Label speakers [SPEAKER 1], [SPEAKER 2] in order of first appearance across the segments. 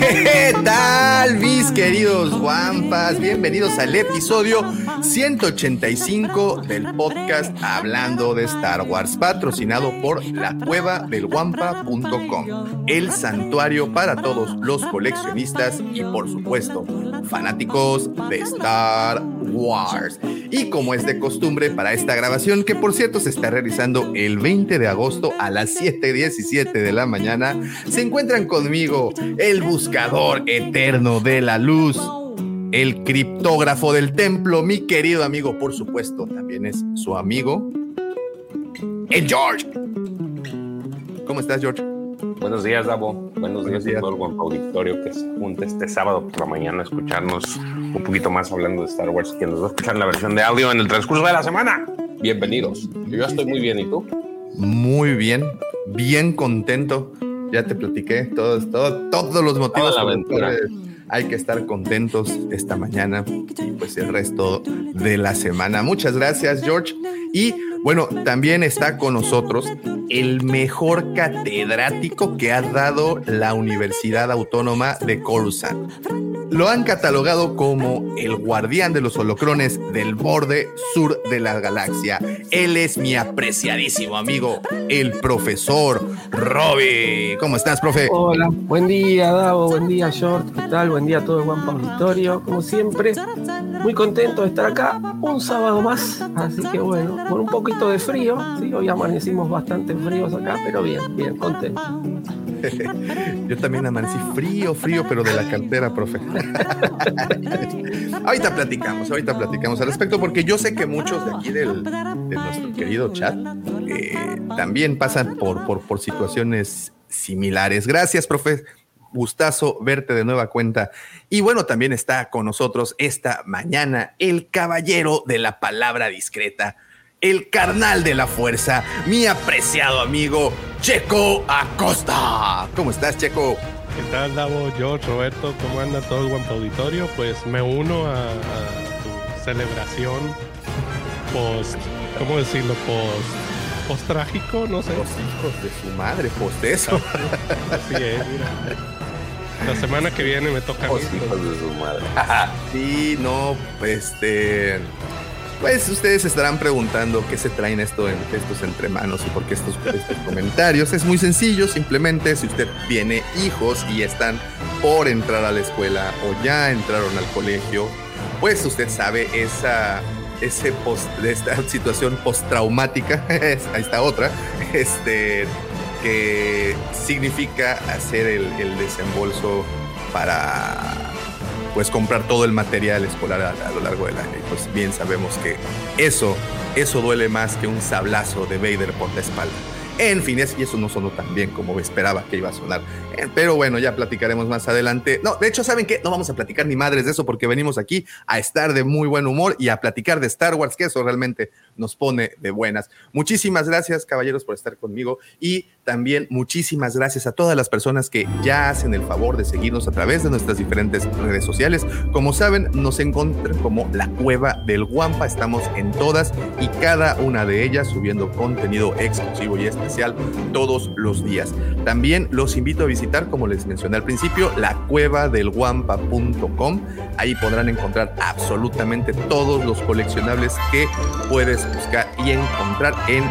[SPEAKER 1] ¿Qué tal, mis queridos guampas? Bienvenidos al episodio 185 del podcast Hablando de Star Wars, patrocinado por la cueva del guampa.com, el santuario para todos los coleccionistas y, por supuesto, fanáticos de Star Wars. Y como es de costumbre para esta grabación, que por cierto se está realizando el 20 de agosto a las 7:17 de la mañana, se encuentran conmigo el buscador eterno de la luz, el criptógrafo del templo, mi querido amigo, por supuesto, también es su amigo, el George. ¿Cómo estás, George?
[SPEAKER 2] Buenos días, Davo. Buenos días, a todo el auditorio que se junta este sábado por la mañana a escucharnos un poquito más hablando de Star Wars. Quien nos va a escuchar la versión de audio en el transcurso de la semana. Bienvenidos. Yo estoy muy bien, ¿y tú?
[SPEAKER 1] Muy bien, bien contento. Ya te platiqué todos, todo, todos los motivos.
[SPEAKER 2] La aventura.
[SPEAKER 1] Hay que estar contentos esta mañana y pues el resto de la semana. Muchas gracias, George. Y bueno, también está con nosotros el mejor catedrático que ha dado la Universidad Autónoma de Coruscant. Lo han catalogado como el guardián de los holocrones del borde sur de la galaxia. Él es mi apreciadísimo amigo, el profesor Robbie. ¿Cómo estás, profe?
[SPEAKER 3] Hola, buen día, Davo, buen día, Short, ¿qué tal? Buen día a todo el Guampa Auditorio, como siempre. Muy contento de estar acá un sábado más, así que bueno, con un poquito de frío, hoy amanecimos bastante fríos acá, pero bien, bien, contento.
[SPEAKER 1] Yo también amanecí frío, frío, pero de la cantera, profe. ahorita platicamos, ahorita platicamos al respecto, porque yo sé que muchos de aquí del, de nuestro querido chat eh, también pasan por, por, por situaciones similares. Gracias, profe. Gustazo verte de nueva cuenta. Y bueno, también está con nosotros esta mañana el caballero de la palabra discreta, el carnal de la fuerza, mi apreciado amigo Checo Acosta. ¿Cómo estás, Checo?
[SPEAKER 4] ¿Qué tal, Davo, George, Roberto? ¿Cómo anda todo el guampa auditorio? Pues me uno a, a tu celebración post, ¿cómo decirlo? Post, post trágico, no sé.
[SPEAKER 1] Los hijos de su madre, post eso.
[SPEAKER 4] Así es, mira. La semana que viene me toca.
[SPEAKER 2] Los hijos de su madre.
[SPEAKER 1] Sí, no, este. Pues ustedes se estarán preguntando qué se traen esto estos entre manos y por qué estos, comentarios. Es muy sencillo, simplemente si usted tiene hijos y están por entrar a la escuela o ya entraron al colegio, pues usted sabe esa, ese post, esta situación postraumática, ahí está otra, este, que significa hacer el desembolso para pues comprar todo el material escolar a, lo largo del año. Y pues bien sabemos que eso, eso duele más que un sablazo de Vader por la espalda. En fin, y eso no sonó tan bien como esperaba que iba a sonar. Eh, pero bueno, ya platicaremos más adelante. No, de hecho, ¿saben qué? No vamos a platicar ni madres de eso porque venimos aquí a estar de muy buen humor y a platicar de Star Wars, que eso realmente nos pone de buenas. Muchísimas gracias, caballeros, por estar conmigo y también muchísimas gracias a todas las personas que ya hacen el favor de seguirnos a través de nuestras diferentes redes sociales. Como saben, nos encuentran como la cueva del Guampa. Estamos en todas y cada una de ellas subiendo contenido exclusivo y especial todos los días. También los invito a visitar, como les mencioné al principio, la cueva del guampa.com. Ahí podrán encontrar absolutamente todos los coleccionables que puedes buscar y encontrar en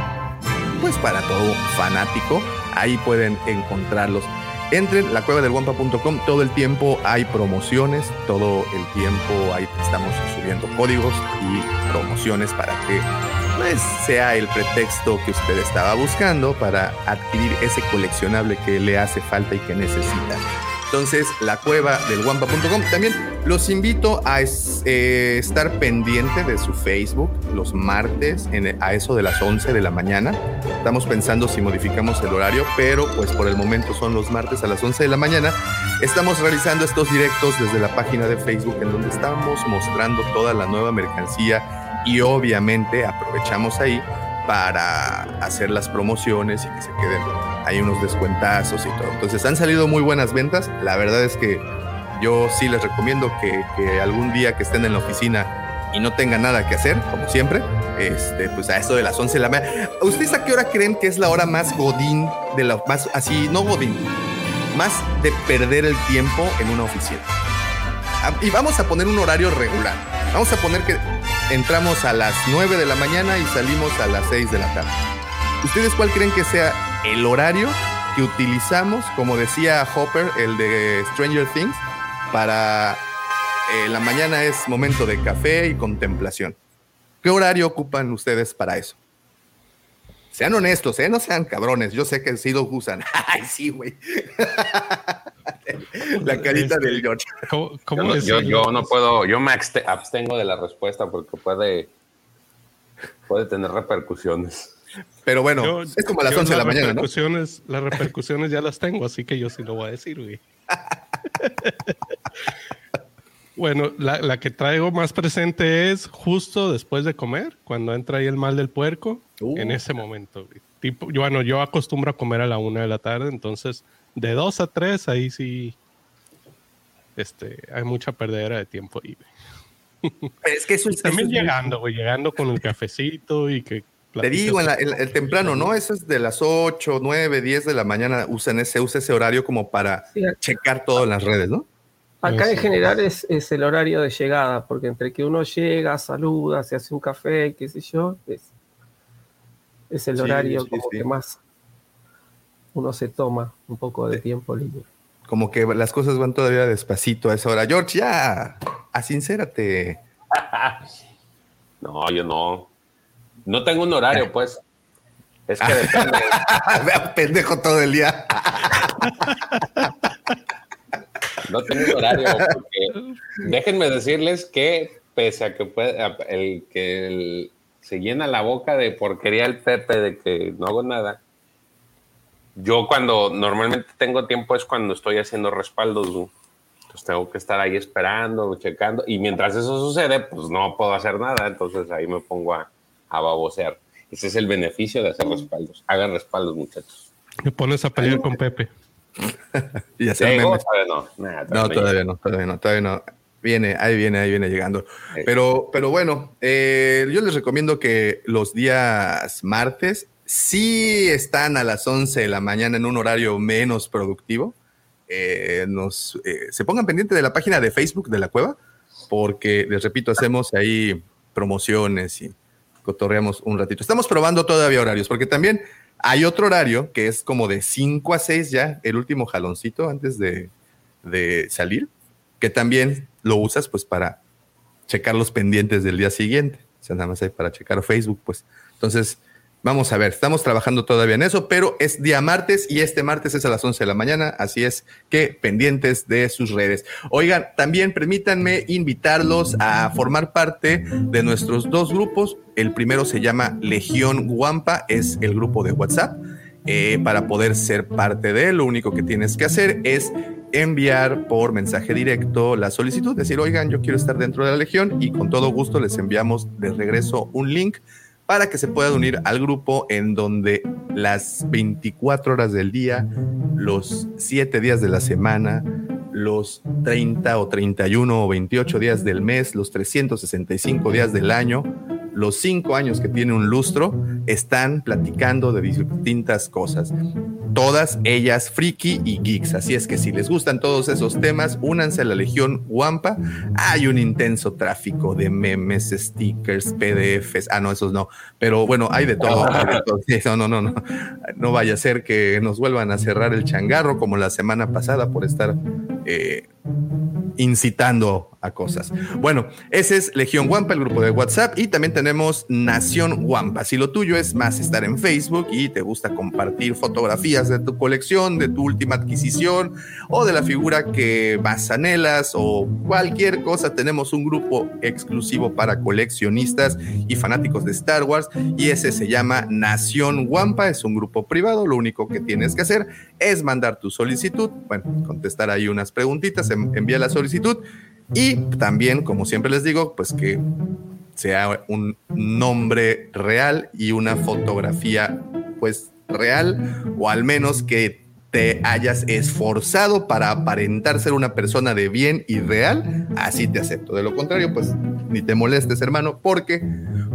[SPEAKER 1] pues para todo fanático, ahí pueden encontrarlos. Entren la cueva del guampa.com, todo el tiempo hay promociones, todo el tiempo ahí estamos subiendo códigos y promociones para que pues, sea el pretexto que usted estaba buscando para adquirir ese coleccionable que le hace falta y que necesita. Entonces, la cueva del guampa.com. También los invito a eh, estar pendiente de su Facebook los martes a eso de las 11 de la mañana. Estamos pensando si modificamos el horario, pero pues por el momento son los martes a las 11 de la mañana. Estamos realizando estos directos desde la página de Facebook en donde estamos mostrando toda la nueva mercancía y obviamente aprovechamos ahí para hacer las promociones y que se queden ahí unos descuentazos y todo. Entonces han salido muy buenas ventas. La verdad es que yo sí les recomiendo que, algún día que estén en la oficina y no tengan nada que hacer, como siempre, este, pues a eso de las 11 de la mañana. ¿Ustedes a qué hora creen que es la hora más godín de la más así, no godín, más de perder el tiempo en una oficina? Ah, y vamos a poner un horario regular. Vamos a poner que entramos a las 9 de la mañana y salimos a las 6 de la tarde. ¿Ustedes cuál creen que sea el horario que utilizamos, como decía Hopper, el de Stranger Things, para eh, la mañana es momento de café y contemplación? ¿Qué horario ocupan ustedes para eso? Sean honestos, ¿eh? No sean cabrones. Yo sé que sí lo usan. Ay, sí, güey. la carita del George.
[SPEAKER 2] yo, no, puedo, yo me abstengo de la respuesta porque puede, puede tener repercusiones.
[SPEAKER 1] Pero bueno, es como a las 11 de la mañana, ¿no?
[SPEAKER 4] Las repercusiones ya las tengo, así que yo sí lo voy a decir, güey. bueno, la, que traigo más presente es justo después de comer, cuando entra ahí el mal del puerco, en uh. ese momento. Tipo, yo, bueno, yo acostumbro a comer a la una de la tarde, entonces de dos a tres, ahí sí este, hay mucha perdedera de tiempo ahí.
[SPEAKER 1] Es que eso es,
[SPEAKER 4] También llegando, güey, llegando con el cafecito y que...
[SPEAKER 1] Te digo, el, temprano, ¿no? Eso es de las 8, 9, 10 de la mañana, usan ese, usa ese horario como para checar todo en las redes, ¿no?
[SPEAKER 3] Acá en general es, es, el horario de llegada, porque entre que uno llega, saluda, se hace un café, qué sé yo, es, es el horario como que más uno se toma un poco de tiempo libre.
[SPEAKER 1] Como que las cosas van todavía despacito a esa hora. George, ya, asincérate.
[SPEAKER 2] no, yo no. No tengo un horario, pues. Es que depende.
[SPEAKER 1] Vea, pendejo todo el día.
[SPEAKER 2] No tengo horario, porque déjenme decirles que pese a que puede, el que se llena la boca de porquería el Pepe de que no hago nada, yo cuando normalmente tengo tiempo es cuando estoy haciendo respaldos, entonces tengo que estar ahí esperando, checando, y mientras eso sucede, pues no puedo hacer nada, entonces ahí me pongo a, a babosear. Ese es el beneficio de hacer respaldos. Hagan respaldos, muchachos.
[SPEAKER 4] Me pones a pelear con Pepe.
[SPEAKER 1] y hacer memes. no. no, todavía no, todavía no, todavía no. Viene, ahí viene, ahí viene llegando. Pero, pero bueno, eh, yo les recomiendo que los días martes si están a las 11 de la mañana en un horario menos productivo, eh, nos, eh, se pongan pendiente de la página de Facebook de la cueva, porque les repito, hacemos ahí promociones y cotorreamos un ratito. Estamos probando todavía horarios, porque también hay otro horario que es como de 5 a 6 ya, el último jaloncito antes de, de salir, que también lo usas pues para checar los pendientes del día siguiente. O sea, nada más hay para checar Facebook, pues. Entonces, Vamos a ver, estamos trabajando todavía en eso, pero es día martes y este martes es a las 11 de la mañana, así es que pendientes de sus redes. Oigan, también permítanme invitarlos a formar parte de nuestros dos grupos. El primero se llama Legión Guampa, es el grupo de WhatsApp. Eh, para poder ser parte de él, lo único que tienes que hacer es enviar por mensaje directo la solicitud, decir, oigan, yo quiero estar dentro de la Legión y con todo gusto les enviamos de regreso un link para que se puedan unir al grupo en donde las 24 horas del día, los 7 días de la semana, los 30 o 31 o 28 días del mes, los 365 días del año, los 5 años que tiene un lustro, están platicando de distintas cosas todas ellas friki y geeks. Así es que si les gustan todos esos temas, únanse a la Legión Wampa. Hay un intenso tráfico de memes, stickers, PDFs. Ah, no, esos no. Pero bueno, hay de todo. No, no, no, no. No vaya a ser que nos vuelvan a cerrar el changarro como la semana pasada por estar eh, incitando a cosas. Bueno, ese es Legión Wampa, el grupo de WhatsApp, y también tenemos Nación Wampa. Si lo tuyo es más estar en Facebook y te gusta compartir fotografías de tu colección, de tu última adquisición o de la figura que más anhelas o cualquier cosa, tenemos un grupo exclusivo para coleccionistas y fanáticos de Star Wars y ese se llama Nación Wampa, es un grupo privado, lo único que tienes que hacer es mandar tu solicitud, bueno, contestar ahí unas preguntitas, envía la solicitud y también, como siempre les digo, pues que sea un nombre real y una fotografía pues real o al menos que te hayas esforzado para aparentar ser una persona de bien y real, así te acepto. De lo contrario, pues ni te molestes, hermano, porque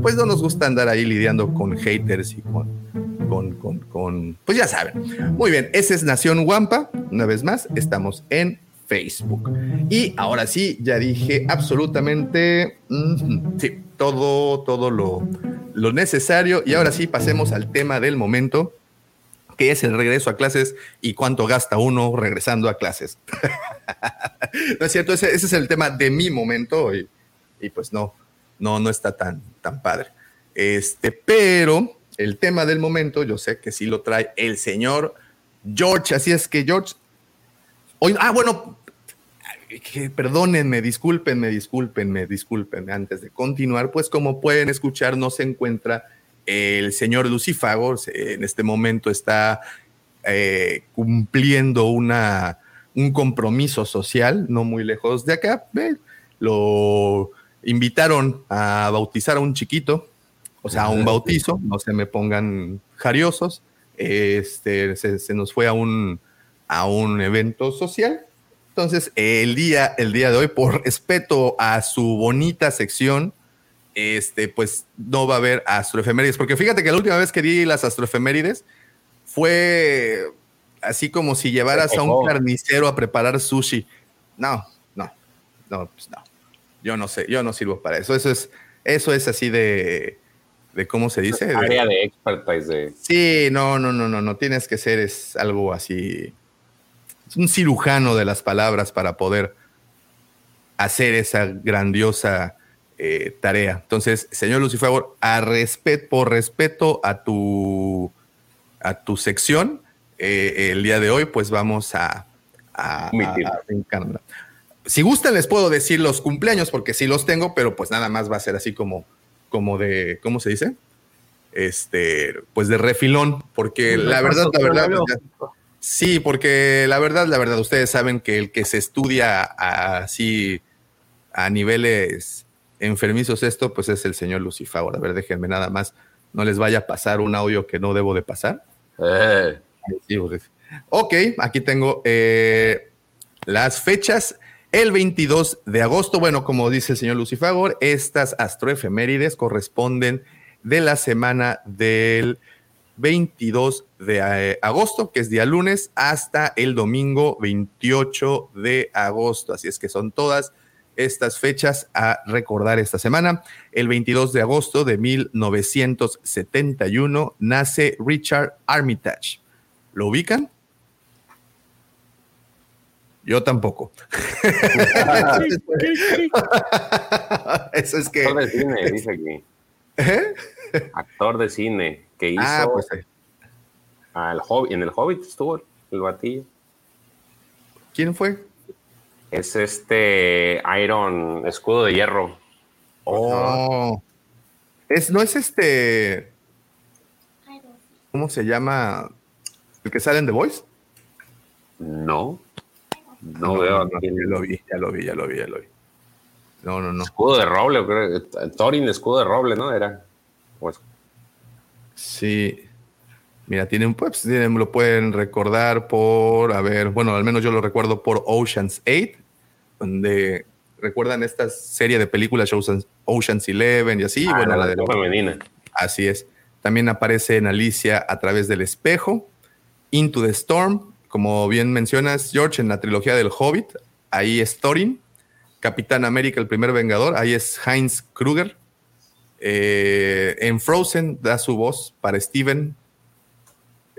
[SPEAKER 1] pues no nos gusta andar ahí lidiando con haters y con, con, con, con pues ya saben. Muy bien, esa es Nación Wampa. Una vez más, estamos en Facebook. Y ahora sí, ya dije absolutamente, sí, todo, todo lo, lo necesario. Y ahora sí, pasemos al tema del momento, que es el regreso a clases y cuánto gasta uno regresando a clases. no es cierto, ese, ese, es el tema de mi momento y, y, pues no, no, no está tan, tan padre. Este, pero el tema del momento, yo sé que sí lo trae el señor George, así es que George, hoy, ah, bueno, que perdónenme, discúlpenme, discúlpenme, discúlpenme. Antes de continuar, pues como pueden escuchar, no se encuentra el señor Lucifagor. En este momento está eh, cumpliendo una, un compromiso social, no muy lejos de acá. Lo invitaron a bautizar a un chiquito, o sea, a un bautizo, no se me pongan jariosos. Este, se, se nos fue a un, a un evento social entonces, el día, el día de hoy, por respeto a su bonita sección, este, pues no va a haber astroefemérides. Porque fíjate que la última vez que di las astroefemérides fue así como si llevaras a un carnicero a preparar sushi. No, no, no, pues no. Yo no sé, yo no sirvo para eso. Eso es, eso es así de, de cómo se dice.
[SPEAKER 2] Área de, de expertise de.
[SPEAKER 1] Sí, no, no, no, no, no tienes que ser es algo así un cirujano de las palabras para poder hacer esa grandiosa eh, tarea. Entonces, señor Lucifer, a respeto, por respeto a tu, a tu sección, eh, el día de hoy, pues vamos a, a, Si gustan, les puedo decir los cumpleaños, porque sí los tengo, pero pues nada más va a ser así como, como de, ¿cómo se dice? Este, pues de refilón, porque la verdad, la verdad, Sí, porque la verdad, la verdad, ustedes saben que el que se estudia así a niveles enfermizos esto, pues es el señor Lucifer. A ver, déjenme nada más, no les vaya a pasar un audio que no debo de pasar. Eh. ok, aquí tengo eh, las fechas. El 22 de agosto, bueno, como dice el señor Lucifagor, estas astroefemérides corresponden de la semana del 22 de eh, agosto, que es día lunes, hasta el domingo 28 de agosto. Así es que son todas estas fechas a recordar esta semana. El 22 de agosto de 1971 nace Richard Armitage. ¿Lo ubican? Yo tampoco. Eso es que.
[SPEAKER 2] Actor de cine, dice aquí. ¿Eh? Actor de cine que ah, hizo. pues, al Hobbit, en el Hobbit estuvo el batillo.
[SPEAKER 1] ¿Quién fue?
[SPEAKER 2] Es este Iron Escudo de Hierro.
[SPEAKER 1] Oh. Es, no es este. ¿Cómo se llama? ¿El que sale en The Voice?
[SPEAKER 2] No. No, veo.
[SPEAKER 1] ya lo vi, ya lo vi, ya lo vi, ya lo vi. No, no, no.
[SPEAKER 2] Escudo de roble, creo. Thorin, escudo de roble, ¿no? Era. Pues,
[SPEAKER 1] Sí. Mira, tienen, pues, tienen, lo pueden recordar por, a ver, bueno, al menos yo lo recuerdo por Ocean's 8, donde recuerdan esta serie de películas Ocean's, Ocean's Eleven y así.
[SPEAKER 2] Ah,
[SPEAKER 1] bueno,
[SPEAKER 2] la, de la femenina.
[SPEAKER 1] Así es. También aparece en Alicia a través del espejo, Into the Storm, como bien mencionas, George, en la trilogía del Hobbit, ahí es Thorin, Capitán América, el primer Vengador, ahí es Heinz Kruger, eh, en Frozen da su voz para Steven.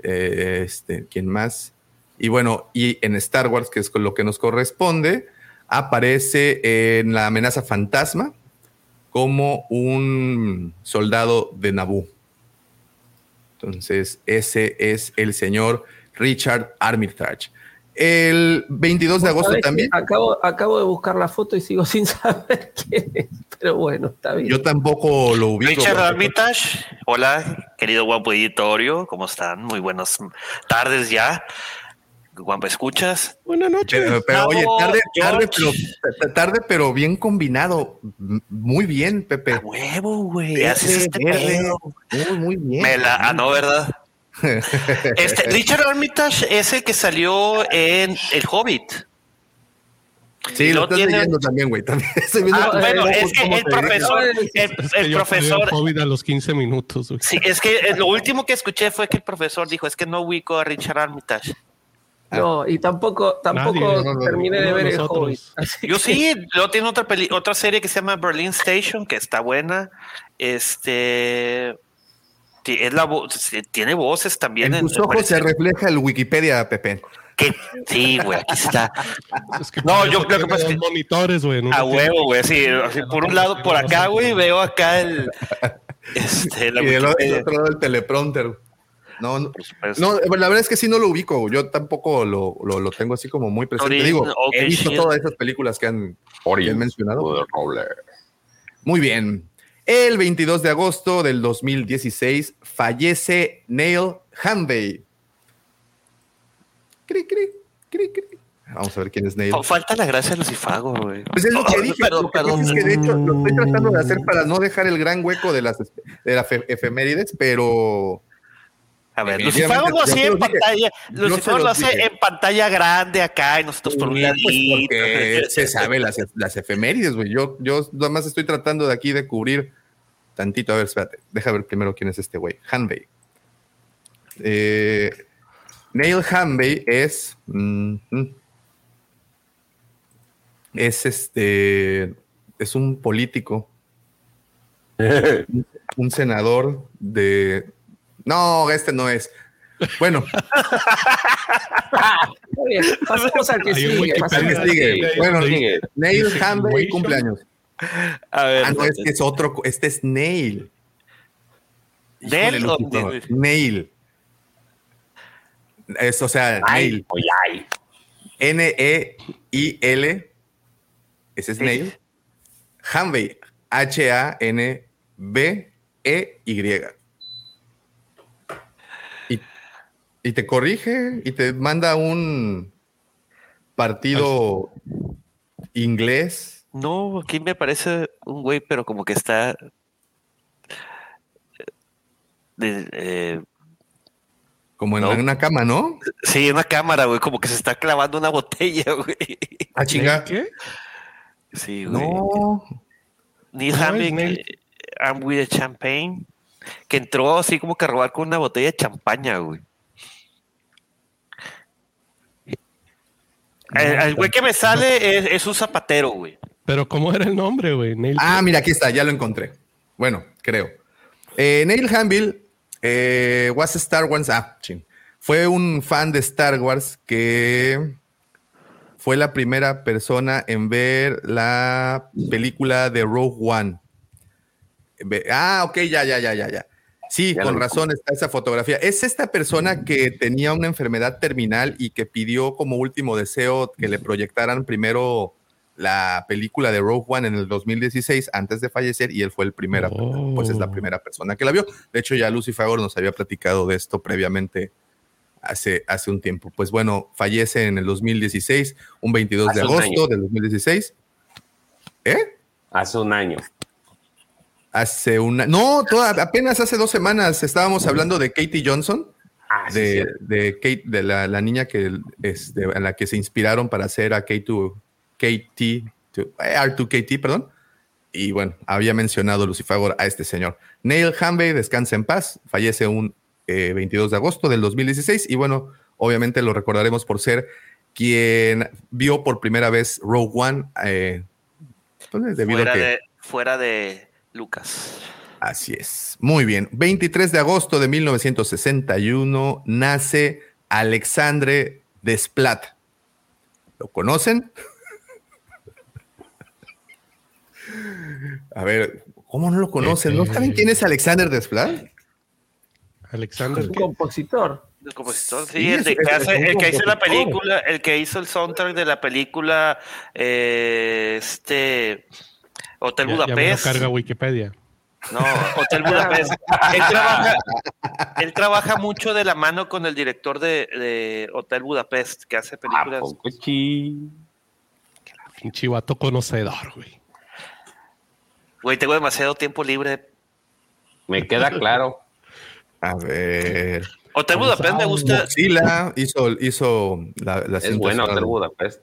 [SPEAKER 1] Eh, este, ¿Quién más? Y bueno, y en Star Wars, que es con lo que nos corresponde, aparece en la amenaza fantasma como un soldado de Naboo. Entonces, ese es el señor Richard Armitage. El 22 de agosto también.
[SPEAKER 3] Acabo, acabo de buscar la foto y sigo sin saber quién es, pero bueno, está bien.
[SPEAKER 1] Yo tampoco lo ubico.
[SPEAKER 5] Richard Armitage, hola, querido guapo editorio, ¿cómo están? Muy buenas tardes ya. Guampa, ¿escuchas?
[SPEAKER 4] Buenas noches.
[SPEAKER 1] Pero, pero, oye, tarde, tarde, pero, tarde, pero bien combinado. Muy bien, Pepe.
[SPEAKER 5] A huevo, güey. Haces este.
[SPEAKER 1] Muy, muy bien.
[SPEAKER 5] Me la, ah, no, ¿verdad? Este, Richard Armitage es el que salió en El Hobbit.
[SPEAKER 1] Sí, lo estás tiene... leyendo también, güey. También
[SPEAKER 5] ah, bueno, es que el profesor, el,
[SPEAKER 4] Es que
[SPEAKER 5] el profesor.
[SPEAKER 4] a los 15 minutos. güey.
[SPEAKER 5] Sí, es que lo último que escuché fue que el profesor dijo, es que no ubico a Richard Armitage.
[SPEAKER 3] No, y tampoco, tampoco
[SPEAKER 4] Nadie, no, no,
[SPEAKER 3] terminé de ver el. Hobbit.
[SPEAKER 5] Yo sí, luego tiene otra peli, otra serie que se llama Berlin Station, que está buena. Este es la vo- tiene voces también.
[SPEAKER 1] En tus ojos
[SPEAKER 5] parece
[SPEAKER 1] se refleja el Wikipedia, Pepe.
[SPEAKER 5] que- sí, güey, aquí está.
[SPEAKER 4] Es que
[SPEAKER 5] No, yo creo que pasa que-
[SPEAKER 4] monitores, güey.
[SPEAKER 5] A huevo, güey, sí, así, por un lado, por acá, güey, veo acá el este, la
[SPEAKER 1] y del otro, lado el teleprompter. No, no, no, la verdad es que sí no lo ubico. Yo tampoco lo, lo, lo tengo así como muy presente. Digo, he visto todas esas películas que han, que han mencionado. Muy bien. El 22 de agosto del 2016 fallece Neil Hanvey. Cri, cri, cri, cri. Vamos a ver quién es Neil.
[SPEAKER 5] Fa- Falta la gracia de Lucifago, güey.
[SPEAKER 1] Pues es lo que dije.
[SPEAKER 5] perdón,
[SPEAKER 1] lo que
[SPEAKER 5] perdón.
[SPEAKER 1] es que de hecho lo estoy tratando de hacer para no dejar el gran hueco de las, de efe- efemérides, pero
[SPEAKER 5] A ver, Lucifago lo hacía en pantalla, Lucifago lo hace
[SPEAKER 1] dije.
[SPEAKER 5] en pantalla grande acá y nosotros por un
[SPEAKER 1] Pues
[SPEAKER 5] ladito.
[SPEAKER 1] porque se sabe las, las efemérides, güey. Yo, yo nada más estoy tratando de aquí de cubrir tantito. A ver, espérate. Deja ver primero quién es este güey. Hanvey. Eh, Neil Hanvey es. mm, mm, es este. Es un político. un senador de. No, este no es. Bueno,
[SPEAKER 3] pasemos al que sigue. Pasemos
[SPEAKER 1] ¿qué
[SPEAKER 3] al que
[SPEAKER 1] sigue? Bueno. Neil
[SPEAKER 4] Situation.
[SPEAKER 1] cumpleaños.
[SPEAKER 5] A ver,
[SPEAKER 1] Ah, no, este es otro. Este es Nail.
[SPEAKER 5] ¿Nail
[SPEAKER 1] Híjole,
[SPEAKER 5] o
[SPEAKER 1] loquito.
[SPEAKER 5] Nail?
[SPEAKER 1] Nail. Es, o sea,
[SPEAKER 2] ay.
[SPEAKER 1] N-E-I-L. Ese es Nail. Hanvey. H-A-N-B-E-Y. Y, y te corrige y te manda un partido inglés.
[SPEAKER 5] No, aquí me parece un güey, pero como que está. eh, de- eh,
[SPEAKER 1] Como en
[SPEAKER 5] No.
[SPEAKER 1] una cama, ¿no?
[SPEAKER 5] sí, una cámara, güey, como que se está clavando una botella, güey.
[SPEAKER 1] Ah, chinga.
[SPEAKER 4] ¿Qué?
[SPEAKER 5] Sí, güey.
[SPEAKER 1] No.
[SPEAKER 5] Neil Hamlin, eh, I'm with a champagne, que entró así como que a robar con una botella de champaña, güey. El, el güey que me sale es, es un zapatero, güey.
[SPEAKER 4] Pero ¿cómo era el nombre, güey? Neil-
[SPEAKER 1] Ah, mira, aquí está, ya lo encontré. Bueno, creo. Eh, Neil Hanville eh, was Star Wars. Ah, chin. Fue un fan de Star Wars que fue la primera persona en ver la película de Rogue One. Ah, ok, ya, ya, ya, ya, ya. Sí, con razón está esa fotografía. Es esta persona que tenía una enfermedad terminal y que pidió como último deseo que le proyectaran primero la película de Rogue One en el 2016 antes de fallecer y él fue el primera,
[SPEAKER 4] Oh.
[SPEAKER 1] pues es la primera persona que la vio. De hecho, ya Lucy Fagor nos había platicado de esto previamente hace, hace un tiempo. Pues bueno, fallece en el 2016, un 22 de
[SPEAKER 2] Hace
[SPEAKER 1] agosto del 2016. ¿Eh?
[SPEAKER 2] Hace un año.
[SPEAKER 1] Hace una. No, toda- apenas hace dos semanas estábamos hablando de Katie Johnson,
[SPEAKER 2] Ah, sí,
[SPEAKER 1] de,
[SPEAKER 2] sí.
[SPEAKER 1] de Kate, de la, la niña que es de, en la que se inspiraron para hacer a K2, KT, to- eh, R2KT, perdón. Y bueno, había mencionado Lucifagor a este señor. Neil Hanvey, descansa en paz, fallece un eh, 22 de agosto del 2016. Y bueno, obviamente lo recordaremos por ser quien vio por primera vez Rogue One. eh, pues, debido a que-
[SPEAKER 5] de, fuera de Lucas.
[SPEAKER 1] Así es. Muy bien. 23 de agosto de 1961 nace Alexandre Desplat. ¿Lo conocen? A ver, ¿cómo no lo conocen? ¿No saben quién es Alexander Desplat?
[SPEAKER 4] Alexander,
[SPEAKER 3] Un compositor.
[SPEAKER 5] El compositor, sí,
[SPEAKER 1] Sí,
[SPEAKER 5] el, de-
[SPEAKER 1] es-
[SPEAKER 5] que, hace- el que hizo la película, el que hizo el soundtrack de la película eh, este Hotel
[SPEAKER 4] Ya, ya
[SPEAKER 5] Budapest.
[SPEAKER 4] carga Wikipedia.
[SPEAKER 5] No, Hotel Budapest. él, trabaja, él trabaja mucho de la mano con el director de, de Hotel Budapest, que hace
[SPEAKER 2] ¿A
[SPEAKER 5] películas.
[SPEAKER 2] poco chi?
[SPEAKER 4] Pinche vato conocedor, güey.
[SPEAKER 5] Güey, tengo demasiado tiempo libre.
[SPEAKER 2] Me queda claro.
[SPEAKER 1] A ver.
[SPEAKER 5] Hotel Budapest me gusta.
[SPEAKER 1] Godzilla hizo, hizo la, la
[SPEAKER 2] Es
[SPEAKER 1] esta
[SPEAKER 2] Hotel Budapest.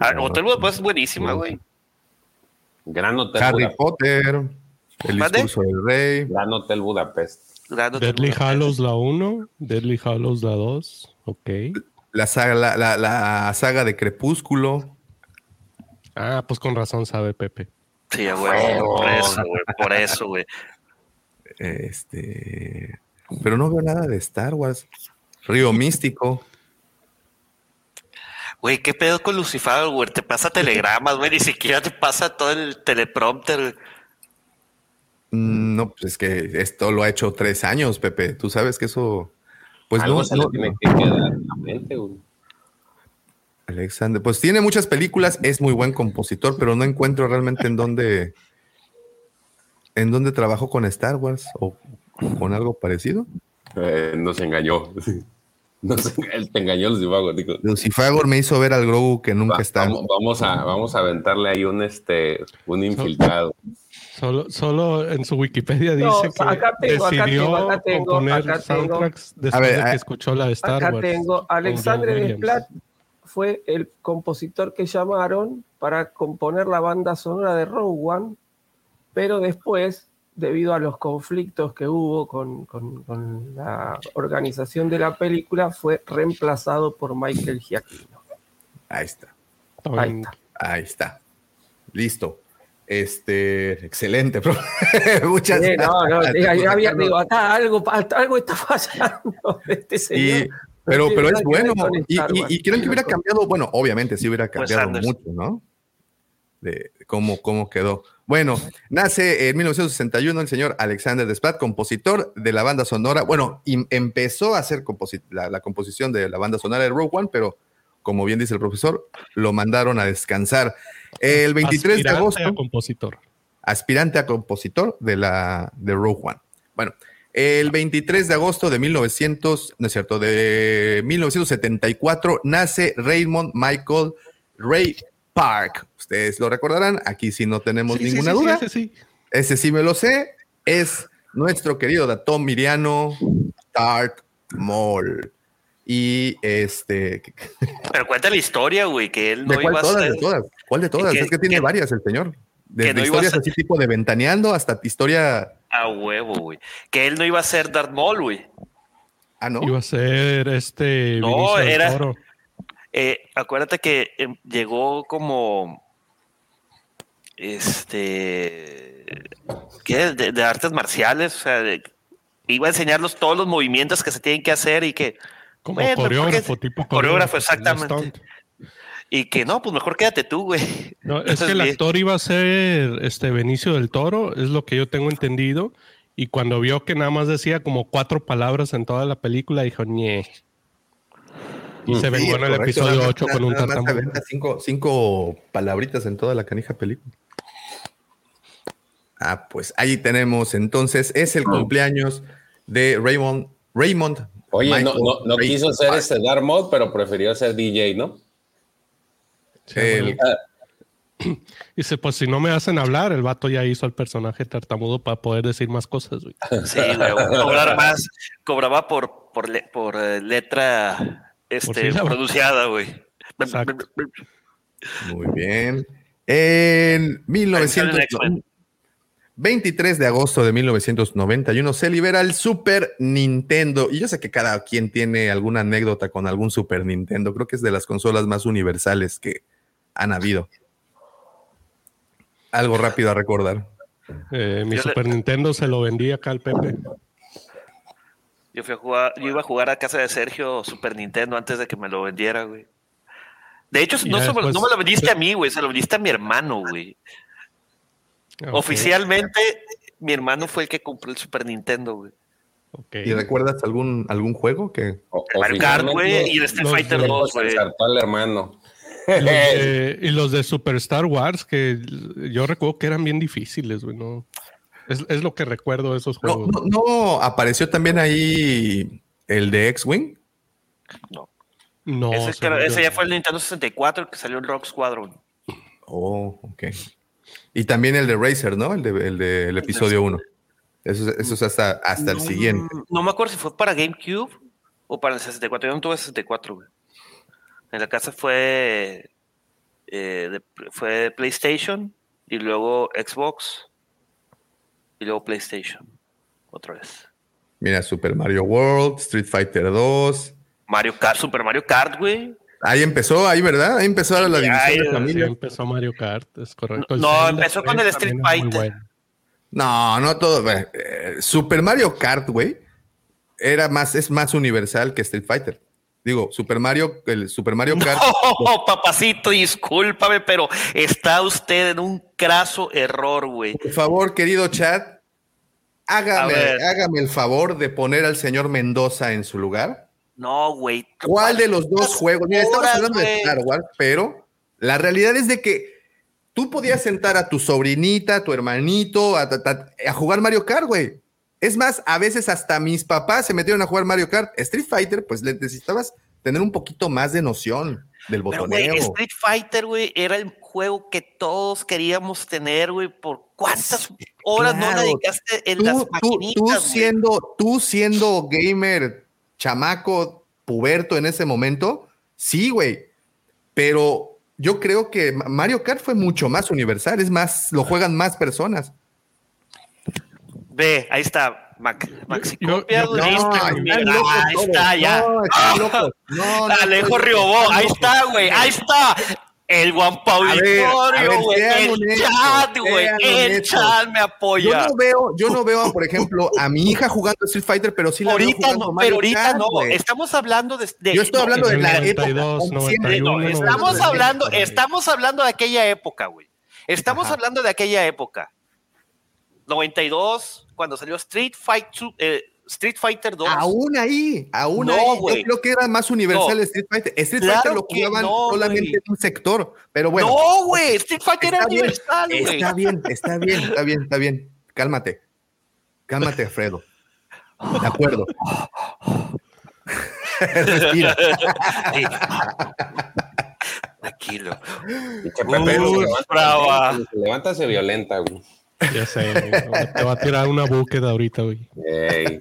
[SPEAKER 5] Ah, Hotel Budapest es buenísima, güey.
[SPEAKER 2] Gran Hotel
[SPEAKER 1] Harry
[SPEAKER 2] Budapest.
[SPEAKER 1] Potter, El
[SPEAKER 5] ¿Mande?
[SPEAKER 1] discurso del rey.
[SPEAKER 2] Gran Hotel Budapest.
[SPEAKER 5] Gran Hotel
[SPEAKER 4] Deadly
[SPEAKER 5] Budapest.
[SPEAKER 4] Hallows la 1, Deadly Hallows la 2. Ok.
[SPEAKER 1] La saga, la, la- la saga de Crepúsculo.
[SPEAKER 4] Ah, pues con razón sabe Pepe.
[SPEAKER 5] Sí, güey. Por eso, güey. Por eso, güey.
[SPEAKER 1] Este. Pero no veo nada de Star Wars. Río Místico.
[SPEAKER 5] Güey, ¿qué pedo con Lucifer, güey? Te pasa telegramas, güey. Ni siquiera te pasa todo el teleprompter.
[SPEAKER 1] No, pues es que esto lo ha hecho tres años, Pepe. Tú sabes que eso. Pues
[SPEAKER 2] Algo
[SPEAKER 1] no,
[SPEAKER 2] se
[SPEAKER 1] no,
[SPEAKER 2] le tiene
[SPEAKER 1] no.
[SPEAKER 2] que quedar en la mente, güey.
[SPEAKER 1] Alexander, pues tiene muchas películas, es muy buen compositor, pero no encuentro realmente en dónde. ¿En dónde trabajó con Star Wars o con algo parecido?
[SPEAKER 2] Eh, nos engañó. Nos, él te engañó, Lucifago. digo.
[SPEAKER 1] Lucifagor me hizo ver al Grogu que nunca
[SPEAKER 2] Va-
[SPEAKER 1] está.
[SPEAKER 2] Vamos, vamos a, vamos a aventarle ahí un, este, un infiltrado.
[SPEAKER 4] Solo, solo en su Wikipedia dice
[SPEAKER 3] No,
[SPEAKER 4] que
[SPEAKER 3] acá tengo, acá
[SPEAKER 4] decidió
[SPEAKER 3] tengo, acá tengo,
[SPEAKER 4] componer
[SPEAKER 3] acá tengo.
[SPEAKER 4] soundtracks después
[SPEAKER 1] A ver,
[SPEAKER 4] de
[SPEAKER 1] a-
[SPEAKER 4] que escuchó la de Star
[SPEAKER 3] Acá
[SPEAKER 4] Wars.
[SPEAKER 3] tengo, Alexandre. Desplat fue el compositor que llamaron para componer la banda sonora de Rogue One, pero después, debido a los conflictos que hubo con, con- con la organización de la película, fue reemplazado por Michael Giacchino.
[SPEAKER 1] Ahí está.
[SPEAKER 3] Ahí está.
[SPEAKER 1] Ahí está. Listo. Este, excelente, profe. Muchas
[SPEAKER 3] Sí, no, no,
[SPEAKER 1] gracias.
[SPEAKER 3] diga, ya había- digo, acá algo, algo está fallando de este
[SPEAKER 1] Y-
[SPEAKER 3] señor.
[SPEAKER 1] pero, pero es bueno. Y, creen que hubiera cambiado, bueno, obviamente sí hubiera cambiado mucho, ¿no? De cómo, cómo quedó. Bueno, nace en 1961 el señor Alexander Desplat, compositor de la banda sonora. Bueno, empezó a hacer composi- la, la composición de la banda sonora de Rogue One, pero como bien dice el profesor, lo mandaron a descansar. El 23 de
[SPEAKER 4] Aspirante
[SPEAKER 1] agosto
[SPEAKER 4] a compositor.
[SPEAKER 1] aspirante a compositor de la de Rogue One. Bueno, el 23 de agosto de 1900, no es cierto, de 1974 nace Raymond Michael Ray Park. Ustedes lo recordarán, aquí sí no tenemos
[SPEAKER 4] Sí,
[SPEAKER 1] ninguna
[SPEAKER 4] sí, sí,
[SPEAKER 1] duda.
[SPEAKER 4] ese sí.
[SPEAKER 1] Ese sí me lo sé, es nuestro querido Datón Miriano Darth Maul. Y este,
[SPEAKER 5] Pero cuenta la historia, güey, que él no
[SPEAKER 1] ¿de cuál
[SPEAKER 5] iba a ser.
[SPEAKER 1] ¿De todas? ¿Cuál de todas?
[SPEAKER 5] que-
[SPEAKER 1] es que tiene
[SPEAKER 5] que-
[SPEAKER 1] varias el señor. Desde
[SPEAKER 5] no iba a
[SPEAKER 1] historias
[SPEAKER 5] ser-
[SPEAKER 1] así tipo de ventaneando hasta historia.
[SPEAKER 5] A huevo, güey. Que él no iba a ser Darth Maul, güey.
[SPEAKER 1] Ah, no.
[SPEAKER 4] Iba a ser este.
[SPEAKER 5] No,
[SPEAKER 4] Vinicio del
[SPEAKER 5] era-
[SPEAKER 4] Toro.
[SPEAKER 5] Eh, acuérdate que em, llegó como. Este. ¿Qué? De, de artes marciales. O sea, de- iba a enseñarlos todos los movimientos que se tienen que hacer y que.
[SPEAKER 4] Como coreógrafo, tipo
[SPEAKER 5] coreógrafo, exactamente. Y que no, pues mejor quédate tú, güey.
[SPEAKER 4] No, es que el actor iba a ser este Benicio del Toro, es lo que yo tengo entendido. Y cuando vio que nada más decía como cuatro palabras en toda la película, dijo, ñe. Y se
[SPEAKER 1] Sí,
[SPEAKER 4] vengó en el
[SPEAKER 1] correcto,
[SPEAKER 4] episodio
[SPEAKER 1] nada más-
[SPEAKER 4] 8 con un tartamudo.
[SPEAKER 1] Cinco, cinco palabritas en toda la canija película. Ah, pues ahí tenemos entonces, es el cumpleaños de Raymond. Raymond.
[SPEAKER 2] Oye, no,
[SPEAKER 1] Michael
[SPEAKER 2] no, quiso ser este Darth Maul, pero prefirió ser DJ, ¿no?
[SPEAKER 4] Sí,
[SPEAKER 1] El-.
[SPEAKER 4] Dice, pues si no me hacen hablar, el vato ya hizo el personaje tartamudo para poder decir más cosas. güey.
[SPEAKER 5] Sí, güey. Cobrar más. Cobraba por, por, le- por eh, letra este, pronunciada, güey.
[SPEAKER 4] Exacto.
[SPEAKER 1] Muy bien. En 1900
[SPEAKER 5] Sale en X-Men.
[SPEAKER 1] 23 de agosto de 1991 se libera el Super Nintendo. Y yo sé que cada quien tiene alguna anécdota con algún Super Nintendo. Creo que es de las consolas más universales que han habido. Algo rápido a recordar.
[SPEAKER 4] Eh, mi
[SPEAKER 5] Yo le-
[SPEAKER 4] Super Nintendo se lo vendí acá al Pepe.
[SPEAKER 5] Yo fui a jugar, yo iba a jugar a casa de Sergio Super Nintendo antes de que me lo vendiera, güey. De hecho, no, se me-
[SPEAKER 4] después-
[SPEAKER 5] no me lo vendiste a mí, güey, se lo vendiste a mi hermano, güey. Oficialmente, mi hermano fue el que compró el Super Nintendo, güey.
[SPEAKER 1] ¿Y recuerdas algún, algún juego que
[SPEAKER 2] O-
[SPEAKER 5] Mario Kart, güey, y el Street Fighter
[SPEAKER 4] de-
[SPEAKER 5] 2,
[SPEAKER 2] se
[SPEAKER 5] güey.
[SPEAKER 2] al hermano.
[SPEAKER 4] Los, de, y los de Super Star Wars, que yo recuerdo que eran bien difíciles, güey, ¿no? Es, es lo que recuerdo de esos juegos.
[SPEAKER 1] no, no apareció también ahí el de X-Wing?
[SPEAKER 5] No.
[SPEAKER 4] No,
[SPEAKER 5] ese, ese ya fue el Nintendo 64, el que salió en Rock Squadron.
[SPEAKER 1] Oh, ok. Y también el de Racer, ¿no? El de el del episodio 1. Eso, es- eso es hasta, hasta el
[SPEAKER 5] No,
[SPEAKER 1] siguiente.
[SPEAKER 5] No me acuerdo si fue para GameCube o para el 64. Yo no tuve 64, güey. En la casa fue, eh, de- fue de PlayStation y luego Xbox y luego PlayStation. Otra vez.
[SPEAKER 1] Mira, Super Mario World, Street Fighter 2.
[SPEAKER 5] Mario Kart, Super Mario Kart, güey.
[SPEAKER 1] Ahí empezó, ahí, ¿verdad? Ahí empezó la división
[SPEAKER 5] ahí,
[SPEAKER 1] de
[SPEAKER 4] Sí,
[SPEAKER 1] familia.
[SPEAKER 4] empezó Mario Kart, es correcto.
[SPEAKER 5] No,
[SPEAKER 4] Zelda
[SPEAKER 5] empezó con el Street Fighter.
[SPEAKER 4] bueno.
[SPEAKER 1] No, no todo. eh, Super Mario Kart, güey, era más, es más universal que Street Fighter. Digo, Super Mario, el Super Mario Kart.
[SPEAKER 5] Oh, papacito, discúlpame, pero está usted en un craso error, güey.
[SPEAKER 1] Por favor, querido chat, hágame, hágame el favor de poner al señor Mendoza en su lugar.
[SPEAKER 5] No, güey.
[SPEAKER 1] ¿Cuál de los dos
[SPEAKER 5] ¿Cuántas
[SPEAKER 1] juegos? Mira, estamos hablando de? Star Wars, pero la realidad es de que tú podías sentar a tu sobrinita, a tu hermanito, a, a- a jugar Mario Kart, güey. Es más, a veces hasta mis papás se metieron a jugar Mario Kart. Street Fighter, pues le necesitabas tener un poquito más de noción del
[SPEAKER 5] Pero, güey,
[SPEAKER 1] botoneo.
[SPEAKER 5] Street Fighter, güey, era el juego que todos queríamos tener, güey. ¿Por cuántas horas no
[SPEAKER 1] Claro.
[SPEAKER 5] dedicaste en
[SPEAKER 1] tú,
[SPEAKER 5] las maquinitas,
[SPEAKER 1] tú siendo, tú siendo gamer, chamaco, puberto en ese momento, sí, güey. Pero yo creo que Ma- Mario Kart fue mucho más universal, es más, lo juegan más personas.
[SPEAKER 5] Ve, ahí está. Mac, Maxi
[SPEAKER 4] Yo-
[SPEAKER 5] copia,
[SPEAKER 4] yo-
[SPEAKER 5] güey,
[SPEAKER 1] No,
[SPEAKER 5] listo,
[SPEAKER 1] están
[SPEAKER 5] mira,
[SPEAKER 1] locos
[SPEAKER 5] ahí está, ya.
[SPEAKER 1] No. No, no,
[SPEAKER 5] Alejo
[SPEAKER 1] no,
[SPEAKER 5] Riobó, ahí está, güey, ahí está. El Juan Paulitorio, güey. El chat, güey. El chat me
[SPEAKER 1] Yo
[SPEAKER 5] apoya.
[SPEAKER 1] no veo, yo no veo, por ejemplo, a mi hija jugando Street Fighter, pero sí la veo
[SPEAKER 5] Ahorita
[SPEAKER 1] jugando
[SPEAKER 5] no,
[SPEAKER 1] Mario
[SPEAKER 5] pero ahorita
[SPEAKER 1] Kart,
[SPEAKER 5] no. Estamos hablando de. de-
[SPEAKER 1] Yo estoy
[SPEAKER 5] no,
[SPEAKER 1] hablando de la
[SPEAKER 4] 92,
[SPEAKER 1] época.
[SPEAKER 4] 91,
[SPEAKER 5] No, estamos
[SPEAKER 4] 92.
[SPEAKER 5] hablando, estamos hablando de aquella época, güey. Estamos
[SPEAKER 1] Ajá.
[SPEAKER 5] hablando de aquella época. 92, cuando salió Street, Fight, eh, Street Fighter 2.
[SPEAKER 1] Aún ahí, aún
[SPEAKER 5] No,
[SPEAKER 1] ahí.
[SPEAKER 5] güey.
[SPEAKER 1] Yo creo que era más universal
[SPEAKER 5] No.
[SPEAKER 1] Street Fighter. Street
[SPEAKER 5] Claro
[SPEAKER 1] Fighter lo
[SPEAKER 5] que
[SPEAKER 1] jugaban
[SPEAKER 5] no,
[SPEAKER 1] solamente en un sector. Pero bueno.
[SPEAKER 5] no, güey, Street Fighter era
[SPEAKER 1] bien,
[SPEAKER 5] universal, güey.
[SPEAKER 1] Está bien, está bien, está bien, está bien. Cálmate. Cálmate, Alfredo. De acuerdo. Respira.
[SPEAKER 5] Sí. Tranquilo.
[SPEAKER 2] Pepe,
[SPEAKER 5] brava.
[SPEAKER 2] se levanta, se violenta, güey.
[SPEAKER 4] Ya sé, te va a tirar una búsqueda ahorita, güey.
[SPEAKER 2] Ey.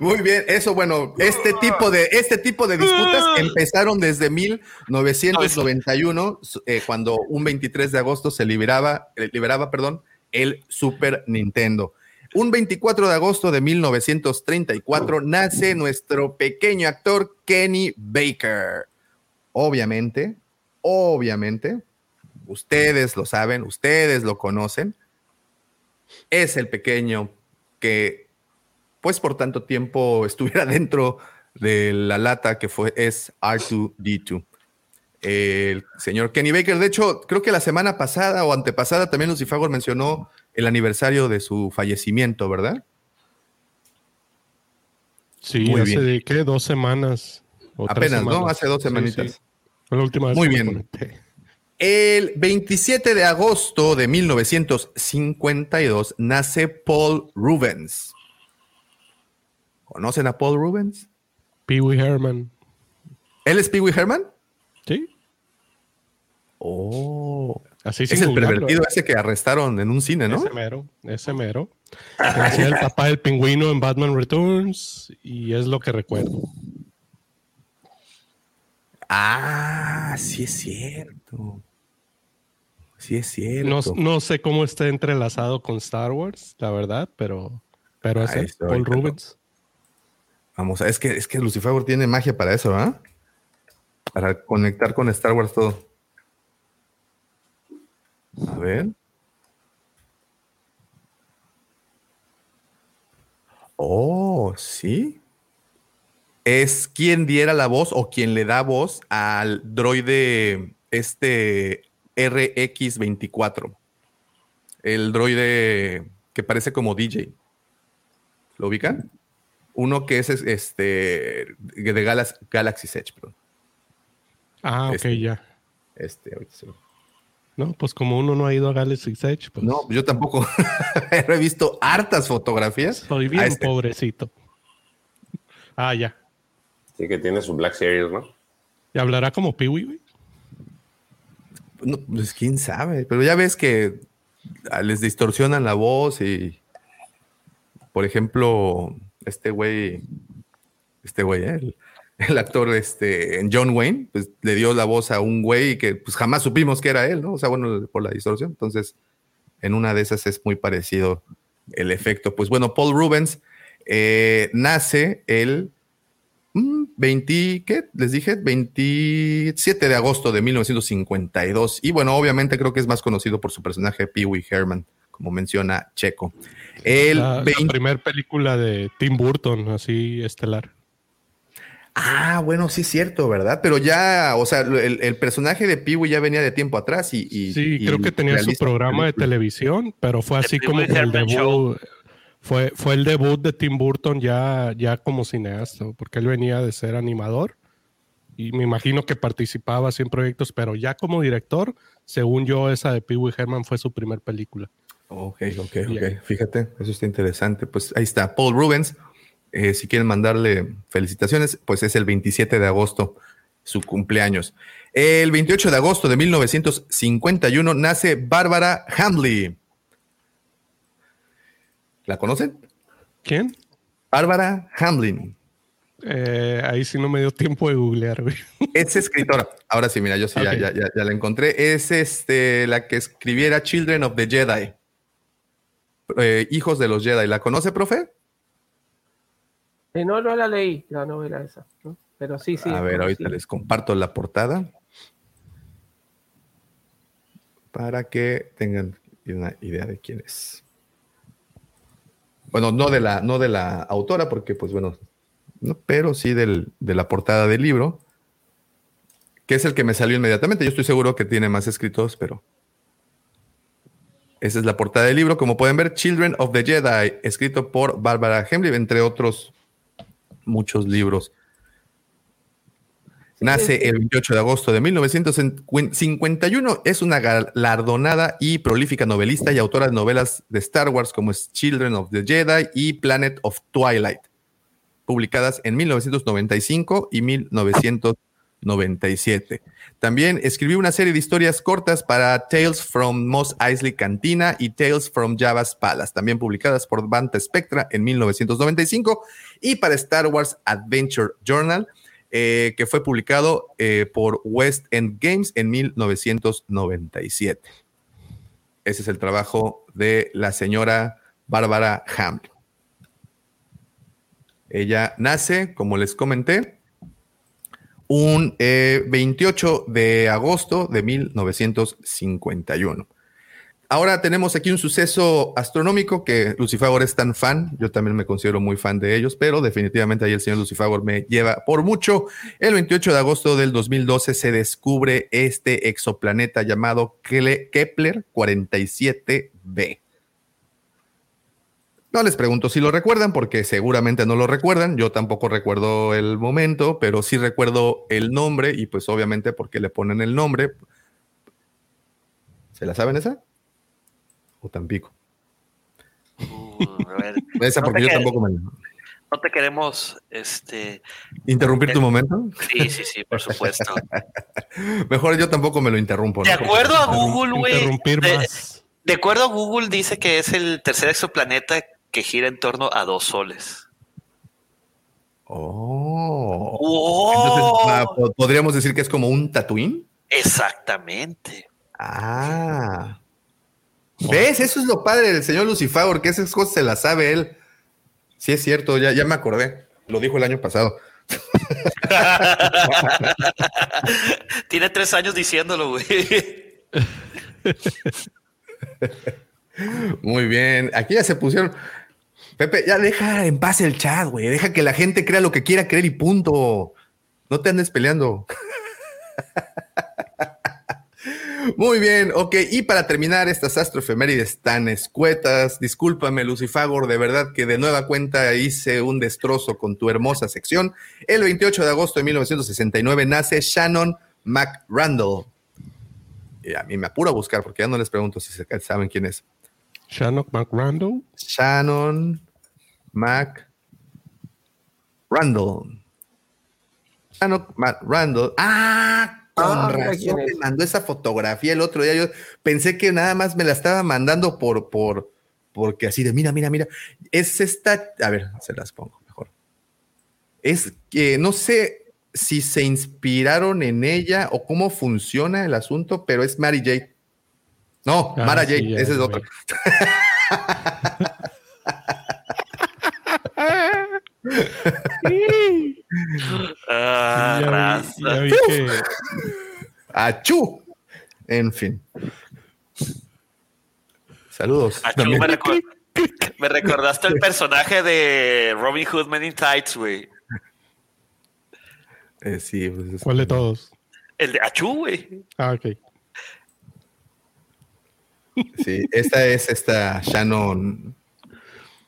[SPEAKER 1] Muy bien, eso bueno, este tipo de este tipo de disputas empezaron desde 1991 eh, cuando un 23 de agosto se liberaba eh, liberaba, perdón, el Super Nintendo. Un 24 de agosto de 1934 nace nuestro pequeño actor Kenny Baker. Obviamente, obviamente, ustedes lo saben, ustedes lo conocen. Es el pequeño que pues por tanto tiempo estuviera dentro de la lata que fue es R2D2. El señor Kenny Baker, de hecho, creo que la semana pasada o antepasada también Lucifagor mencionó el aniversario de su fallecimiento, ¿verdad?
[SPEAKER 4] Sí,
[SPEAKER 1] Muy
[SPEAKER 4] hace
[SPEAKER 1] bien.
[SPEAKER 4] de qué, dos semanas. o tres
[SPEAKER 1] Apenas, ¿no? Hace dos
[SPEAKER 4] Sí,
[SPEAKER 1] semanitas.
[SPEAKER 4] sí. Fue la última vez
[SPEAKER 1] Muy bien. El 27 de agosto de 1952 nace Paul Rubens. ¿Conocen a Paul Rubens?
[SPEAKER 4] Pee Wee Herman.
[SPEAKER 1] ¿Él es Pee Wee Herman?
[SPEAKER 4] Sí,
[SPEAKER 1] Oh.
[SPEAKER 4] así
[SPEAKER 1] Es el pervertido
[SPEAKER 4] ¿eh?
[SPEAKER 1] ese que arrestaron en un cine, ¿no?
[SPEAKER 4] Ese mero, ese mero. Hacía el papá del pingüino en Batman Returns y es lo que recuerdo.
[SPEAKER 1] Ah, sí es cierto. Sí es cierto.
[SPEAKER 4] No, no sé cómo está entrelazado con Star Wars, la verdad, pero, pero es él, Paul Rubens.
[SPEAKER 1] Vamos, a- es que, es que Lucifer tiene magia para eso, ¿ah? Para conectar con Star Wars todo. A ver. Oh, sí. Es quien diera la voz o quien le da voz al droide este RX24. El droide que parece como DJ. ¿Lo ubican? Uno que es este de Galaxy, Galaxy Edge, perdón.
[SPEAKER 4] Ah, ok,
[SPEAKER 1] Este.
[SPEAKER 4] ya.
[SPEAKER 1] Este, ahorita
[SPEAKER 4] No, pues como uno no ha ido a Galaxy Edge, pues
[SPEAKER 1] No, yo tampoco. He visto hartas fotografías.
[SPEAKER 4] estoy bien
[SPEAKER 1] este.
[SPEAKER 4] pobrecito. Ah, ya.
[SPEAKER 2] Sí, que tiene su Black Series, ¿no?
[SPEAKER 4] ¿Y hablará como Peewee, güey?
[SPEAKER 1] No, pues quién sabe, pero ya ves que ah, les distorsionan la voz y, por ejemplo, este güey, este güey, ¿eh? el, el actor este, en John Wayne, pues le dio la voz a un güey que pues jamás supimos que era él, ¿no? O sea, bueno, por la distorsión. Entonces, en una de esas es muy parecido el efecto. Pues bueno, Paul Rubens eh, nace el 20, ¿qué? Les dije, 27 de agosto de 1952. Y bueno, obviamente creo que es más conocido por su personaje Pee Wee Herman, como menciona Checo. El
[SPEAKER 4] La,
[SPEAKER 1] 20
[SPEAKER 4] primera película de Tim Burton, así estelar.
[SPEAKER 1] Ah, bueno, sí es cierto, ¿verdad? Pero ya, o sea, el, el personaje de Pee Wee ya venía de tiempo atrás y... y-
[SPEAKER 4] Sí,
[SPEAKER 1] y
[SPEAKER 4] creo que tenía su programa de televisión, pero fue así como el debut. Fue, fue el debut de Tim Burton ya, ya como cineasta, porque él venía de ser animador y me imagino que participaba así en proyectos, pero ya como director, según yo, esa de Pee Wee Herman fue su primer película.
[SPEAKER 1] Ok, ok, ok. Fíjate, eso está interesante. Pues ahí está, Paul Rubens. Eh, si quieren mandarle felicitaciones, pues es el 27 de agosto, su cumpleaños. El 28 de agosto de 1951 nace Bárbara Hamley. ¿La conocen?
[SPEAKER 4] ¿Quién?
[SPEAKER 1] Bárbara Hamlin.
[SPEAKER 4] Eh, ahí sí no me dio tiempo de googlear, güey.
[SPEAKER 1] Es escritora. Ahora sí, mira, yo sí ya-
[SPEAKER 4] Ok.
[SPEAKER 1] ya, ya- ya la encontré. Es este, la que escribiera Children of the Jedi. Eh, Hijos de los Jedi. ¿La conoce, profe?
[SPEAKER 3] Eh, no, no la leí, la novela esa. ¿no? Pero sí, sí.
[SPEAKER 1] A ver, ahorita les comparto la portada para que tengan una idea de quién es. Bueno, no de la, no de la autora, porque, pues bueno, no, pero sí del- de la portada del libro, que es el que me salió inmediatamente. Yo estoy seguro que tiene más escritos, pero esa es la portada del libro. Como pueden ver, Children of the Jedi, escrito por Barbara Hemley, entre otros muchos libros. Nace el 28 de agosto de 1951. Es una galardonada y prolífica novelista y autora de novelas de Star Wars como Children of the Jedi y Planet of Twilight, publicadas en 1995 y 1997. También escribió una serie de historias cortas para Tales from Mos Eisley Cantina y Tales from Java's Palace, también publicadas por Banta Spectra en 1995 y para Star Wars Adventure Journal, eh, que fue publicado eh, por West End Games en 1997. Ese es el trabajo de la señora Bárbara Hamlin. Ella nace, como les comenté, un eh, 28 de agosto de 1951. Ahora tenemos aquí un suceso astronómico que Lucifagor es tan fan, yo también me considero muy fan de ellos, pero definitivamente ahí el señor Lucifagor me lleva por mucho. El 28 de agosto del 2012 se descubre este exoplaneta llamado Kepler 47b. No les pregunto si lo recuerdan, porque seguramente no lo recuerdan. Yo tampoco recuerdo el momento, pero sí recuerdo el nombre y pues obviamente porque le ponen el nombre. ¿Se la saben esa? O Tampico.
[SPEAKER 5] Uh, a ver,
[SPEAKER 1] Esa
[SPEAKER 5] No
[SPEAKER 1] porque
[SPEAKER 5] te
[SPEAKER 1] yo
[SPEAKER 5] quedes.
[SPEAKER 1] tampoco me...
[SPEAKER 5] no te queremos, este,
[SPEAKER 1] ¿Interrumpir tu momento?
[SPEAKER 5] sí, sí, sí, por supuesto.
[SPEAKER 1] Mejor yo tampoco me lo interrumpo.
[SPEAKER 5] De
[SPEAKER 1] ¿no?
[SPEAKER 5] acuerdo a Google, güey.
[SPEAKER 4] Interrumpir
[SPEAKER 5] de-
[SPEAKER 4] más.
[SPEAKER 5] De acuerdo a Google, dice que es el tercer exoplaneta que gira en torno a dos soles.
[SPEAKER 1] Oh. Ah, po- podríamos decir que es como un Tatooine.
[SPEAKER 5] Exactamente.
[SPEAKER 1] Ah. ¿Ves? Eso es lo padre del señor Lucifagor, que esas cosas se las sabe él. Sí, es cierto, ya, ya me acordé. Lo dijo el año pasado.
[SPEAKER 5] Tiene tres años diciéndolo, güey.
[SPEAKER 1] Muy bien. Aquí ya se pusieron. Pepe, ya deja en paz el chat, güey. Deja que la gente crea lo que quiera creer y punto. No te andes peleando. Muy bien, ok. Y para terminar estas astroefemérides tan escuetas, discúlpame, Lucifagor, de verdad que de nueva cuenta hice un destrozo con tu hermosa sección. El 28 de agosto de 1969 nace Shannon McRandall. Y a mí me apuro a buscar porque ya no les pregunto si saben quién es.
[SPEAKER 4] Shannon McRandall.
[SPEAKER 1] Shannon McRandall. Shannon McRandall. ¡Ah! Con
[SPEAKER 3] Ah,
[SPEAKER 1] razón me mandó esa fotografía el otro día. Yo pensé que nada más me la estaba mandando por, por, porque así de mira, mira, mira. Es esta, a ver, se las pongo mejor. Es que no sé si se inspiraron en ella o cómo funciona el asunto, pero es Mary Jade. No,
[SPEAKER 4] Ah,
[SPEAKER 1] Mara
[SPEAKER 4] sí,
[SPEAKER 1] Jade,
[SPEAKER 4] ya
[SPEAKER 1] ese es otro.
[SPEAKER 5] Ah,
[SPEAKER 4] ya, vi,
[SPEAKER 5] raza.
[SPEAKER 4] ya vi que
[SPEAKER 1] ¡Achú! En fin. Saludos.
[SPEAKER 5] Achú, me, recor- me recordaste el personaje de Robin Hood Men in Tights, güey.
[SPEAKER 1] Eh, sí, pues, es-
[SPEAKER 4] ¿Cuál de todos?
[SPEAKER 5] El de Achú, güey.
[SPEAKER 4] Ah, ok.
[SPEAKER 1] sí, esta es esta Shannon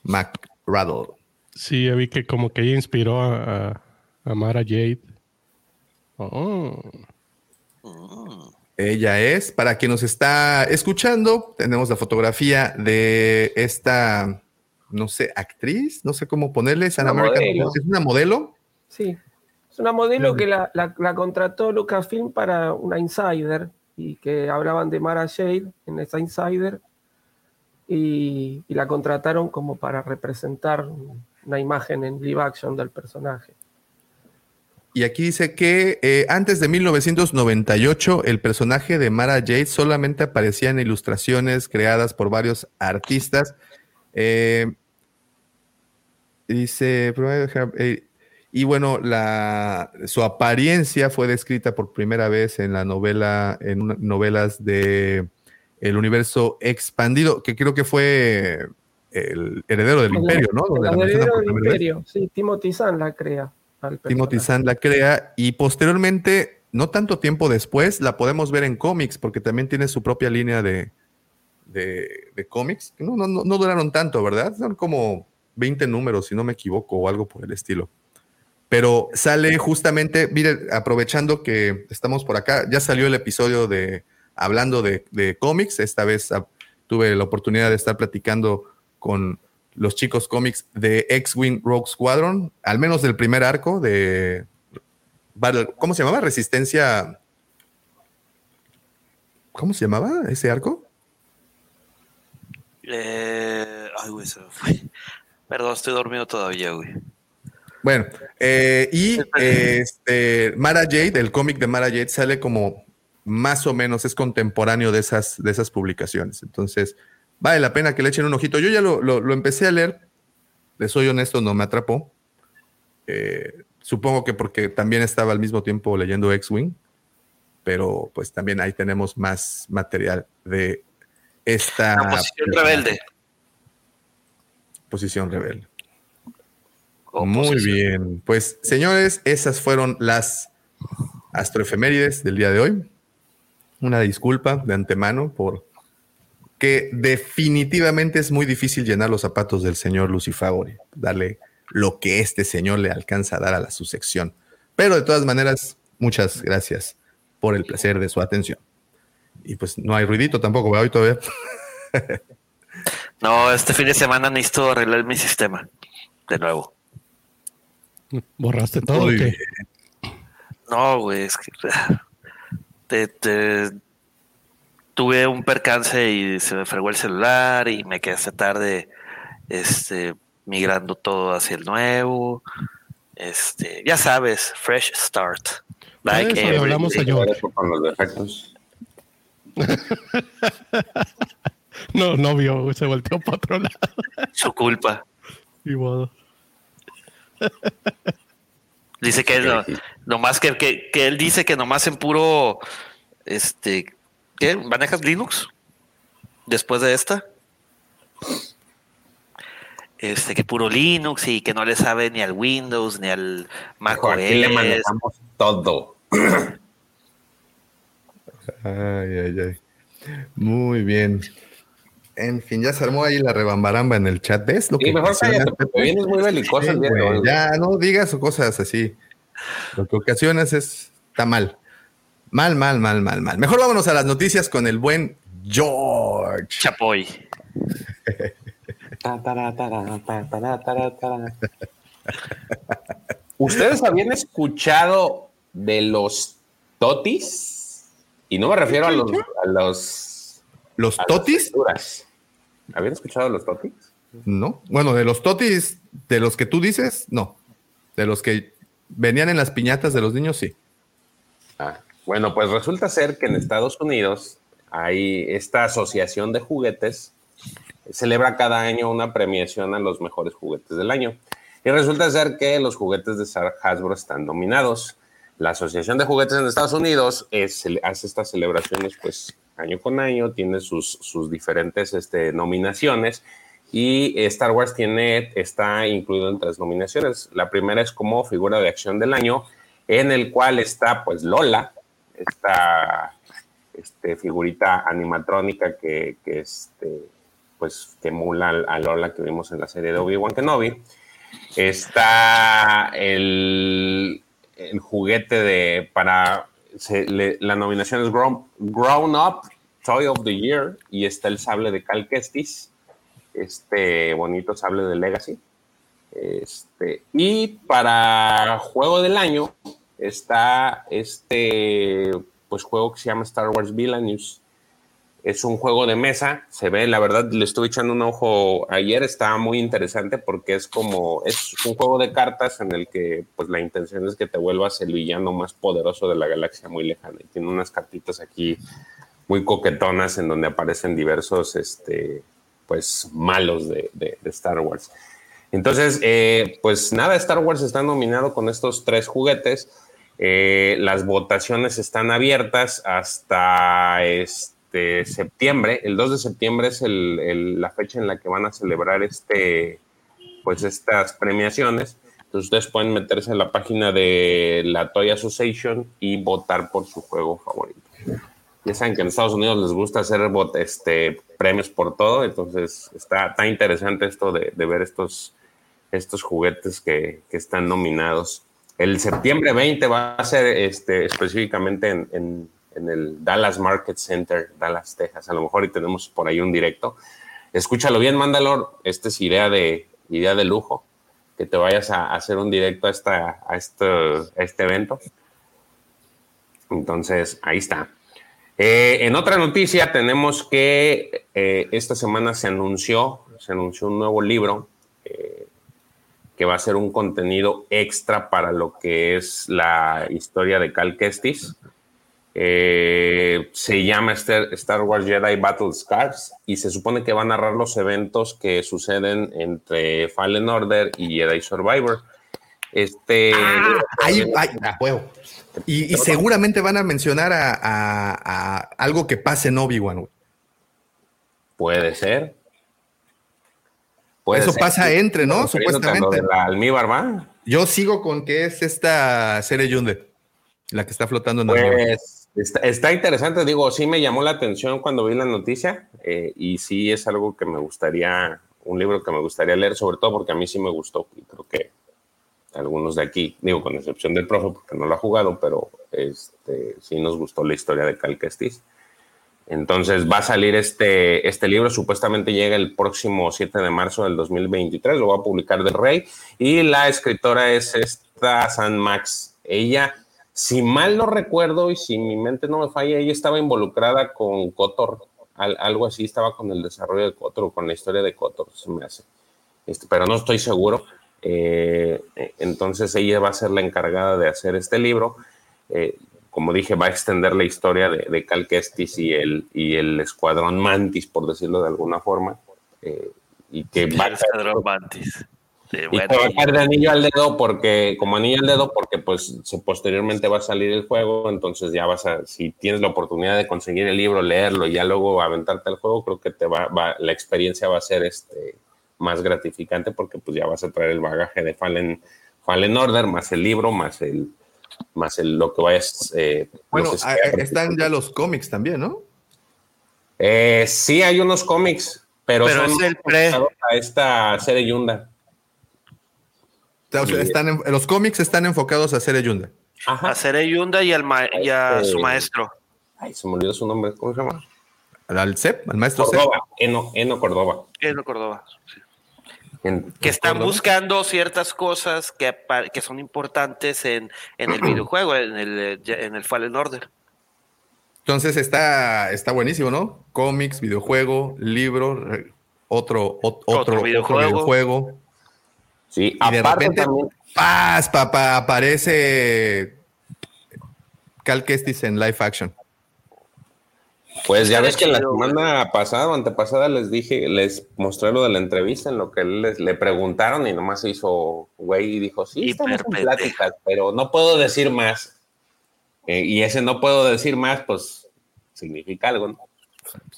[SPEAKER 1] McRaddle.
[SPEAKER 4] Sí, ya vi que como que ella inspiró a, a, a Mara Jade. Oh.
[SPEAKER 1] Ella es, para quien nos está escuchando, tenemos la fotografía de esta, no sé, actriz, no sé cómo ponerle, es,
[SPEAKER 3] Una
[SPEAKER 1] American-
[SPEAKER 3] modelo.
[SPEAKER 1] es una modelo.
[SPEAKER 3] Sí. Es una modelo que la, la- la contrató Lucasfilm para una Insider y que hablaban de Mara Jade en esa Insider y, y la contrataron como para representar una imagen en live action del personaje.
[SPEAKER 1] Y aquí dice que eh, antes de 1998 el personaje de Mara Jade solamente aparecía en ilustraciones creadas por varios artistas. Eh, dice, eh, y bueno, la, su apariencia fue descrita por primera vez en la novela, en novelas de El universo expandido, que creo que fue el heredero del imperio, ¿no? Donde
[SPEAKER 3] El heredero del
[SPEAKER 1] vez.
[SPEAKER 3] imperio, sí, Timothy Zahn la crea.
[SPEAKER 1] Timothy. Zahn la crea y posteriormente, no tanto tiempo después, la podemos ver en cómics porque también tiene su propia línea de, de, de cómics. no, no, no duraron tanto, ¿verdad? Son como 20 números, si no me equivoco, o algo por el estilo. Pero sale justamente, mire, aprovechando que estamos por acá, ya salió el episodio de hablando de, de cómics. Esta vez ah, tuve la oportunidad de estar platicando con los chicos cómics de X-Wing Rogue Squadron, al menos del primer arco de Battle- ¿cómo se llamaba? Resistencia. ¿Cómo se llamaba ese arco?
[SPEAKER 5] Eh, ay, güey, se me fue. Perdón, estoy dormido todavía, güey.
[SPEAKER 1] Bueno, eh, y eh, este, Mara Jade, el cómic de Mara Jade sale como más o menos, es contemporáneo de esas, de esas publicaciones. Entonces, vale la pena que le echen un ojito. Yo ya lo, lo- lo empecé a leer, le soy honesto, no me atrapó. Eh, supongo que porque también estaba al mismo tiempo leyendo X-Wing, pero pues también ahí tenemos más material de esta
[SPEAKER 5] La posición rebelde.
[SPEAKER 1] posición rebelde.
[SPEAKER 5] O
[SPEAKER 1] Muy
[SPEAKER 5] posición.
[SPEAKER 1] bien. Pues, señores, esas fueron las astroefemérides del día de hoy. Una disculpa de antemano por que definitivamente es muy difícil llenar los zapatos del señor Lucifagori, darle lo que este señor le alcanza a dar a la su sección. Pero de todas maneras, muchas gracias por el placer de su atención. Y pues no hay ruidito tampoco, ¿verdad? Hoy todavía.
[SPEAKER 5] No, este fin de semana necesito arreglar mi sistema. De nuevo.
[SPEAKER 4] ¿Borraste todo?
[SPEAKER 1] Muy bien.
[SPEAKER 5] No, güey, es que te- te- tuve un percance y se me fregó el celular y me quedé hasta tarde este, migrando todo hacia el nuevo. Este, ya sabes, fresh start. Like
[SPEAKER 4] Eso le
[SPEAKER 5] every
[SPEAKER 4] hablamos
[SPEAKER 5] day.
[SPEAKER 4] a George.
[SPEAKER 2] Eso con los defectos.
[SPEAKER 4] No, no vio, se volteó para otro lado.
[SPEAKER 5] Su culpa.
[SPEAKER 4] Y modo.
[SPEAKER 5] Dice que no, nomás que, que, que él dice que nomás en puro este ¿qué? ¿Manejas Linux? Después de esta. este, que puro Linux y que no le sabe ni al Windows ni al Mac
[SPEAKER 2] Hijo, aquí le
[SPEAKER 5] OS.
[SPEAKER 2] manejamos todo.
[SPEAKER 1] Ay, ay, ay. Muy bien. En fin, ya se armó ahí la rebambaramba en el chat. ¿Ves lo
[SPEAKER 2] Sí,
[SPEAKER 1] que
[SPEAKER 2] mejor
[SPEAKER 1] ocasiona?
[SPEAKER 2] cállate, porque vienes muy belicoso el día de
[SPEAKER 1] güey,
[SPEAKER 2] hoy.
[SPEAKER 1] Ya, no digas cosas así. Lo que ocasionas es, está mal. Mal, mal, mal, mal, mal. Mejor vámonos a las noticias con el buen George.
[SPEAKER 5] Chapoy.
[SPEAKER 2] ¿Ustedes habían escuchado de los totis? Y no me refiero a los, a los
[SPEAKER 1] ¿Los
[SPEAKER 2] a
[SPEAKER 1] totis?
[SPEAKER 2] ¿Habían escuchado de los totis?
[SPEAKER 1] No. Bueno, de los totis, de los que tú dices, no. De los que venían en las piñatas de los niños, sí.
[SPEAKER 2] Ah, bueno, pues resulta ser que en Estados Unidos hay esta asociación de juguetes, celebra cada año una premiación a los mejores juguetes del año. Y resulta ser que los juguetes de Hasbro están nominados. La Asociación de Juguetes en Estados Unidos hace estas celebraciones pues año con año, tiene sus, sus diferentes este, nominaciones y Star Wars tiene, está incluido en tres nominaciones. La primera es como figura de acción del año, en el cual está pues Lola, esta este, figurita animatrónica que, que, este, pues, que emula a Lola que vimos en la serie de Obi-Wan Kenobi. Está el, el juguete de para la nominación es Grown, Grown Up Toy of the Year y está el sable de Cal Kestis, este bonito sable de Legacy. Este, y para juego del año está este pues juego que se llama Star Wars Villainous. Es un juego de mesa, se ve, la verdad, le estuve echando un ojo ayer, está muy interesante porque es como, es un juego de cartas en el que pues la intención es que te vuelvas el villano más poderoso de la galaxia muy lejana. Y tiene unas cartitas aquí muy coquetonas en donde aparecen diversos, este, pues, malos de Star Wars. Entonces, eh, pues nada, Star Wars está nominado con estos tres juguetes. Eh, las votaciones están abiertas hasta este septiembre. El 2 de septiembre es la fecha en la que van a celebrar este, pues estas premiaciones. Entonces ustedes pueden meterse en la página de la Toy Association y votar por su juego favorito. Ya saben que en Estados Unidos les gusta hacer este, premios por todo, entonces está, está interesante esto de, de ver estos, estos juguetes que, que están nominados. El septiembre 20 va a ser este, específicamente en, el Dallas Market Center, Dallas, Texas. A lo mejor y tenemos por ahí un directo. Escúchalo bien, Mandalor. Esta es idea de, idea de lujo, que te vayas a, hacer un directo a, esta, a, este, este evento. Entonces, ahí está. Eh, en otra noticia tenemos que eh, esta semana se anunció, se anunció un nuevo libro eh, que va a ser un contenido extra para lo que es la historia de Cal Kestis. Eh, se llama Star, Wars Jedi Battle Scars y se supone que va a narrar los eventos que suceden entre Fallen Order y Jedi Survivor. Este,
[SPEAKER 1] Ah, ahí, ahí, a huevo. Y, y seguramente van a mencionar a, a- a algo que pase en Obi-Wan.
[SPEAKER 2] Puede ser. Puede
[SPEAKER 1] Eso
[SPEAKER 2] ser.
[SPEAKER 1] pasa entre, ¿no? Supuestamente.
[SPEAKER 2] de la almíbar, ¿va?
[SPEAKER 1] Yo sigo con que es esta serie Yunde, la que está flotando en almíbar.
[SPEAKER 2] Pues está, está interesante, digo, sí me llamó la atención cuando vi la noticia eh, y sí es algo que me gustaría, un libro que me gustaría leer, sobre todo porque a mí sí me gustó y creo que algunos de aquí, digo, con excepción del profe porque no lo ha jugado, pero este, sí nos gustó la historia de Cal Kestis. Entonces va a salir este, este libro, supuestamente llega el próximo 7 de marzo del 2023, lo va a publicar Del Rey, y la escritora es esta San Max. Ella, si mal no recuerdo y si mi mente no me falla, ella estaba involucrada con Kotor, al- algo así, estaba con el desarrollo de Kotor, o con la historia de Kotor, se me hace. Este, pero no estoy seguro. Eh, eh, entonces ella va a ser la encargada de hacer este libro. Eh, como dije, va a extender la historia de, de Cal Kestis y el, y el escuadrón Mantis, por decirlo de alguna forma. eh, y que va
[SPEAKER 5] El Escuadrón Mantis. Sí,
[SPEAKER 2] y
[SPEAKER 5] bueno,
[SPEAKER 2] va a caer de anillo al dedo porque, como anillo al dedo, porque pues posteriormente va a salir el juego, entonces ya vas a, si tienes la oportunidad de conseguir el libro, leerlo y ya luego aventarte al juego, creo que te va, va- la experiencia va a ser este más gratificante porque pues ya vas a traer el bagaje de Fallen, Fallen Order, más el libro, más el más el, lo que vayas. Eh,
[SPEAKER 1] Bueno, ah, están ya los cómics también, ¿no?
[SPEAKER 2] Eh, sí, hay unos cómics, pero,
[SPEAKER 5] Pero
[SPEAKER 2] son
[SPEAKER 5] es el pre.
[SPEAKER 2] a esta serie Yunda.
[SPEAKER 1] O sea,
[SPEAKER 2] Sí.
[SPEAKER 1] están en- los cómics están enfocados a Sere Yunda.
[SPEAKER 2] Ajá.
[SPEAKER 5] A Sere Yunda y, al ma- y a
[SPEAKER 2] Este-
[SPEAKER 5] su maestro.
[SPEAKER 2] Ay, se me olvidó su nombre. ¿Cómo se llama?
[SPEAKER 1] Al CEP, al maestro CEP.
[SPEAKER 2] Eno, Eno Córdoba.
[SPEAKER 5] En Córdoba. sí.
[SPEAKER 2] En-
[SPEAKER 5] Que están buscando ciertas cosas que, que son importantes en, en el videojuego, en el, eh, en el Fallen Order.
[SPEAKER 1] Entonces está, está buenísimo, ¿no? Cómics, videojuego, libro, otro, ot- otro, otro
[SPEAKER 5] videojuego.
[SPEAKER 1] videojuego.
[SPEAKER 2] Sí,
[SPEAKER 1] Y de
[SPEAKER 2] aparte
[SPEAKER 1] repente,
[SPEAKER 2] también.
[SPEAKER 1] ¡paz, papá! Aparece Cal Kestis en live action.
[SPEAKER 2] Pues ya ves que la semana pasada o antepasada les dije, les mostré lo de la entrevista en lo que les, le preguntaron y nomás se hizo güey y dijo, sí, estamos en pláticas, pero no puedo decir más. Eh, y ese no puedo decir más, pues significa algo, ¿no?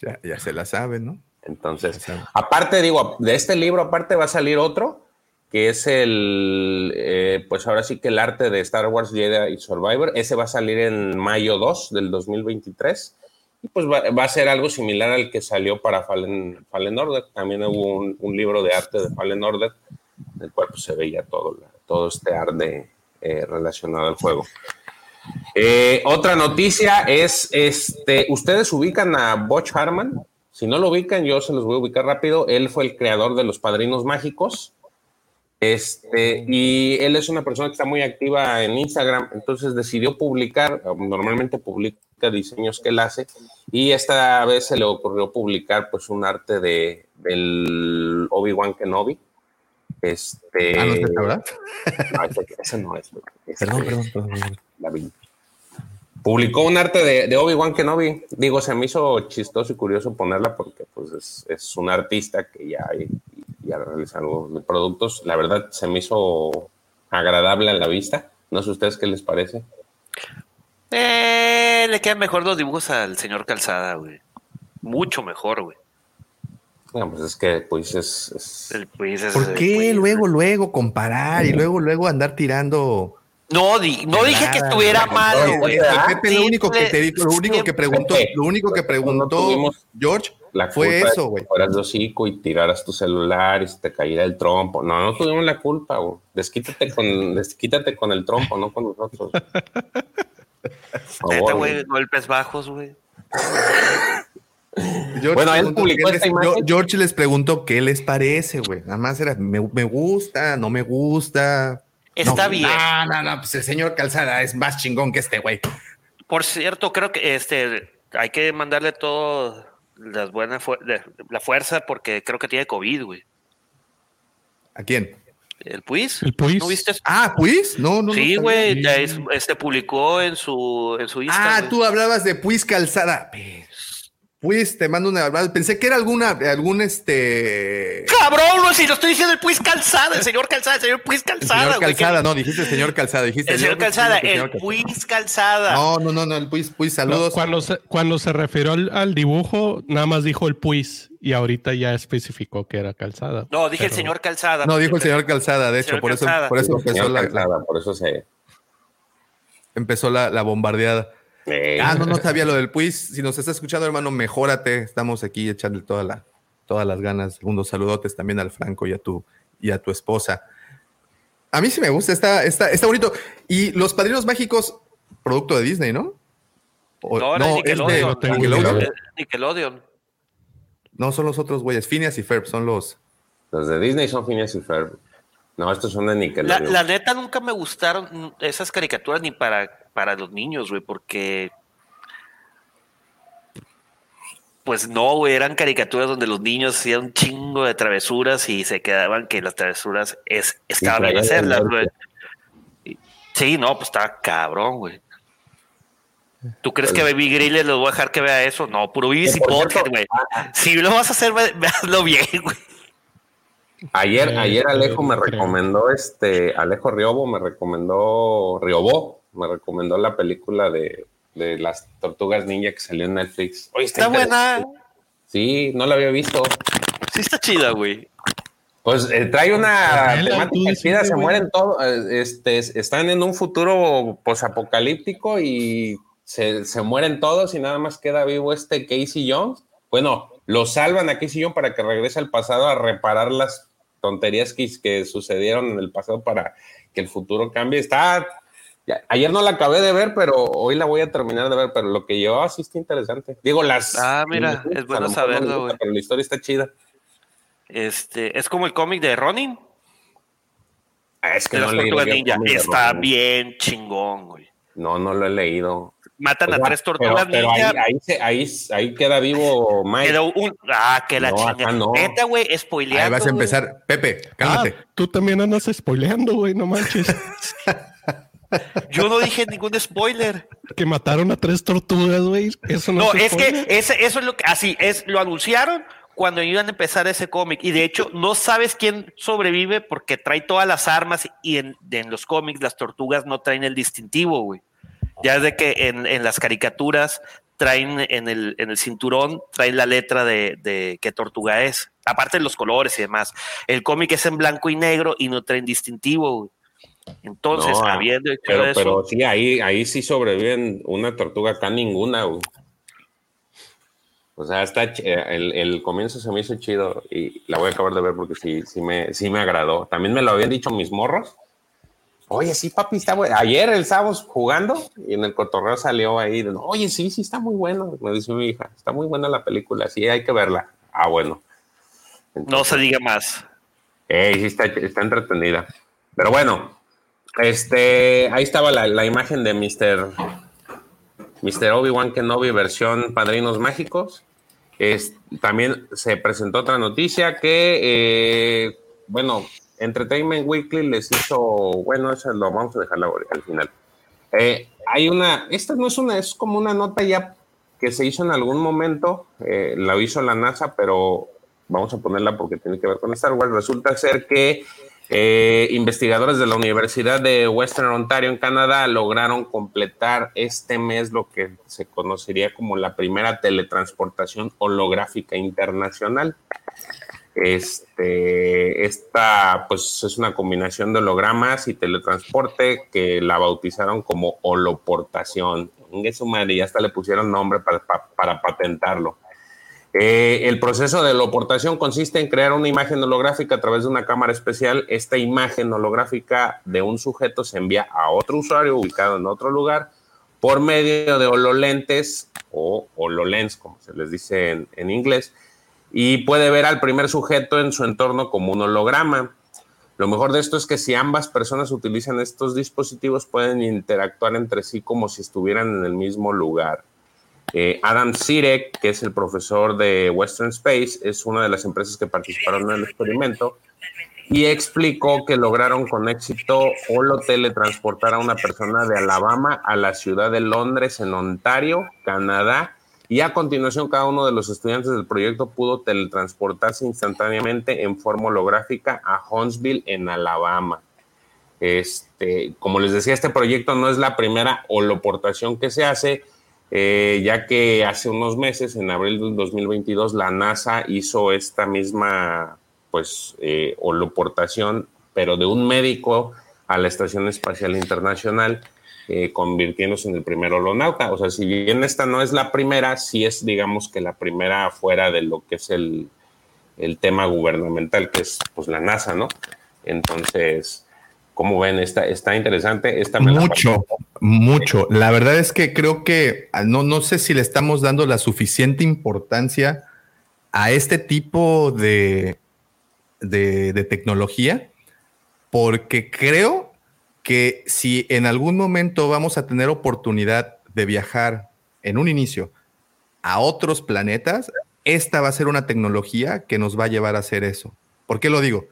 [SPEAKER 1] Ya, ya se la saben, ¿no?
[SPEAKER 2] Entonces,
[SPEAKER 1] Exacto.
[SPEAKER 2] aparte, digo, de este libro, aparte va a salir otro, que es el, eh, pues ahora sí que el arte de Star Wars Jedi y Survivor. Ese va a salir en mayo 2 del 2023. Y pues va, a ser algo similar al que salió para Fallen, Fallen Order. También hubo un, libro de arte de Fallen Order, en el cual pues, se veía todo, todo este arte eh, relacionado al juego. Eh, otra noticia es, este, ustedes ubican a Butch Harman. Si no lo ubican, yo se los voy a ubicar rápido. Él fue el creador de los Padrinos Mágicos. Este, y él es una persona que está muy activa en Instagram, entonces decidió publicar, normalmente publica diseños que él hace, y esta vez se le ocurrió publicar pues un arte de, del Obi-Wan Kenobi. Este,
[SPEAKER 1] Ah, ¿no es esta, verdad?
[SPEAKER 2] no, ese, ese no es.
[SPEAKER 1] Perdón, perdón, perdón, perdón.
[SPEAKER 2] David. Publicó un arte de, de Obi-Wan Kenobi. Digo, se me hizo chistoso y curioso ponerla porque pues, es, es un artista que ya, ya realiza algo de productos. La verdad, se me hizo agradable a la vista. No sé ustedes qué les parece.
[SPEAKER 5] Eh, le quedan mejor los dibujos al señor Calzada, güey. Mucho mejor, güey.
[SPEAKER 2] No, pues es que pues es... es-
[SPEAKER 5] El pues es-
[SPEAKER 1] ¿Por qué
[SPEAKER 5] pues,
[SPEAKER 1] luego, luego comparar y luego, luego andar tirando?
[SPEAKER 5] No, di- no dije que estuviera
[SPEAKER 1] güey. oye, Pepe, lo único que te dijo, lo único que preguntó, lo único que preguntó George
[SPEAKER 2] la
[SPEAKER 1] fue eso, güey.
[SPEAKER 2] que fueras de hocico y tiraras tu celular y se te cayera el trompo. No, no tuvimos la culpa, güey. Desquítate con, desquítate con el trompo, no con nosotros.
[SPEAKER 5] Neta, güey, golpes bajos, güey.
[SPEAKER 1] George
[SPEAKER 2] Bueno, él publicó esta
[SPEAKER 1] les-
[SPEAKER 2] imagen.
[SPEAKER 1] George les preguntó qué les parece, güey. Nada más era, me, me gusta, no me gusta.
[SPEAKER 5] Está
[SPEAKER 1] No,
[SPEAKER 5] bien.
[SPEAKER 1] No, no, no, pues el señor Calzada es más chingón que este, güey.
[SPEAKER 5] Por cierto, creo que este hay que mandarle todo las buenas fu- la fuerza porque creo que tiene COVID, güey.
[SPEAKER 1] ¿A quién?
[SPEAKER 5] ¿El Puis?
[SPEAKER 4] ¿El Puis?
[SPEAKER 5] ¿No viste? eso?
[SPEAKER 1] Ah, pues, no, no.
[SPEAKER 5] sí,
[SPEAKER 1] no
[SPEAKER 5] güey,
[SPEAKER 1] sabía.
[SPEAKER 5] ya es- este publicó en su en su Insta.
[SPEAKER 1] Ah, tú hablabas de Puis Calzada. Pues te mando una. Pensé que era alguna, algún este.
[SPEAKER 5] Cabrón, no, si lo estoy diciendo el Puis Calzada, el señor Calzada, el señor Puis
[SPEAKER 1] El
[SPEAKER 5] Calzada.
[SPEAKER 1] señor
[SPEAKER 5] güey,
[SPEAKER 1] Calzada, no, dijiste el señor Calzada, dijiste.
[SPEAKER 5] El señor Calzada, el
[SPEAKER 1] señor
[SPEAKER 5] Puis Calzada.
[SPEAKER 1] No, no, no, no, el Puis, Puis,
[SPEAKER 4] No,
[SPEAKER 1] saludos.
[SPEAKER 4] cuando, se, cuando se refirió al, al dibujo, nada más dijo el puis y ahorita ya especificó que era calzada.
[SPEAKER 5] No, dije el señor Calzada.
[SPEAKER 1] No, dijo el señor Calzada, de hecho,
[SPEAKER 5] Señor
[SPEAKER 1] por eso, por eso empezó
[SPEAKER 2] señor
[SPEAKER 1] la,
[SPEAKER 2] Calzada, por eso se...
[SPEAKER 1] empezó la, la bombardeada.
[SPEAKER 2] Eh,
[SPEAKER 1] Ah, no, no sabía lo del Puis. Si nos está escuchando, hermano, mejórate. Estamos aquí echándole toda la, todas las ganas. Unos saludotes también al Franco y a tu, y a tu esposa. A mí sí me gusta, está, está, está bonito. Y los padrinos mágicos, producto de Disney, ¿no? O-
[SPEAKER 5] No,
[SPEAKER 1] es de
[SPEAKER 5] Nickelodeon.
[SPEAKER 1] Nickelodeon. No, son los otros güeyes. Phineas y Ferb son los.
[SPEAKER 2] Los de Disney son Phineas y Ferb. No, estos son de
[SPEAKER 5] La,
[SPEAKER 2] Nickelodeon.
[SPEAKER 5] la neta nunca me gustaron esas caricaturas ni para, para los niños, güey, porque pues no, güey, eran caricaturas donde los niños hacían un chingo de travesuras y se quedaban que las travesuras es, estaban bien hacerlas, güey. Sí, no, pues estaba cabrón, güey. ¿Tú crees que Baby Griller los voy a dejar que vea eso? No, puro Beavis y
[SPEAKER 2] Pues, cierto,
[SPEAKER 5] güey.
[SPEAKER 2] ah,
[SPEAKER 5] Si lo vas a hacer, hazlo bien, güey.
[SPEAKER 2] Ayer,
[SPEAKER 4] Eh,
[SPEAKER 2] ayer Alejo me
[SPEAKER 4] creo.
[SPEAKER 2] recomendó este, Alejo Riobo me recomendó, Riobó, me recomendó la película de, de las tortugas ninja que salió en Netflix. Oye,
[SPEAKER 5] Está buena.
[SPEAKER 2] Sí, no la había visto.
[SPEAKER 5] Sí está chida, güey.
[SPEAKER 2] Pues eh, trae una
[SPEAKER 4] Pues,
[SPEAKER 2] temática chida, se mueren todos, eh, este, están en un futuro posapocalíptico y se, se mueren todos y nada más queda vivo este Casey Jones. Bueno, lo salvan a Casey Jones para que regrese al pasado a reparar las tonterías que, que sucedieron en el pasado para que el futuro cambie. Está, ayer no la acabé de ver, pero hoy la voy a terminar de ver, pero lo que llevaba sí está interesante. Digo, las...
[SPEAKER 5] Ah, mira, es bueno saberlo, güey.
[SPEAKER 2] Pero la historia está chida.
[SPEAKER 5] Este, es como el cómic de Ronin,
[SPEAKER 2] Ah, Es que
[SPEAKER 5] de
[SPEAKER 2] no
[SPEAKER 5] las
[SPEAKER 2] leí
[SPEAKER 5] ninja. Está bien chingón, güey.
[SPEAKER 2] No, no lo he leído.
[SPEAKER 5] Matan
[SPEAKER 2] O
[SPEAKER 5] a tres tortugas
[SPEAKER 2] pero, pero
[SPEAKER 5] ninja.
[SPEAKER 2] ahí, ahí, se- ahí, ahí queda vivo Mike.
[SPEAKER 5] Pero un, ah, que la
[SPEAKER 2] No,
[SPEAKER 5] chingada.
[SPEAKER 2] no.
[SPEAKER 5] Neta, güey, spoileando.
[SPEAKER 1] Ahí vas a empezar. Pepe, cálmate.
[SPEAKER 4] Ah, tú también andas spoileando, güey, no manches.
[SPEAKER 5] Yo no dije ningún spoiler.
[SPEAKER 4] que mataron a tres tortugas, güey. Eso no,
[SPEAKER 5] No,
[SPEAKER 4] se
[SPEAKER 5] es que ese, eso es lo que así es, lo anunciaron cuando iban a empezar ese cómic. Y de hecho, no sabes quién sobrevive porque trae todas las armas y en, en los cómics las tortugas no traen el distintivo, güey. Ya es de que en, en las caricaturas traen en el, en el cinturón, traen la letra de, de qué tortuga es. Aparte de los colores y demás. El cómic es en blanco y negro y no traen distintivo. Entonces,
[SPEAKER 2] No,
[SPEAKER 5] habiendo hecho
[SPEAKER 2] pero,
[SPEAKER 5] eso.
[SPEAKER 2] pero sí, ahí, ahí sí sobreviven una tortuga, acá ninguna. güey. O sea, está ch- eh, el, el comienzo se me hizo chido y la voy a acabar de ver porque sí, sí, me, sí me agradó. También me lo habían dicho mis morros. Oye, sí, papi, está bueno. Ayer estábamos jugando y en el cotorreo salió ahí. Oye, sí, sí, está muy bueno. Me dice mi hija, está muy buena la película, sí, hay que verla. Ah, bueno.
[SPEAKER 5] no se diga más.
[SPEAKER 2] Ey, sí está, está entretenida. Pero bueno, este, ahí estaba la, la imagen de Mr. Mr. Obi-Wan Kenobi versión Padrinos Mágicos. Es, también se presentó otra noticia que, eh, bueno, Entertainment Weekly les hizo, bueno, eso lo vamos a dejar al final. Eh, hay una, esta no es una, es como una nota ya que se hizo en algún momento, eh, la hizo la NASA, pero vamos a ponerla porque tiene que ver con Star Wars. Resulta ser que eh, investigadores de la Universidad de Western Ontario en Canadá lograron completar este mes lo que se conocería como la primera teletransportación holográfica internacional. Este, esta pues es una combinación de hologramas y teletransporte que la bautizaron como holoportación. En su madre, ya hasta le pusieron nombre para, para, para patentarlo. Eh, el proceso de holoportación consiste en crear una imagen holográfica a través de una cámara especial. Esta imagen holográfica de un sujeto se envía a otro usuario ubicado en otro lugar por medio de hololentes o hololens, como se les dice en, en inglés, y puede ver al primer sujeto en su entorno como un holograma. Lo mejor de esto es que si ambas personas utilizan estos dispositivos pueden interactuar entre sí como si estuvieran en el mismo lugar. Eh, Adam Sirek, que es el profesor de Western Space, es una de las empresas que participaron en el experimento y explicó que lograron con éxito holo teletransportar a una persona de Alabama a la ciudad de Londres en Ontario, Canadá, y a continuación cada uno de los estudiantes del proyecto pudo teletransportarse instantáneamente en forma holográfica a Huntsville en Alabama. Este, como les decía, este proyecto no es la primera holoportación que se hace, eh, ya que hace unos meses, en abril del 2022, la NASA hizo esta misma pues eh, holoportación, pero de un médico a la Estación Espacial Internacional, eh, convirtiéndose en el primer holonauta. O sea, si bien esta no es la primera, sí es, digamos, que la primera fuera de lo que es el, el tema gubernamental, que es pues la NASA, ¿no? Entonces, como ven, está, está interesante. Esta
[SPEAKER 1] Mucho, mucho. La verdad es que creo que ah, no, no sé si le estamos dando la suficiente importancia a este tipo de, de, de tecnología, porque creo que si en algún momento vamos a tener oportunidad de viajar en un inicio a otros planetas, esta va a ser una tecnología que nos va a llevar a hacer eso. ¿Por qué lo digo?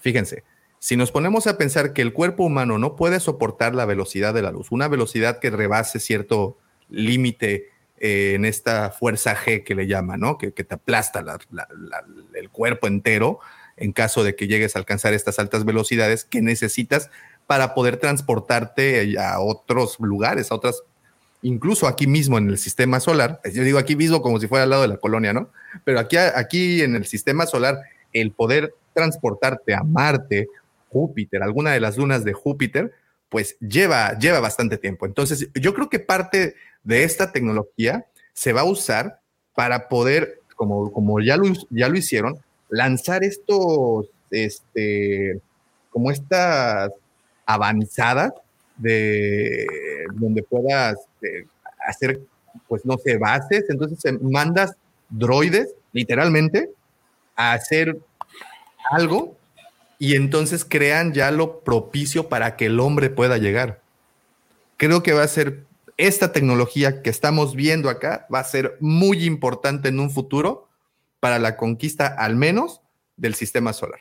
[SPEAKER 1] Fíjense, si nos ponemos a pensar que el cuerpo humano no puede soportar la velocidad de la luz, una velocidad que rebase cierto límite eh, en esta fuerza G que le llama, ¿no? Que, te aplasta la, la, la, el cuerpo entero en caso de que llegues a alcanzar estas altas velocidades que necesitas para poder transportarte a otros lugares, a otras, incluso aquí mismo en el sistema solar. Yo digo aquí mismo como si fuera al lado de la colonia, ¿no? Pero aquí, aquí en el sistema solar, el poder transportarte a Marte, Júpiter, alguna de las lunas de Júpiter, pues lleva, lleva bastante tiempo. Entonces, yo creo que parte de esta tecnología se va a usar para poder, como, como ya, lo, ya lo hicieron, lanzar estos, este, como estas avanzadas de donde puedas eh, hacer, pues no sé, bases. Entonces mandas droides, literalmente, a hacer algo y entonces crean ya lo propicio para que el hombre pueda llegar. Creo que va a ser esta tecnología que estamos viendo acá, va a ser muy importante en un futuro para la conquista al menos del sistema solar.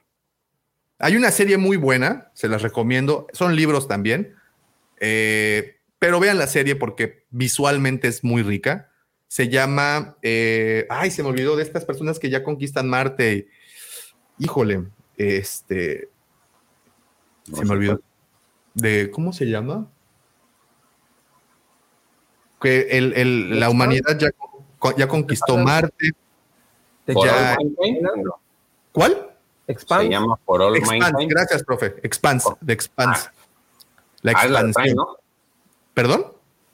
[SPEAKER 1] Hay una serie muy buena, se las recomiendo, son libros también, eh, pero vean la serie porque visualmente es muy rica. Se llama, eh, ay, se me olvidó de estas personas que ya conquistan Marte. Híjole, este, se me olvidó. De, ¿cómo se llama? Que el, la humanidad ya, ya conquistó Marte. Ya, ¿Cuál?
[SPEAKER 2] Expand. Se llama For All
[SPEAKER 1] Expand, Gracias, profe. Expans, oh. de Expans. Ah. La ah, expansión. ¿no? ¿Perdón?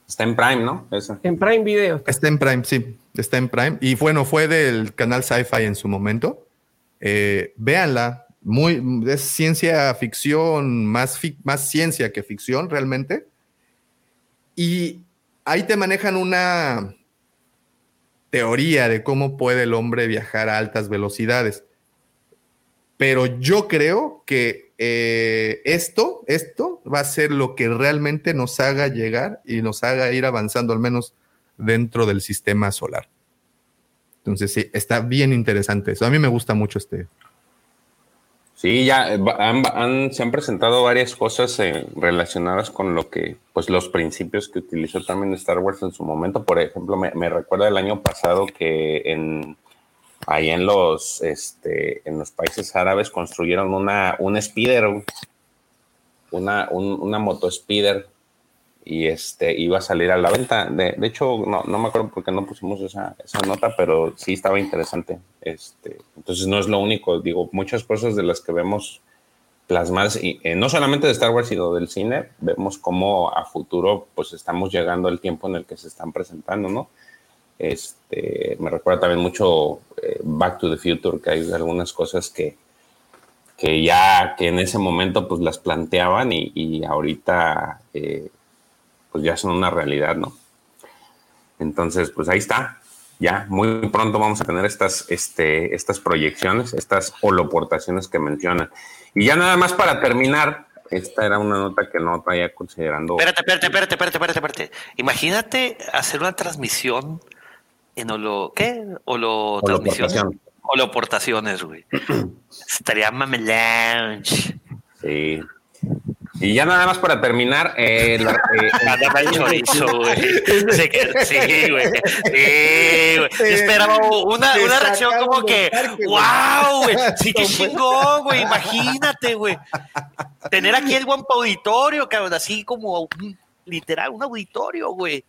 [SPEAKER 2] Está en Prime, ¿no?
[SPEAKER 3] En Prime Video.
[SPEAKER 1] Está en Prime, sí. Está en Prime. Y bueno, fue del canal Sci-Fi en su momento. Eh, véanla. Muy, es ciencia ficción, más, más ciencia que ficción realmente. Y ahí te manejan una teoría de cómo puede el hombre viajar a altas velocidades. Pero yo creo que eh, esto, esto va a ser lo que realmente nos haga llegar y nos haga ir avanzando al menos dentro del sistema solar. Entonces, sí, está bien interesante eso. A mí me gusta mucho este.
[SPEAKER 2] Sí, ya eh, se han presentado varias cosas eh, relacionadas con lo que, pues los principios que utilizó también Star Wars en su momento. Por ejemplo, me, me recuerda el año pasado que en ahí en los, este, en los países árabes construyeron una, un speeder, una, una moto speeder y este iba a salir a la venta. De, hecho, no, no, me acuerdo por qué no pusimos esa, esa, nota, pero sí estaba interesante. Este, entonces no es lo único, digo, muchas cosas de las que vemos plasmadas, y, eh, no solamente de Star Wars, sino del cine, vemos cómo a futuro pues estamos llegando al tiempo en el que se están presentando, ¿no? Este, me recuerda también mucho eh, Back to the Future, que hay algunas cosas que, que ya que en ese momento pues las planteaban y, ahorita eh, pues ya son una realidad, ¿no? Entonces, pues ahí está. Ya muy pronto vamos a tener estas, este, estas proyecciones, estas holoportaciones que mencionan. Y ya nada más para terminar, esta era una nota que no traía considerando.
[SPEAKER 5] Espérate, espérate, espérate, espérate, espérate, espérate. Imagínate hacer una transmisión en holo, ¿qué? Holo transmisión. Holoportaciones, güey. Estaría mame lounge.
[SPEAKER 2] Sí. Y ya nada más para terminar, eh, la,
[SPEAKER 5] eh, güey. Sí, güey. Sí, güey. esperaba una, una reacción como que, wow, güey. Sí, qué chingón, güey. Imagínate, güey. Tener aquí el buen auditorio, cabrón, así como literal, un auditorio, güey.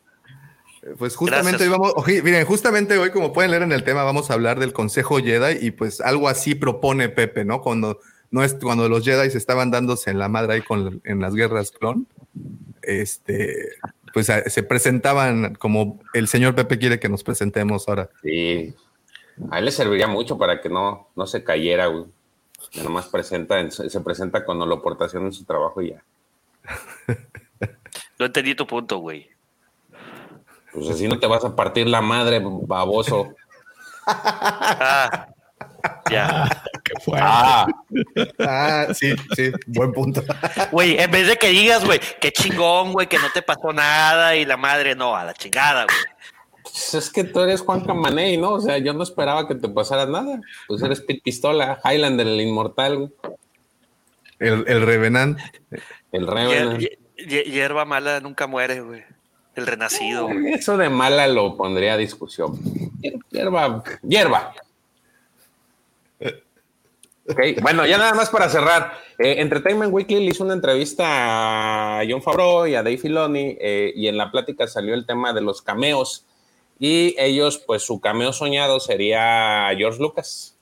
[SPEAKER 1] Pues justamente hoy vamos, miren, justamente hoy, como pueden leer en el tema, vamos a hablar del Consejo Jedi y pues algo así propone Pepe, ¿no? Cuando no es cuando los Jedi se estaban dándose en la madre ahí con, en las guerras clon, este, pues se presentaban como el señor Pepe quiere que nos presentemos ahora.
[SPEAKER 2] Sí, a él le serviría mucho para que no, no se cayera, güey. Nomás presenta, se presenta con holoportación en su trabajo y ya.
[SPEAKER 5] No entendí tu punto, güey.
[SPEAKER 2] Pues así no te vas a partir la madre, baboso.
[SPEAKER 5] ah, ya.
[SPEAKER 1] Qué fuerte. Ah. ah, sí, sí, buen punto.
[SPEAKER 5] Güey, en vez de que digas, güey, qué chingón, güey, que no te pasó nada y la madre, no, a la chingada, güey.
[SPEAKER 2] Pues es que tú eres Juan Camaney, ¿no? O sea, yo no esperaba que te pasara nada. Pues eres Pit Pistola, Highlander, el inmortal, güey.
[SPEAKER 1] El, el Revenant.
[SPEAKER 2] El Revenant.
[SPEAKER 5] hierba mala nunca muere, güey. El renacido.
[SPEAKER 2] Eso de mala lo pondría a discusión. Hierba, hierba. Okay. Bueno, ya nada más para cerrar. Eh, Entertainment Weekly le hizo una entrevista a John Favreau y a Dave Filoni eh, y en la plática salió el tema de los cameos y ellos, pues su cameo soñado sería George Lucas.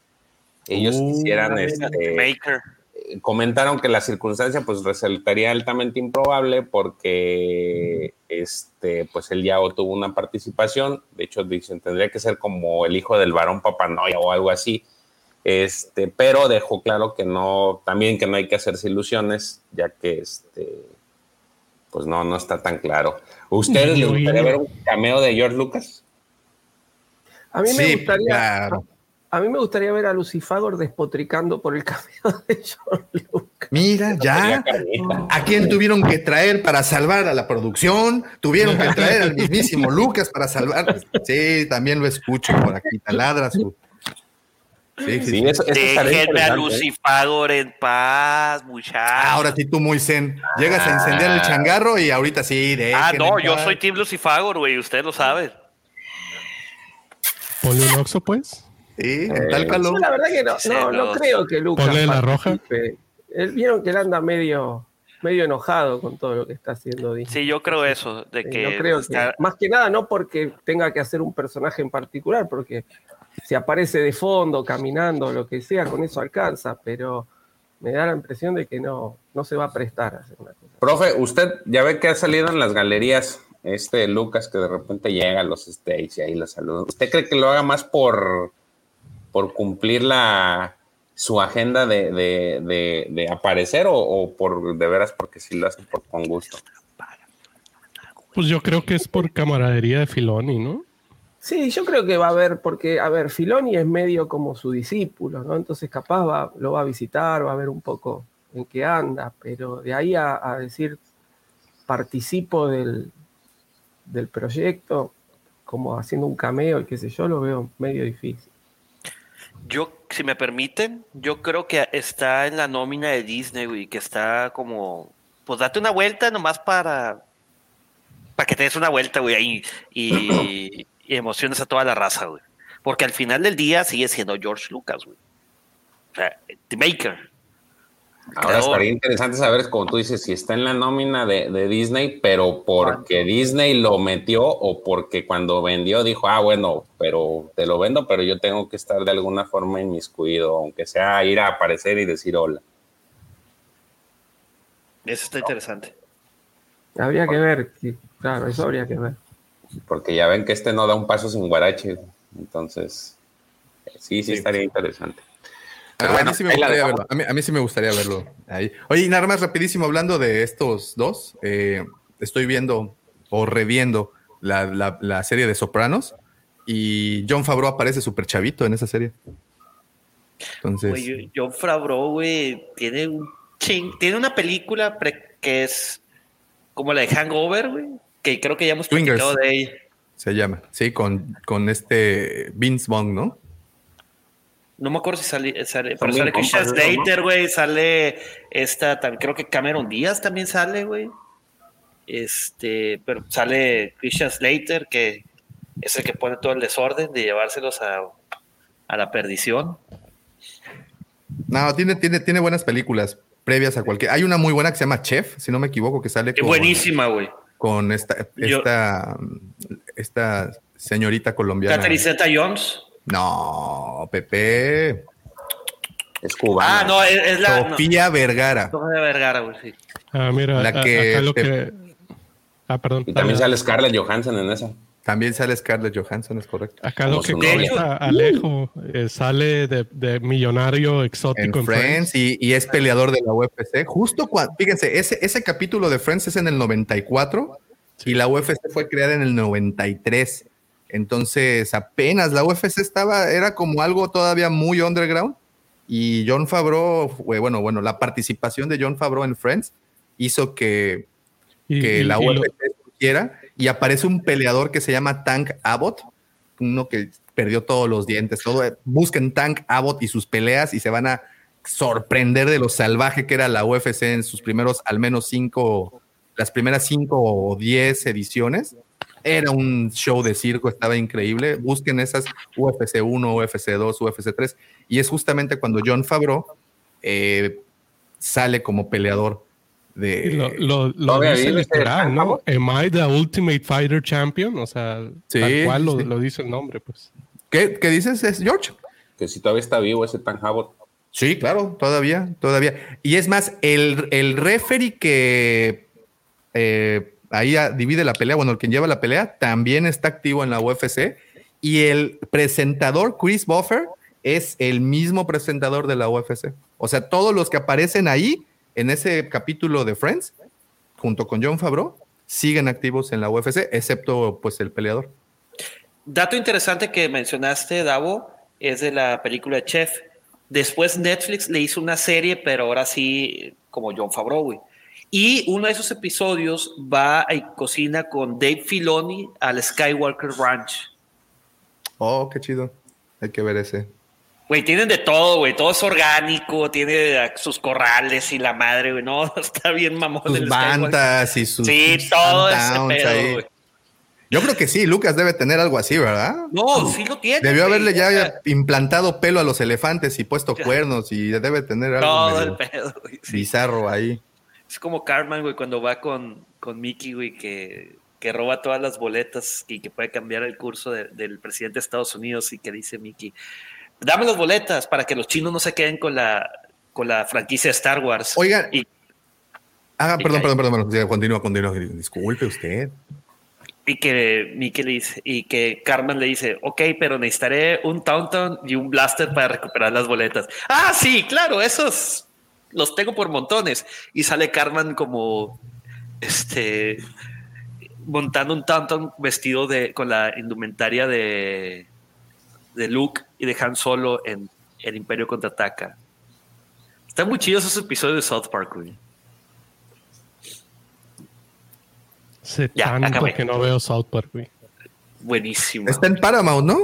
[SPEAKER 2] ellos
[SPEAKER 1] Uh,
[SPEAKER 2] quisieran, este,
[SPEAKER 5] Maker.
[SPEAKER 2] eh, comentaron que la circunstancia pues resultaría altamente improbable porque este pues el Yao tuvo una participación, de hecho dicen tendría que ser como el hijo del varón Papanoia o algo así. Este, pero dejó claro que no, también que no hay que hacerse ilusiones, ya que este, pues no, no está tan claro. ¿Ustedes les gustaría ver un cameo de George Lucas?
[SPEAKER 3] A mí me
[SPEAKER 1] Sí,
[SPEAKER 3] gustaría.
[SPEAKER 1] claro.
[SPEAKER 3] A mí me gustaría ver a Lucifagor despotricando por el cameo de John Lucas.
[SPEAKER 1] Mira, ya. ¿A quién tuvieron que traer para salvar a la producción? Tuvieron que traer al mismísimo Lucas para salvar. Sí, también lo escucho por aquí. Taladra su. Sí, sí,
[SPEAKER 2] Sí,
[SPEAKER 1] sí.
[SPEAKER 2] eso, eso estaría
[SPEAKER 5] Déjenme a
[SPEAKER 2] ¿eh?
[SPEAKER 5] Lucifagor en paz, muchachos.
[SPEAKER 1] Ah, Ahora sí, tú muy zen. Llegas a incendiar el changarro y ahorita sí.
[SPEAKER 5] Ah,
[SPEAKER 1] dejen
[SPEAKER 5] no, yo
[SPEAKER 1] paz.
[SPEAKER 5] soy Team Lucifagor, güey, usted lo sabe.
[SPEAKER 4] Ponle un oxo, pues.
[SPEAKER 1] Sí, tal calor.
[SPEAKER 3] La verdad que no, no no. creo que Lucas.
[SPEAKER 4] Ponle la roja.
[SPEAKER 3] participe. Él- Vieron que él anda medio, medio enojado con todo lo que está haciendo Disney.
[SPEAKER 5] Sí, yo creo eso, de
[SPEAKER 3] Sí,
[SPEAKER 5] que,
[SPEAKER 3] no creo que-
[SPEAKER 5] está-
[SPEAKER 3] más que nada no porque tenga que hacer un personaje en particular, porque si aparece de fondo, caminando, lo que sea, con eso alcanza, pero me da la impresión de que no, no se va a prestar a hacer una cosa.
[SPEAKER 2] Profe, usted ya ve que ha salido en las galerías este Lucas que de repente llega a los stage y ahí lo saluda. ¿Usted cree que lo haga más por, por cumplir la su agenda de, de- de- de aparecer o, o por de veras porque sí lo hace por, con gusto?
[SPEAKER 4] Pues yo creo que es por camaradería de Filoni, ¿no?
[SPEAKER 3] Sí, yo creo que va a haber, porque, a ver, Filoni es medio como su discípulo, ¿no? Entonces capaz va, lo va a visitar, va a ver un poco en qué anda, pero de ahí a, a decir participo del, del proyecto, como haciendo un cameo y qué sé yo, lo veo medio difícil.
[SPEAKER 5] Yo, si me permiten, yo creo que está en la nómina de Disney, güey, que está como, pues date una vuelta nomás para, para que te des una vuelta, güey, ahí y, y emociones a toda la raza, güey. Porque al final del día sigue siendo George Lucas, güey. O sea, The Maker.
[SPEAKER 2] Ahora estaría interesante saber, como tú dices, si está en la nómina de, de Disney, pero porque Disney lo metió o porque cuando vendió dijo, ah, bueno, pero te lo vendo, pero yo tengo que estar de alguna forma inmiscuido, aunque sea ir a aparecer y decir hola.
[SPEAKER 5] Eso está interesante.
[SPEAKER 3] Habría que ver, claro, eso habría que ver.
[SPEAKER 2] Porque ya ven que este no da un paso sin guarache. Entonces, sí, sí, estaría interesante. Pero bueno,
[SPEAKER 1] a, mí sí me gustaría verlo. A, mí, a mí sí me gustaría verlo ahí. Oye, y nada más rapidísimo, hablando de estos dos, eh, estoy viendo o reviendo la, la- la serie de Sopranos y John Favreau aparece súper chavito en esa serie. Entonces,
[SPEAKER 5] Güey, John Favreau, güey, tiene un ching, tiene una película pre- que es como la de Hangover, güey, que creo que ya hemos
[SPEAKER 1] Swingers.
[SPEAKER 5] platicado de ella.
[SPEAKER 1] se llama, sí, con, con este Vince Vaughn, ¿no?
[SPEAKER 5] No me acuerdo si sale, sale
[SPEAKER 2] Son
[SPEAKER 5] pero sale Christian. Slater, güey, sale esta, creo que Cameron Díaz también sale, güey. Este, pero sale Christian Slater, que es el que pone todo el desorden de llevárselos a, a la perdición.
[SPEAKER 1] No, tiene, tiene, tiene buenas películas previas a cualquier. Hay una muy buena que se llama Chef, si no me equivoco, que sale con,
[SPEAKER 5] buenísima, güey.
[SPEAKER 1] con esta,
[SPEAKER 5] Yo-
[SPEAKER 1] esta, esta señorita colombiana.
[SPEAKER 5] Catherine Zeta Jones.
[SPEAKER 1] No, Pepe.
[SPEAKER 2] Es cubano.
[SPEAKER 5] Ah, no, es, es la. no,
[SPEAKER 1] Sofía Vergara.
[SPEAKER 5] Sofía Vergara, güey, sí.
[SPEAKER 4] Ah, mira,
[SPEAKER 1] La
[SPEAKER 4] a-
[SPEAKER 1] que
[SPEAKER 4] acá lo
[SPEAKER 1] te-
[SPEAKER 4] que. Ah, perdón.
[SPEAKER 2] Y también sale Scarlett Johansson en esa.
[SPEAKER 1] También sale Scarlett Johansson, es correcto.
[SPEAKER 4] Acá lo que Alejo eh, sale de, de millonario exótico en,
[SPEAKER 1] Friends,
[SPEAKER 4] Friends.
[SPEAKER 1] y, y es peleador de la UFC. Justo cuando, fíjense, ese, ese capítulo de Friends es en el 94 y la UFC fue creada en el 93. Entonces, apenas la UFC estaba, era como algo todavía muy underground. Y John Favreau, bueno, bueno, la participación de John Favreau en Friends hizo que,
[SPEAKER 4] Y-
[SPEAKER 1] que
[SPEAKER 4] y-
[SPEAKER 1] la
[SPEAKER 4] y lo-
[SPEAKER 1] UFC surgiera y aparece un peleador que se llama Tank Abbott, uno que perdió todos los dientes, todo. Busquen Tank Abbott y sus peleas y se van a sorprender de lo salvaje que era la UFC en sus primeros, al menos cinco, las primeras cinco o diez ediciones. Era un show de circo, estaba increíble. Busquen esas UFC 1, UFC 2, UFC 3. Y es justamente cuando John Favreau eh, sale como peleador de...
[SPEAKER 4] lo, lo, lo
[SPEAKER 2] Todavía
[SPEAKER 4] dice
[SPEAKER 2] vive ese
[SPEAKER 4] literal, ¿no? Am I the Ultimate Fighter Champion? O sea,
[SPEAKER 1] Sí,
[SPEAKER 4] tal cual lo,
[SPEAKER 1] sí.
[SPEAKER 4] lo dice el nombre, pues.
[SPEAKER 1] ¿Qué, qué dices, es George?
[SPEAKER 2] Que si todavía está vivo ese Tan Habot.
[SPEAKER 1] Sí, claro, todavía, todavía. Y es más, el, el referee que eh, ahí divide la pelea, bueno, el quien lleva la pelea, también está activo en la UFC. Y el presentador, Chris Buffer, es el mismo presentador de la UFC. O sea, todos los que aparecen ahí en ese capítulo de Friends, junto con John Favreau, siguen activos en la UFC, excepto pues el peleador.
[SPEAKER 5] Dato interesante que mencionaste, Davo, es de la película Chef. Después Netflix le hizo una serie, pero ahora sí como John Favreau, güey. Y uno de esos episodios va y cocina con Dave Filoni al Skywalker Ranch.
[SPEAKER 1] Oh, qué chido. Hay que ver ese.
[SPEAKER 5] Güey, tienen de todo, güey. Todo es orgánico, tiene sus corrales y la madre, güey. No, está bien mamón.
[SPEAKER 1] Sus
[SPEAKER 5] el Skywalker.
[SPEAKER 1] y sus.
[SPEAKER 5] Sí,
[SPEAKER 1] sus
[SPEAKER 5] todo ese pedo, güey.
[SPEAKER 1] Yo creo que sí, Lucas debe tener algo así, ¿verdad?
[SPEAKER 5] No, sí lo tiene.
[SPEAKER 1] Debió haberle ya
[SPEAKER 5] sea,
[SPEAKER 1] implantado pelo a los elefantes y puesto cuernos y debe tener algo
[SPEAKER 5] Todo el pedo, güey.
[SPEAKER 1] bizarro ahí.
[SPEAKER 5] Es como Carmen, güey, cuando va con, con Mickey, güey, que, que roba todas las boletas y que puede cambiar el curso de- del presidente de Estados Unidos y que dice Mickey, dame las boletas para que los chinos no se queden con la, con la franquicia de Star Wars.
[SPEAKER 1] Oigan.
[SPEAKER 5] Y,
[SPEAKER 1] Ah,
[SPEAKER 5] Y
[SPEAKER 1] perdón,
[SPEAKER 5] cae.
[SPEAKER 1] perdón, perdón, perdón. Continúa, continúa. Disculpe usted.
[SPEAKER 5] y que Mickey le dice, y que Carmen le dice, ok, pero necesitaré un Tauntaun y un Blaster para recuperar las boletas. Ah, sí, claro, esos los tengo por montones. Y sale Carmen como, este, montando un Tauntaun vestido de, con la indumentaria de, de Luke y de Han Solo en El Imperio Contraataca. Están muy chidos esos episodios de South Park, güey.
[SPEAKER 4] Hace
[SPEAKER 5] Ya,
[SPEAKER 4] tanto
[SPEAKER 5] acabé.
[SPEAKER 4] que no veo South Park, güey.
[SPEAKER 5] Buenísimo.
[SPEAKER 1] Está en Paramount, ¿no?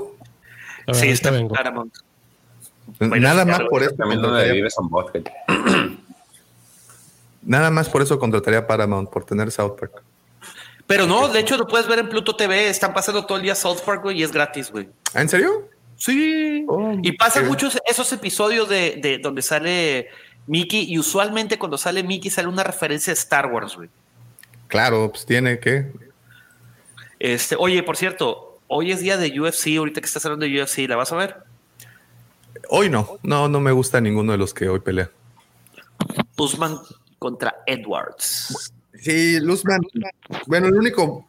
[SPEAKER 4] Ver,
[SPEAKER 5] sí, está en
[SPEAKER 4] vengo.
[SPEAKER 5] Paramount. Bueno,
[SPEAKER 1] Nada más por eso
[SPEAKER 2] También donde vives en Vodka.
[SPEAKER 1] Nada más por eso contrataría Paramount por tener South Park.
[SPEAKER 5] Pero no, de hecho lo puedes ver en Pluto TV. Están pasando todo el día South Park, güey, y es gratis, güey.
[SPEAKER 1] ¿Ah, ¿En serio?
[SPEAKER 5] Sí.
[SPEAKER 1] Oh,
[SPEAKER 5] y pasan muchos esos episodios de, de donde sale Mickey y usualmente cuando sale Mickey sale una referencia a Star Wars, güey.
[SPEAKER 1] Claro, pues tiene que.
[SPEAKER 5] Este, oye, por cierto, hoy es día de UFC, ahorita que estás hablando de UFC, ¿la vas a ver?
[SPEAKER 1] Hoy no, no, no me gusta ninguno de los que hoy pelea.
[SPEAKER 5] Usman contra Edwards.
[SPEAKER 1] Sí, Luzman. Bueno, el único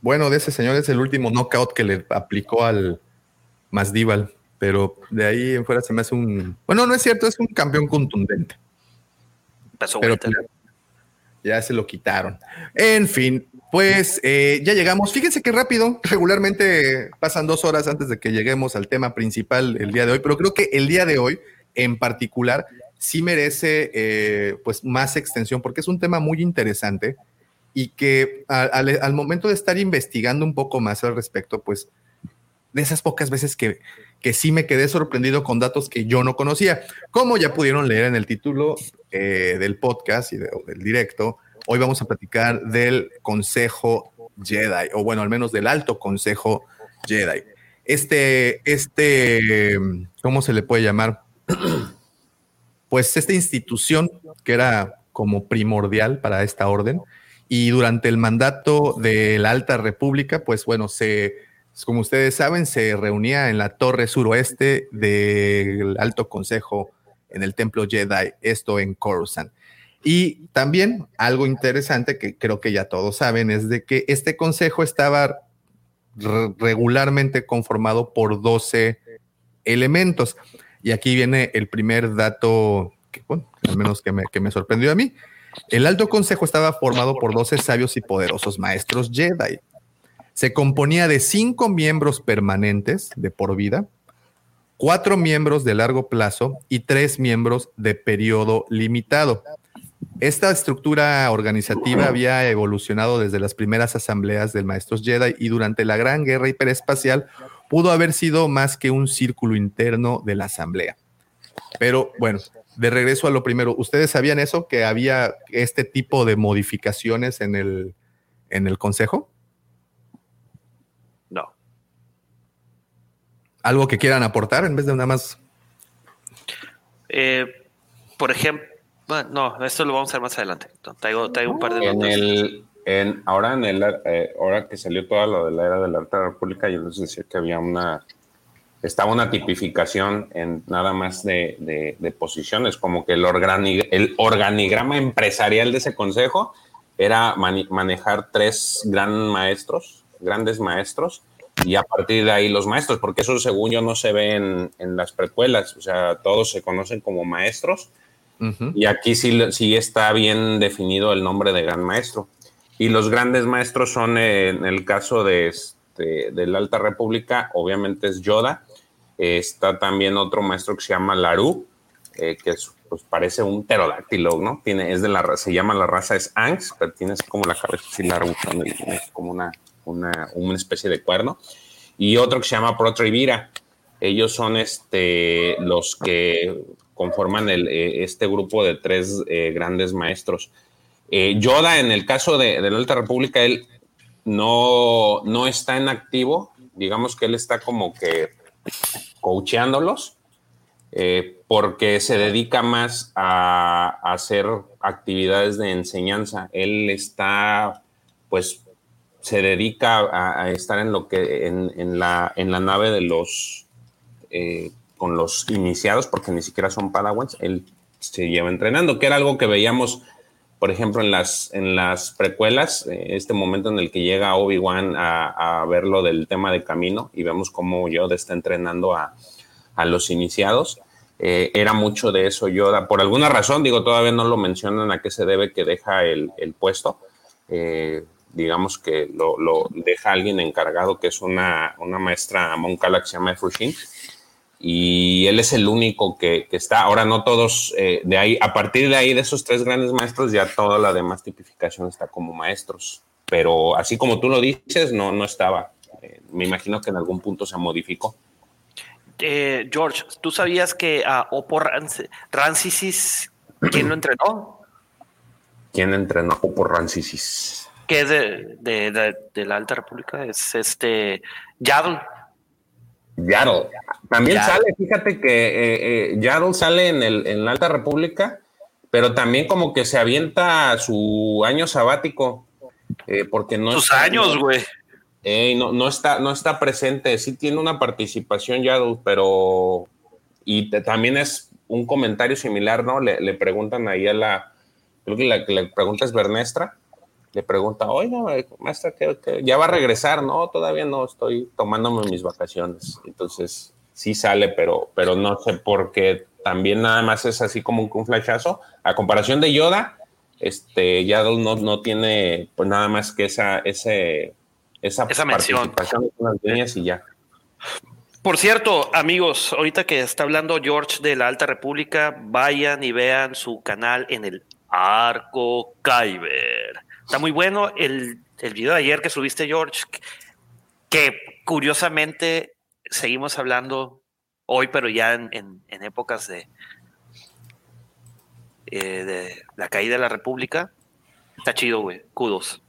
[SPEAKER 1] bueno de ese señor es el último knockout que le aplicó al Masdival, pero de ahí en fuera se me hace un. Bueno, no es cierto, es un campeón contundente.
[SPEAKER 5] Pasó
[SPEAKER 1] Pero
[SPEAKER 5] ahorita.
[SPEAKER 1] ya se lo quitaron. En fin, pues eh, ya llegamos. Fíjense qué rápido. Regularmente pasan dos horas antes de que lleguemos al tema principal el día de hoy, pero creo que el día de hoy en particular sí merece eh, pues más extensión porque es un tema muy interesante y que al, momento de estar investigando un poco más al respecto, pues de esas pocas veces que, que sí me quedé sorprendido con datos que yo no conocía. Como ya pudieron leer en el título eh, del podcast y del directo, hoy vamos a platicar del Consejo Jedi, o bueno, al menos del Alto Consejo Jedi. Este, este, ¿cómo se le puede llamar? Pues esta institución que era como primordial para esta orden y durante el mandato de la Alta República, pues bueno, se, como ustedes saben, se reunía en la torre suroeste del Alto Consejo en el Templo Jedi, esto en Coruscant. Y también algo interesante que creo que ya todos saben es de que este consejo estaba re- regularmente conformado por 12 elementos. Y aquí viene el primer dato, que, al menos que me, que me sorprendió a mí. El Alto Consejo estaba formado por 12 sabios y poderosos maestros Jedi. Se componía de cinco miembros permanentes de por vida, cuatro miembros de largo plazo y tres miembros de periodo limitado. Esta estructura organizativa había evolucionado desde las primeras asambleas del Maestros Jedi y durante la Gran Guerra Hiperespacial pudo haber sido más que un círculo interno de la asamblea. Pero bueno, de regreso a lo primero, ¿ustedes sabían eso? Que había este tipo de modificaciones en el, en el consejo.
[SPEAKER 5] No.
[SPEAKER 1] ¿Algo que quieran aportar en vez de nada más?
[SPEAKER 5] Eh, por ejemplo, bueno, no, esto lo vamos a hacer más adelante. Traigo, traigo un par de
[SPEAKER 2] En
[SPEAKER 5] notas.
[SPEAKER 2] el, en, ahora, en el, eh, ahora que salió toda lo de la era de la Alta República, yo les decía que había una, estaba una tipificación en nada más de, de- de posiciones, como que el, organi- el organigrama empresarial de ese consejo era manejar tres gran maestros, grandes maestros, y a partir de ahí los maestros, porque eso según yo no se ve en, en las precuelas, o sea, todos se conocen como maestros, y aquí sí, sí está bien definido el nombre de gran maestro. Y los grandes maestros son, eh, en el caso de, este, de la Alta República, obviamente es Yoda. Está también otro maestro que se llama Laru, eh, que es, pues, parece un pterodáctilo, ¿no? Tiene, es de la, se llama la raza es Anx, pero tiene así como la cabeza así larga, como una, una, una especie de cuerno. Y otro que se llama Protrivira. Ellos son este, los que conforman el, eh, este grupo de tres eh, grandes maestros. Eh, Yoda, en el caso de, de la Alta República, él no, no está en activo. Digamos que él está como que coacheándolos, eh, porque se dedica más a, hacer actividades de enseñanza. Él está, pues, se dedica a, a estar en lo que en, en la, en la nave de los eh, con los iniciados, porque ni siquiera son padawans, él se lleva entrenando, que era algo que veíamos, por ejemplo, en las, en las precuelas, eh, este momento en el que llega Obi-Wan a, a ver lo del tema de camino y vemos cómo Yoda está entrenando a, a los iniciados. Eh, era mucho de eso Yoda. Por alguna razón, digo, todavía no lo mencionan a qué se debe que deja el, el puesto. Eh, digamos que lo, lo deja alguien encargado, que es una, una maestra moncala que se llama Frushin. Y él es el único que, que está. Ahora no todos, eh, de ahí, a partir de ahí, de esos tres grandes maestros, ya toda la demás tipificación está como maestros. Pero así como tú lo dices, no, no estaba. Eh, me imagino que en algún punto se modificó.
[SPEAKER 5] Eh, George, ¿tú sabías que a Oppo Ranc- Rancisis, ¿quién lo entrenó?
[SPEAKER 2] ¿Quién entrenó por Rancisis?
[SPEAKER 5] Que es de, de- de- de la Alta República, es este Yaddle.
[SPEAKER 2] Yaddle. También
[SPEAKER 5] Yaddle.
[SPEAKER 2] sale, fíjate que eh, eh, Yaddle sale en, el, en la Alta República, pero también como que se avienta su año sabático, eh, porque no
[SPEAKER 5] Sus
[SPEAKER 2] está-
[SPEAKER 5] años, güey.
[SPEAKER 2] Ey, no, no, está, no está presente, sí tiene una participación Yaddle, pero y te- también es un comentario similar, ¿no? Le, le preguntan ahí a la, creo que la le pregunta es Bernestra, le pregunta, oiga, maestra, ¿qué, qué- ya va a regresar? No, todavía no, estoy tomándome mis vacaciones. Entonces, sí sale, pero, pero no sé por qué también nada más es así como un, un flashazo. A comparación de Yoda, este, Yaddle no, no tiene pues nada más que esa, ese, esa,
[SPEAKER 5] Esa mención.
[SPEAKER 2] participación líneas y ya.
[SPEAKER 5] Por cierto, amigos, ahorita que está hablando George de la Alta República, vayan y vean su canal en el Arco Kyber. Está muy bueno el, el video de ayer que subiste, George, que, curiosamente seguimos hablando hoy, pero ya en, en- épocas de, eh, de la caída de la República. Está chido, güey. Kudos.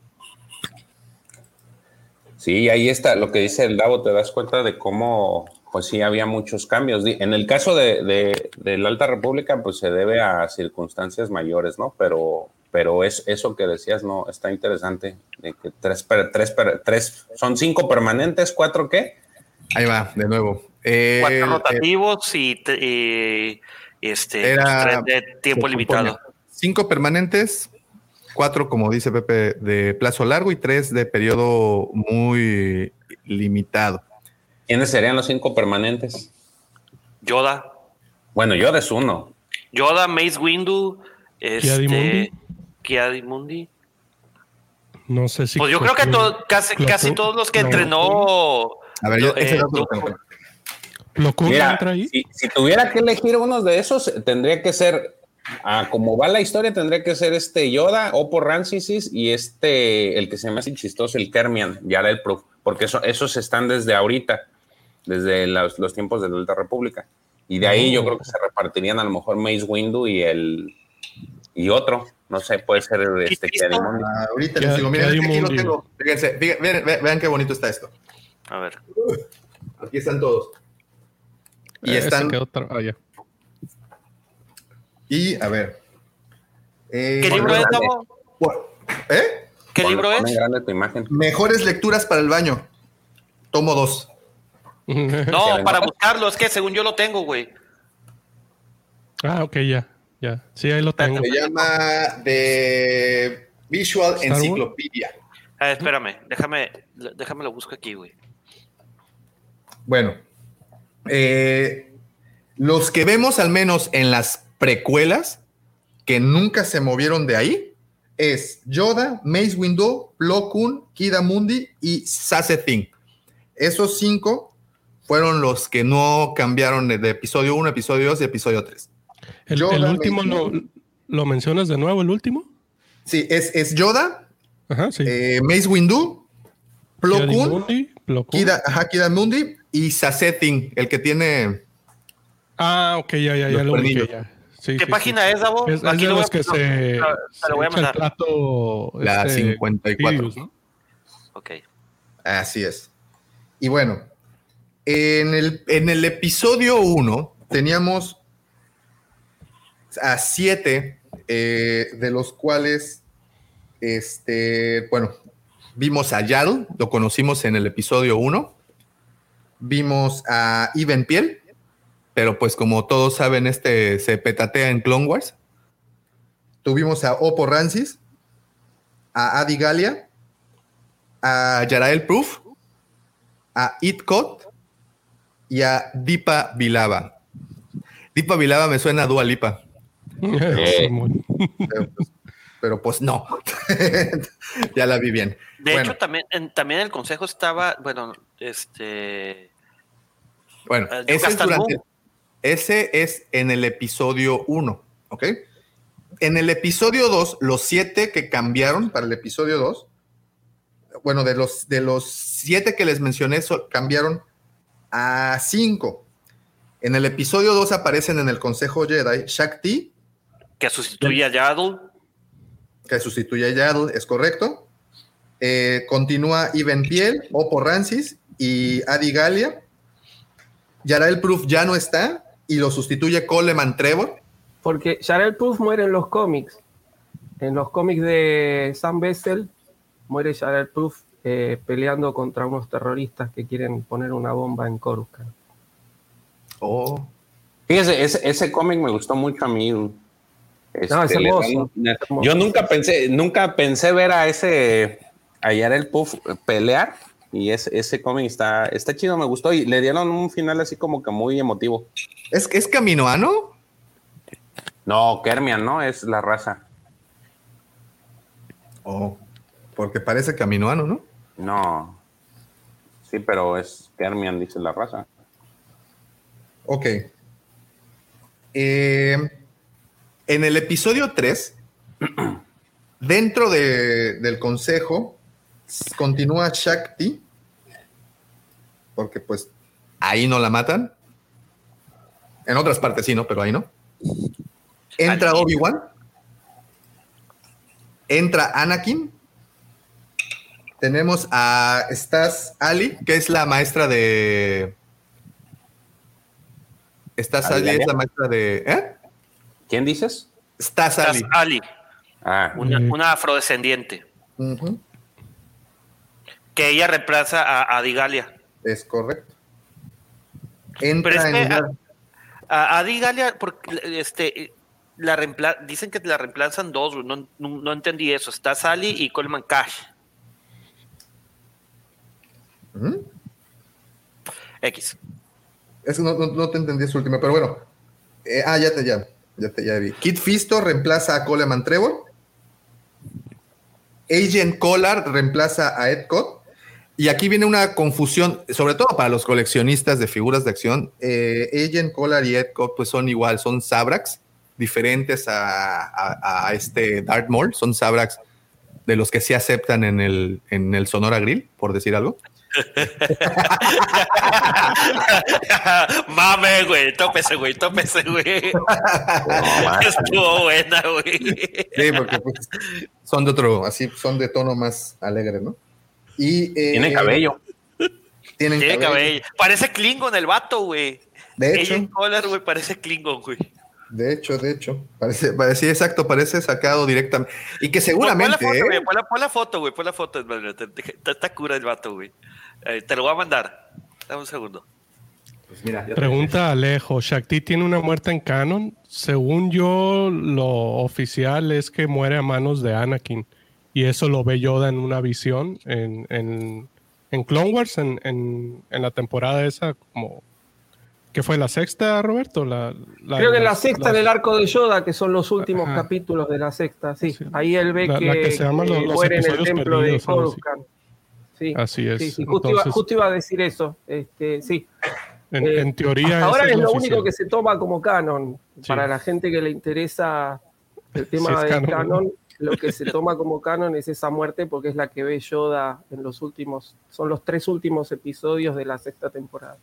[SPEAKER 2] Sí, ahí está lo que dice el Davo, te das cuenta de cómo, pues sí, había muchos cambios. En el caso de- de la Alta República, pues se debe a circunstancias mayores, ¿no? Pero, pero es eso que decías, ¿no? Está interesante, de que tres, tres, tres, son cinco permanentes, cuatro qué?
[SPEAKER 1] Ahí va, de nuevo. Eh,
[SPEAKER 5] Cuatro
[SPEAKER 1] eh,
[SPEAKER 5] rotativos y, y, este,
[SPEAKER 1] Era-
[SPEAKER 5] tres de tiempo limitado.
[SPEAKER 1] Cinco permanentes, cuatro, como dice Pepe, de plazo largo y tres de periodo muy limitado.
[SPEAKER 2] ¿Quiénes serían los cinco permanentes?
[SPEAKER 5] Yoda.
[SPEAKER 2] Bueno, yo de uno.
[SPEAKER 5] Yoda, Mace Windu, este,
[SPEAKER 4] Kiadimundi.
[SPEAKER 5] Kiadimundi.
[SPEAKER 4] No sé si.
[SPEAKER 5] Pues yo creo que casi, todos los que
[SPEAKER 4] no,
[SPEAKER 5] entrenó.
[SPEAKER 1] A ver, yo ese
[SPEAKER 5] eh,
[SPEAKER 2] Mira,
[SPEAKER 4] entra ahí.
[SPEAKER 2] si, si tuviera que elegir uno de esos, tendría que ser, ah, como va la historia, tendría que ser este Yoda, Oppo Rancisis y este, el que se me hace chistoso, el Kermian, ya el Proof, porque eso- esos están desde ahorita, desde los, los tiempos de la Alta República. Y de ahí yo creo que se repartirían a lo mejor Mace Windu y el y otro, no sé, puede ser este
[SPEAKER 5] ¿Listo?
[SPEAKER 2] Kiadimundi.
[SPEAKER 1] Ah, ahorita
[SPEAKER 4] ¿Qué-
[SPEAKER 1] les digo, miren, aquí lo tengo. Fíjense, fíjense, vean, vean- vean qué bonito está esto.
[SPEAKER 5] A ver.
[SPEAKER 1] Aquí están todos. Y
[SPEAKER 4] Eh,
[SPEAKER 1] están,
[SPEAKER 4] se quedó tra- ya.
[SPEAKER 1] y a ver. Eh,
[SPEAKER 5] ¿Qué libro es?
[SPEAKER 1] ¿Eh?
[SPEAKER 5] ¿Qué libro
[SPEAKER 2] ponle
[SPEAKER 5] es?
[SPEAKER 2] grande tu imagen.
[SPEAKER 1] Mejores lecturas para el baño. Tomo dos.
[SPEAKER 5] No, para buscarlo, es que según yo lo tengo, güey.
[SPEAKER 4] Ah, ok, ya. Ya. Sí, ahí lo tengo.
[SPEAKER 1] Se llama The Visual. Encyclopedia.
[SPEAKER 5] Ah, espérame, déjame, déjame lo busco aquí, güey.
[SPEAKER 1] Bueno, eh, los que vemos al menos en las precuelas, que nunca se movieron de ahí, es Yoda, Mace Windu, Plo Koon, Kida Mundi y Sasse Thing. Esos cinco fueron los que no cambiaron de, de episodio 1, episodio 2 y episodio 3.
[SPEAKER 4] El,
[SPEAKER 1] Yoda,
[SPEAKER 4] el último lo, lo mencionas de nuevo, el último.
[SPEAKER 1] Sí, es, es Yoda,
[SPEAKER 4] Ajá, sí.
[SPEAKER 1] eh, Mace Windu, Plo Koon,
[SPEAKER 4] Mundi, Plo Koon.
[SPEAKER 1] Kida, ajá, Kida Mundi y Sasse Thing, el que tiene...
[SPEAKER 4] Ah, ok, ya, ya, ya lo. Sí,
[SPEAKER 5] ¿Qué
[SPEAKER 4] sí,
[SPEAKER 5] página
[SPEAKER 4] sí.
[SPEAKER 5] es, Davo?
[SPEAKER 4] Es, es
[SPEAKER 5] Aquí
[SPEAKER 4] de
[SPEAKER 5] lo voy
[SPEAKER 4] los que
[SPEAKER 5] no,
[SPEAKER 4] se,
[SPEAKER 5] lo
[SPEAKER 4] se
[SPEAKER 5] voy a
[SPEAKER 4] el
[SPEAKER 5] mandar.
[SPEAKER 4] plato.
[SPEAKER 1] La
[SPEAKER 4] este,
[SPEAKER 1] 54.
[SPEAKER 4] Sirius, ¿no?
[SPEAKER 5] Ok.
[SPEAKER 1] Así es. Y bueno, en el, en el episodio 1 teníamos a siete, eh, de los cuales, este, bueno, vimos a Yaddle, lo conocimos en el episodio 1. Vimos a Ivan Piel, pero pues como todos saben, este se petatea en Clone Wars. Tuvimos a Oppo Rancis, a Adi Galia, a Yarael Proof, a Itcot y a Dipa Vilava. Dipa Vilava me suena a Dua Lipa, Pero pues, pero, pues no. ya la vi bien.
[SPEAKER 5] De
[SPEAKER 1] Bueno.
[SPEAKER 5] hecho, también en, también el consejo estaba, bueno, este.
[SPEAKER 1] Bueno,
[SPEAKER 5] Eh,
[SPEAKER 1] ese es,
[SPEAKER 5] Yucatán
[SPEAKER 1] durante-
[SPEAKER 5] Moon.
[SPEAKER 1] ese es en el episodio 1, ¿ok? En el episodio 2, los siete que cambiaron para el episodio 2, bueno, de los, de los siete que les mencioné, so- cambiaron a cinco. En el episodio 2 aparecen en el Consejo Jedi Shakti,
[SPEAKER 5] Que sustituye a Yaddle.
[SPEAKER 1] que sustituye a Yaddle, es correcto. Eh, continúa Ivan Piel, Oppo Rancis y Adi Galia. Yarael Proof ya no está y lo sustituye Coleman Trevor.
[SPEAKER 3] Porque Sharel Proof muere en los cómics. En los cómics de Sam Bessel muere Sharel Proof eh, peleando contra unos terroristas que quieren poner una bomba en Coruscant.
[SPEAKER 1] Oh,
[SPEAKER 2] Fíjese, ese, ese cómic me gustó mucho a mí. Este,
[SPEAKER 3] No, es
[SPEAKER 2] le
[SPEAKER 3] hermoso,
[SPEAKER 2] dan-
[SPEAKER 3] es hermoso.
[SPEAKER 2] Yo nunca pensé, nunca pensé ver a ese hallar el Puff pelear. Y ese, ese cómic está, está chido, me gustó. Y le dieron un final así como que muy emotivo.
[SPEAKER 1] ¿es, es caminoano?
[SPEAKER 2] No, Kermian, ¿no? Es la raza.
[SPEAKER 1] Oh, porque parece caminoano, ¿no?
[SPEAKER 2] No. Sí, pero es Kermian, dice la raza.
[SPEAKER 1] Ok. Eh, en el episodio 3, dentro de- del consejo, continúa Shakti, porque pues ahí no la matan. En otras partes sí, ¿no? Pero ahí no. Entra Obi-Wan. Entra Anakin. Tenemos a Stas Ali, que es la maestra de. Stas
[SPEAKER 2] ¿Ali
[SPEAKER 1] es la maestra de. ¿Eh?
[SPEAKER 2] ¿Quién dices?
[SPEAKER 1] Stas Ali.
[SPEAKER 5] Estás Ali,
[SPEAKER 2] Ah,
[SPEAKER 5] una, una afrodescendiente. Que ella reemplaza a, a Digalia.
[SPEAKER 1] Es correcto.
[SPEAKER 5] Pero
[SPEAKER 1] Entra
[SPEAKER 5] es
[SPEAKER 1] en
[SPEAKER 5] que a, a Digalia, porque este, la reempla- dicen que la reemplazan dos, no, no, no entendí eso. Está Sally y Coleman Cash. X.
[SPEAKER 1] Eso no, no- no te entendí su última, pero bueno. Eh, ah, ya te, ya, ya te vi. Kit Fisto reemplaza a Coleman Trevor. Agent Collard reemplaza a Ed Cott. Y aquí viene una confusión, sobre todo para los coleccionistas de figuras de acción. Eh, Agent Collard y Ed pues son igual, son Sabrax, diferentes a, este Darth Maul. Son Sabrax de los que se aceptan en el, en el Sonora Grill, por decir algo.
[SPEAKER 5] Mame, güey, tópese, güey, tópese, güey. Estuvo buena, güey.
[SPEAKER 1] Sí, porque pues, son de otro, así, son de tono más alegre, ¿no? Y, eh,
[SPEAKER 2] tiene cabello.
[SPEAKER 1] Tienen
[SPEAKER 5] Tiene
[SPEAKER 1] cabello.
[SPEAKER 5] cabello. Parece Klingon el vato, güey.
[SPEAKER 1] De hecho,
[SPEAKER 5] Collar, güey, parece Klingon, güey.
[SPEAKER 1] de hecho, de hecho. Parece, parece, sí, exacto, parece sacado directamente. Y que
[SPEAKER 5] Pon
[SPEAKER 1] seguramente,
[SPEAKER 5] la foto,
[SPEAKER 1] ¿eh?
[SPEAKER 5] güey, pon la, pon la foto, güey, pon la foto. hermano, te- te- Está, está cura el vato, güey. Eh, te lo voy a mandar. Dame un segundo.
[SPEAKER 1] Pues mira, ya te-
[SPEAKER 4] Pregunta Alejo, ¿Shakti tiene una muerte en canon? Según yo, lo oficial es que muere a manos de Anakin. Y eso lo ve Yoda en una visión en, en, en Clone Wars, en, en, en la temporada esa, como... ¿Qué fue la sexta, Roberto? La, la-
[SPEAKER 3] Creo que en la
[SPEAKER 4] las-
[SPEAKER 3] sexta
[SPEAKER 4] las-
[SPEAKER 3] del arco de Yoda, que son los últimos
[SPEAKER 4] Ajá.
[SPEAKER 3] capítulos de la sexta, sí.
[SPEAKER 4] Sí.
[SPEAKER 3] Ahí él ve
[SPEAKER 4] La-
[SPEAKER 3] que,
[SPEAKER 4] la que se llama
[SPEAKER 3] que
[SPEAKER 4] los- los
[SPEAKER 3] muere en el templo
[SPEAKER 4] perdidos,
[SPEAKER 3] de. Coruscant. Sí,
[SPEAKER 4] Así es.
[SPEAKER 3] sí, sí, justo, iba,
[SPEAKER 4] Entonces,
[SPEAKER 3] justo iba a decir eso. Este, sí.
[SPEAKER 4] en,
[SPEAKER 3] Eh,
[SPEAKER 4] en teoría...
[SPEAKER 3] Ahora es lo único que se toma como canon. Para la gente que le interesa el tema del
[SPEAKER 4] canon.
[SPEAKER 3] canon, lo que se toma como canon es esa muerte porque es la que ve Yoda en los últimos, son los tres últimos episodios de la sexta temporada.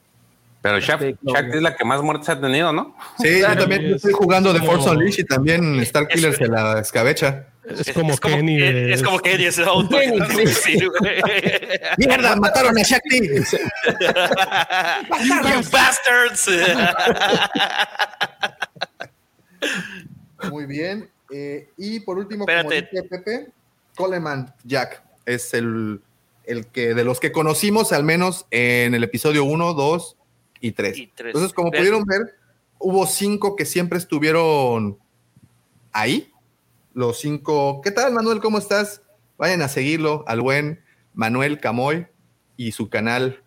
[SPEAKER 2] Pero
[SPEAKER 3] claro.
[SPEAKER 2] Shaft es la que más muertes ha tenido, ¿no?
[SPEAKER 1] Sí,
[SPEAKER 3] Claro.
[SPEAKER 1] yo también
[SPEAKER 4] Es
[SPEAKER 1] estoy jugando de Force Unleashed y también Starkiller se la escabecha.
[SPEAKER 4] Es como Kenny.
[SPEAKER 5] Es, como Kenny, es auto.
[SPEAKER 3] Kenny, sí.
[SPEAKER 5] Sí, güey.
[SPEAKER 1] ¡Mierda! ¡Mataron a Shakti!
[SPEAKER 5] you bastards.
[SPEAKER 1] Muy bien. Eh, y por último,
[SPEAKER 5] Espérate.
[SPEAKER 1] como dice Pepe, Coleman Jack es el, el que de los que conocimos al menos en el episodio 1, 2 y 3.
[SPEAKER 5] Y tres.
[SPEAKER 1] Entonces, como pudieron ver, hubo cinco que siempre estuvieron ahí. Los cinco. ¿Qué tal, Manuel? ¿Cómo estás? Vayan a seguirlo al buen Manuel Camoy y su canal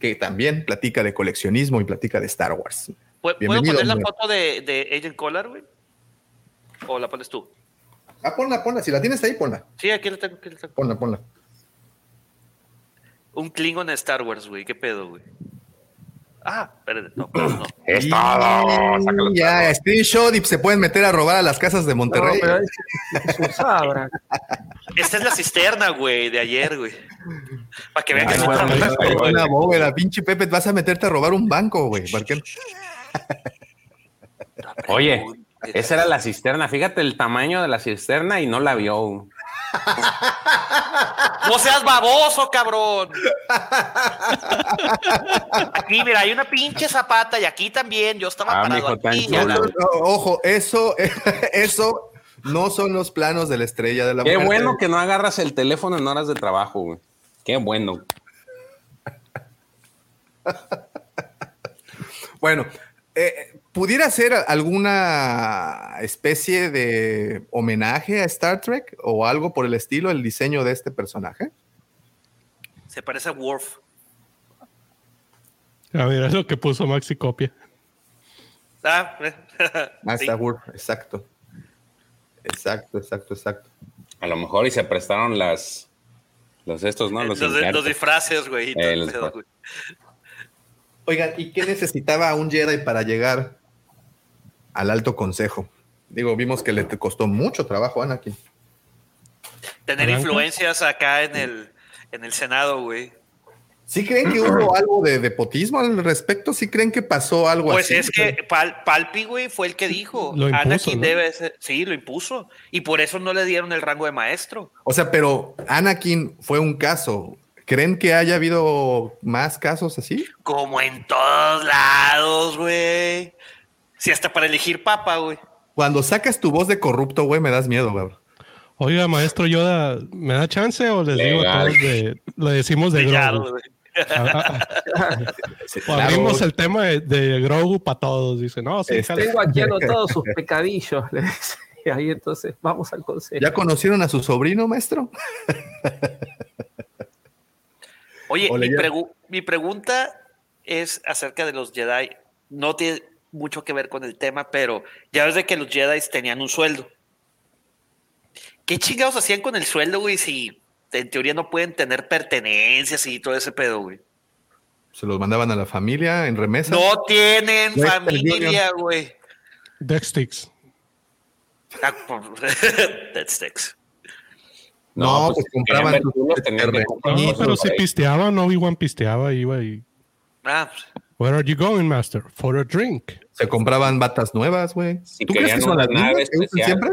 [SPEAKER 1] que también platica de coleccionismo y platica de Star Wars.
[SPEAKER 5] ¿Pu- ¿Puedo poner la foto de, de Agent Collar, güey? ¿O la pones tú?
[SPEAKER 1] Ah, ponla, ponla. Si la tienes ahí, ponla.
[SPEAKER 5] Sí, aquí la tengo. Aquí la tengo.
[SPEAKER 1] Ponla, ponla.
[SPEAKER 5] Un Klingon de Star Wars, güey. ¿Qué pedo, güey? Ah, espérate. No, no, no.
[SPEAKER 2] Es todo. Sácalo,
[SPEAKER 1] Ya, screenshot y se pueden meter a robar a las casas de
[SPEAKER 3] No,
[SPEAKER 1] Monterrey.
[SPEAKER 3] pero es, es un Sabra.
[SPEAKER 5] Esta es la cisterna, güey, de ayer, güey. Para que vean que
[SPEAKER 2] Ay,
[SPEAKER 5] no
[SPEAKER 2] bueno,
[SPEAKER 5] está mal, güey.
[SPEAKER 1] una bóveda, pinche Pepe, vas a meterte a robar un banco, güey.
[SPEAKER 2] Oye, esa era la cisterna. Fíjate el tamaño de la cisterna y no la vio.
[SPEAKER 5] No seas baboso, cabrón. Aquí, mira, hay una pinche zapata y aquí también. Yo estaba
[SPEAKER 2] Ah,
[SPEAKER 5] parado aquí.
[SPEAKER 2] chulo.
[SPEAKER 1] No, no, no, ojo, eso, eso no son los planos de la estrella de la
[SPEAKER 2] Qué
[SPEAKER 1] muerte.
[SPEAKER 2] bueno que no agarras el teléfono en horas de trabajo, güey. Qué bueno.
[SPEAKER 1] Bueno, eh, ¿pudiera ser alguna especie de homenaje a Star Trek o algo por el estilo, el diseño de este personaje?
[SPEAKER 5] Se parece a Worf.
[SPEAKER 4] A ver, es lo que puso Maxi Copia.
[SPEAKER 5] Ah.
[SPEAKER 1] Ah,
[SPEAKER 5] Sí.
[SPEAKER 1] está Worf, exacto. Exacto, exacto, exacto.
[SPEAKER 2] A lo mejor y se prestaron las. Los estos, ¿no?
[SPEAKER 5] Los,
[SPEAKER 2] Los,
[SPEAKER 5] de- los disfraces, güey.
[SPEAKER 2] Eh, los.
[SPEAKER 1] Oigan, ¿y qué necesitaba un Jedi para llegar al alto consejo? Digo, vimos que le te costó mucho trabajo a Anakin.
[SPEAKER 5] Tener influencias acá en el, en el Senado, güey.
[SPEAKER 1] ¿Sí creen que hubo algo de nepotismo al respecto? ¿Sí creen que pasó algo
[SPEAKER 5] Pues
[SPEAKER 1] así?
[SPEAKER 5] es que Pal- Palpi, güey, fue el que dijo.
[SPEAKER 4] Lo impuso,
[SPEAKER 5] Anakin
[SPEAKER 4] ¿no?
[SPEAKER 5] debe ser. Sí, lo impuso. Y por eso no le dieron el rango de maestro.
[SPEAKER 1] O sea, pero Anakin fue un caso. ¿Creen que haya habido más casos así?
[SPEAKER 5] Como en todos lados, güey. Sí, hasta para elegir papa, güey.
[SPEAKER 1] Cuando sacas tu voz de corrupto, güey, me das miedo, güey.
[SPEAKER 4] Oiga, maestro Yoda, ¿me da chance o les digo a todos de, le decimos de
[SPEAKER 5] Claro,
[SPEAKER 4] Grogu? Ah, ah, abrimos el tema de, de Grogu para todos. Dice, no, sí,
[SPEAKER 1] Este.
[SPEAKER 3] Tengo aquí anotados sus pecadillos. le dice. Y ahí entonces vamos al consejo.
[SPEAKER 1] ¿Ya conocieron a su sobrino, maestro?
[SPEAKER 5] Oye, mi, pregu- mi pregunta es acerca de los Jedi. No tiene mucho que ver con el tema, pero ya ves de que los Jedi tenían un sueldo. ¿Qué chingados hacían con el sueldo, güey? Si en teoría no pueden tener pertenencias y todo ese pedo, güey.
[SPEAKER 1] Se los mandaban a la familia en remesa.
[SPEAKER 5] No tienen familia, güey.
[SPEAKER 4] Sticks.
[SPEAKER 5] Ah, por- Dead sticks.
[SPEAKER 1] No, pues compraban sus
[SPEAKER 2] culos, tenían
[SPEAKER 1] terrenos.
[SPEAKER 2] comprar
[SPEAKER 4] No, pero si
[SPEAKER 2] ahí.
[SPEAKER 4] pisteaba, no Obi-Wan pisteaba, iba y...
[SPEAKER 5] Ah, pues,
[SPEAKER 4] Where are you going, master? For a drink.
[SPEAKER 1] Se compraban batas nuevas, güey.
[SPEAKER 2] Si
[SPEAKER 1] ¿Tú crees que son las mismas que usan siempre?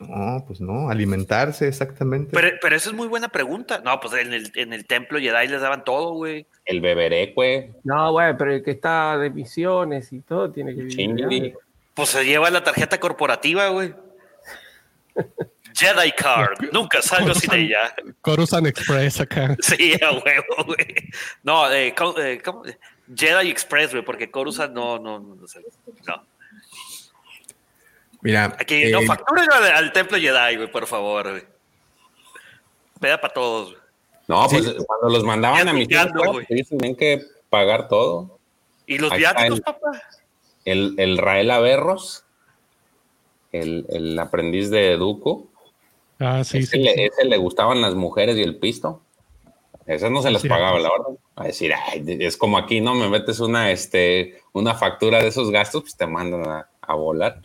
[SPEAKER 1] No, pues no, alimentarse exactamente.
[SPEAKER 5] pero, pero esa es muy buena pregunta. No, pues en el, en el templo Jedi les daban todo, güey.
[SPEAKER 2] El beberé, güey.
[SPEAKER 3] No, bueno, pero el que está de misiones y todo tiene que vivir.
[SPEAKER 5] Pues se lleva la tarjeta corporativa, güey. Jedi Card. Nunca salgo sin ella.
[SPEAKER 4] Coruscant Express acá.
[SPEAKER 5] Sí, a huevo, güey. No, eh, ¿cómo, eh, cómo? Jedi Express, güey, porque Coruscant no, no, no, no sé. No.
[SPEAKER 1] Mira,
[SPEAKER 5] Aquí, no,
[SPEAKER 1] eh,
[SPEAKER 5] facturen al, al templo Jedi, güey, por favor, güey. Peda para todos, güey.
[SPEAKER 2] No, pues cuando los mandaban a
[SPEAKER 5] güey.
[SPEAKER 2] ellos tenían que pagar todo.
[SPEAKER 5] ¿Y los
[SPEAKER 2] Ahí
[SPEAKER 5] viáticos,
[SPEAKER 2] el-
[SPEAKER 5] papá?
[SPEAKER 2] El, el Rael Averros, el, el aprendiz de Duco,
[SPEAKER 4] Ah, sí,
[SPEAKER 2] ese,
[SPEAKER 4] sí.
[SPEAKER 2] le,
[SPEAKER 4] sí.
[SPEAKER 2] ese le gustaban las mujeres y el pisto. Esas no se les
[SPEAKER 4] Sí.
[SPEAKER 2] pagaba la orden. A decir, "Ay, es como aquí, ¿no? Me metes una, este, una factura de esos gastos, pues te mandan a, a volar.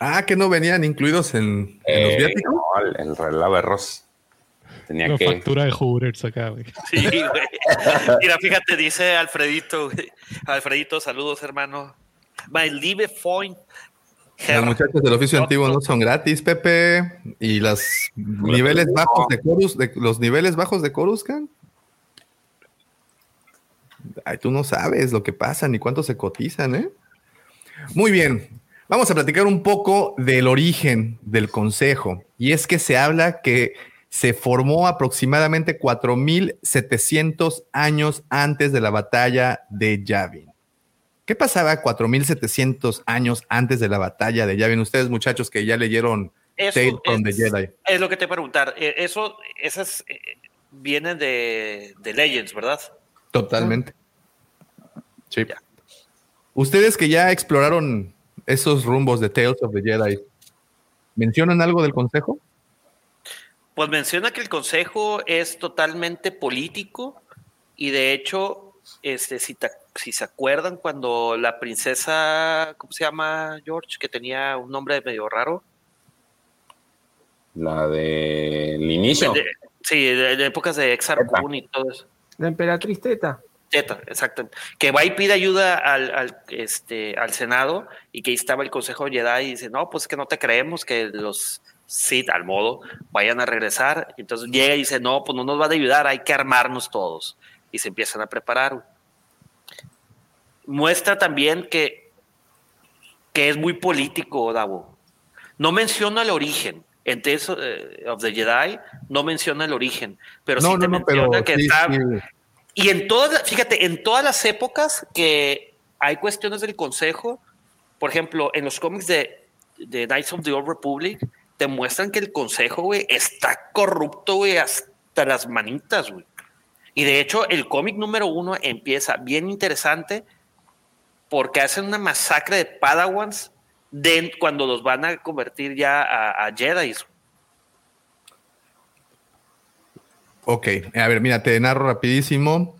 [SPEAKER 1] ah, que no venían incluidos en, en los
[SPEAKER 2] Eh,
[SPEAKER 1] viáticos.
[SPEAKER 2] no, el, el Rael Averros tenía
[SPEAKER 4] Una
[SPEAKER 2] que...
[SPEAKER 4] factura de Hooters acá, güey.
[SPEAKER 5] Sí, güey. Mira, fíjate, dice Alfredito, güey. Alfredito, saludos, hermano. My live point.
[SPEAKER 1] Los muchachos del oficio antiguo no son gratis, Pepe. Y los niveles bajos de Corus, de, los niveles bajos de Coruscant. Ay, tú no sabes lo que pasa ni cuánto se cotizan, ¿eh? Muy bien. Vamos a platicar un poco del origen del consejo. Y es que se habla que se formó aproximadamente 4.700 años antes de la batalla de Yavin. ¿Qué pasaba 4.700 años antes de la batalla de Yavin? Ustedes, muchachos, que ya leyeron
[SPEAKER 5] Eso
[SPEAKER 1] Tale from the Jedi.
[SPEAKER 5] Es lo que te preguntar. Eh, Eso, esas eh, vienen de, de Legends, ¿verdad?
[SPEAKER 1] Totalmente. Sí. Ustedes que ya exploraron esos rumbos de Tales of the Jedi, ¿mencionan algo del consejo?
[SPEAKER 5] Pues menciona que el consejo es totalmente político y de hecho, este, si, te- si se acuerdan cuando la princesa, ¿cómo se llama George? Que tenía un nombre medio raro.
[SPEAKER 2] La del inicio.
[SPEAKER 5] De- sí, de, de épocas de Exar Kun y todo eso.
[SPEAKER 3] La emperatriz Teta.
[SPEAKER 5] Teta, exacto. Que va y pide ayuda al, al, este, al Senado y que ahí estaba el Consejo Jedi y dice, no, pues es que no te creemos que los Sith, al modo, vayan a regresar. Y entonces llega y dice, no, pues no nos van a ayudar, hay que armarnos todos. Y se empiezan a preparar. Muestra también que, que es muy político, Davo. No menciona el origen. En Tales of, eh, of the Jedi no menciona el origen, pero
[SPEAKER 1] no,
[SPEAKER 5] sí te
[SPEAKER 1] no, no, pero
[SPEAKER 5] menciona que
[SPEAKER 1] sí,
[SPEAKER 5] está...
[SPEAKER 1] sí.
[SPEAKER 5] Y en todas, fíjate, en todas las épocas que hay cuestiones del consejo, por ejemplo, en los cómics de, de Knights of the Old Republic, te muestran que el consejo, güey, está corrupto, güey, hasta las manitas, güey. Y de hecho, el cómic número uno empieza bien interesante porque hacen una masacre de Padawans de, cuando los van a convertir ya a, a Jedi.
[SPEAKER 1] Ok, a ver, mira, te narro rapidísimo.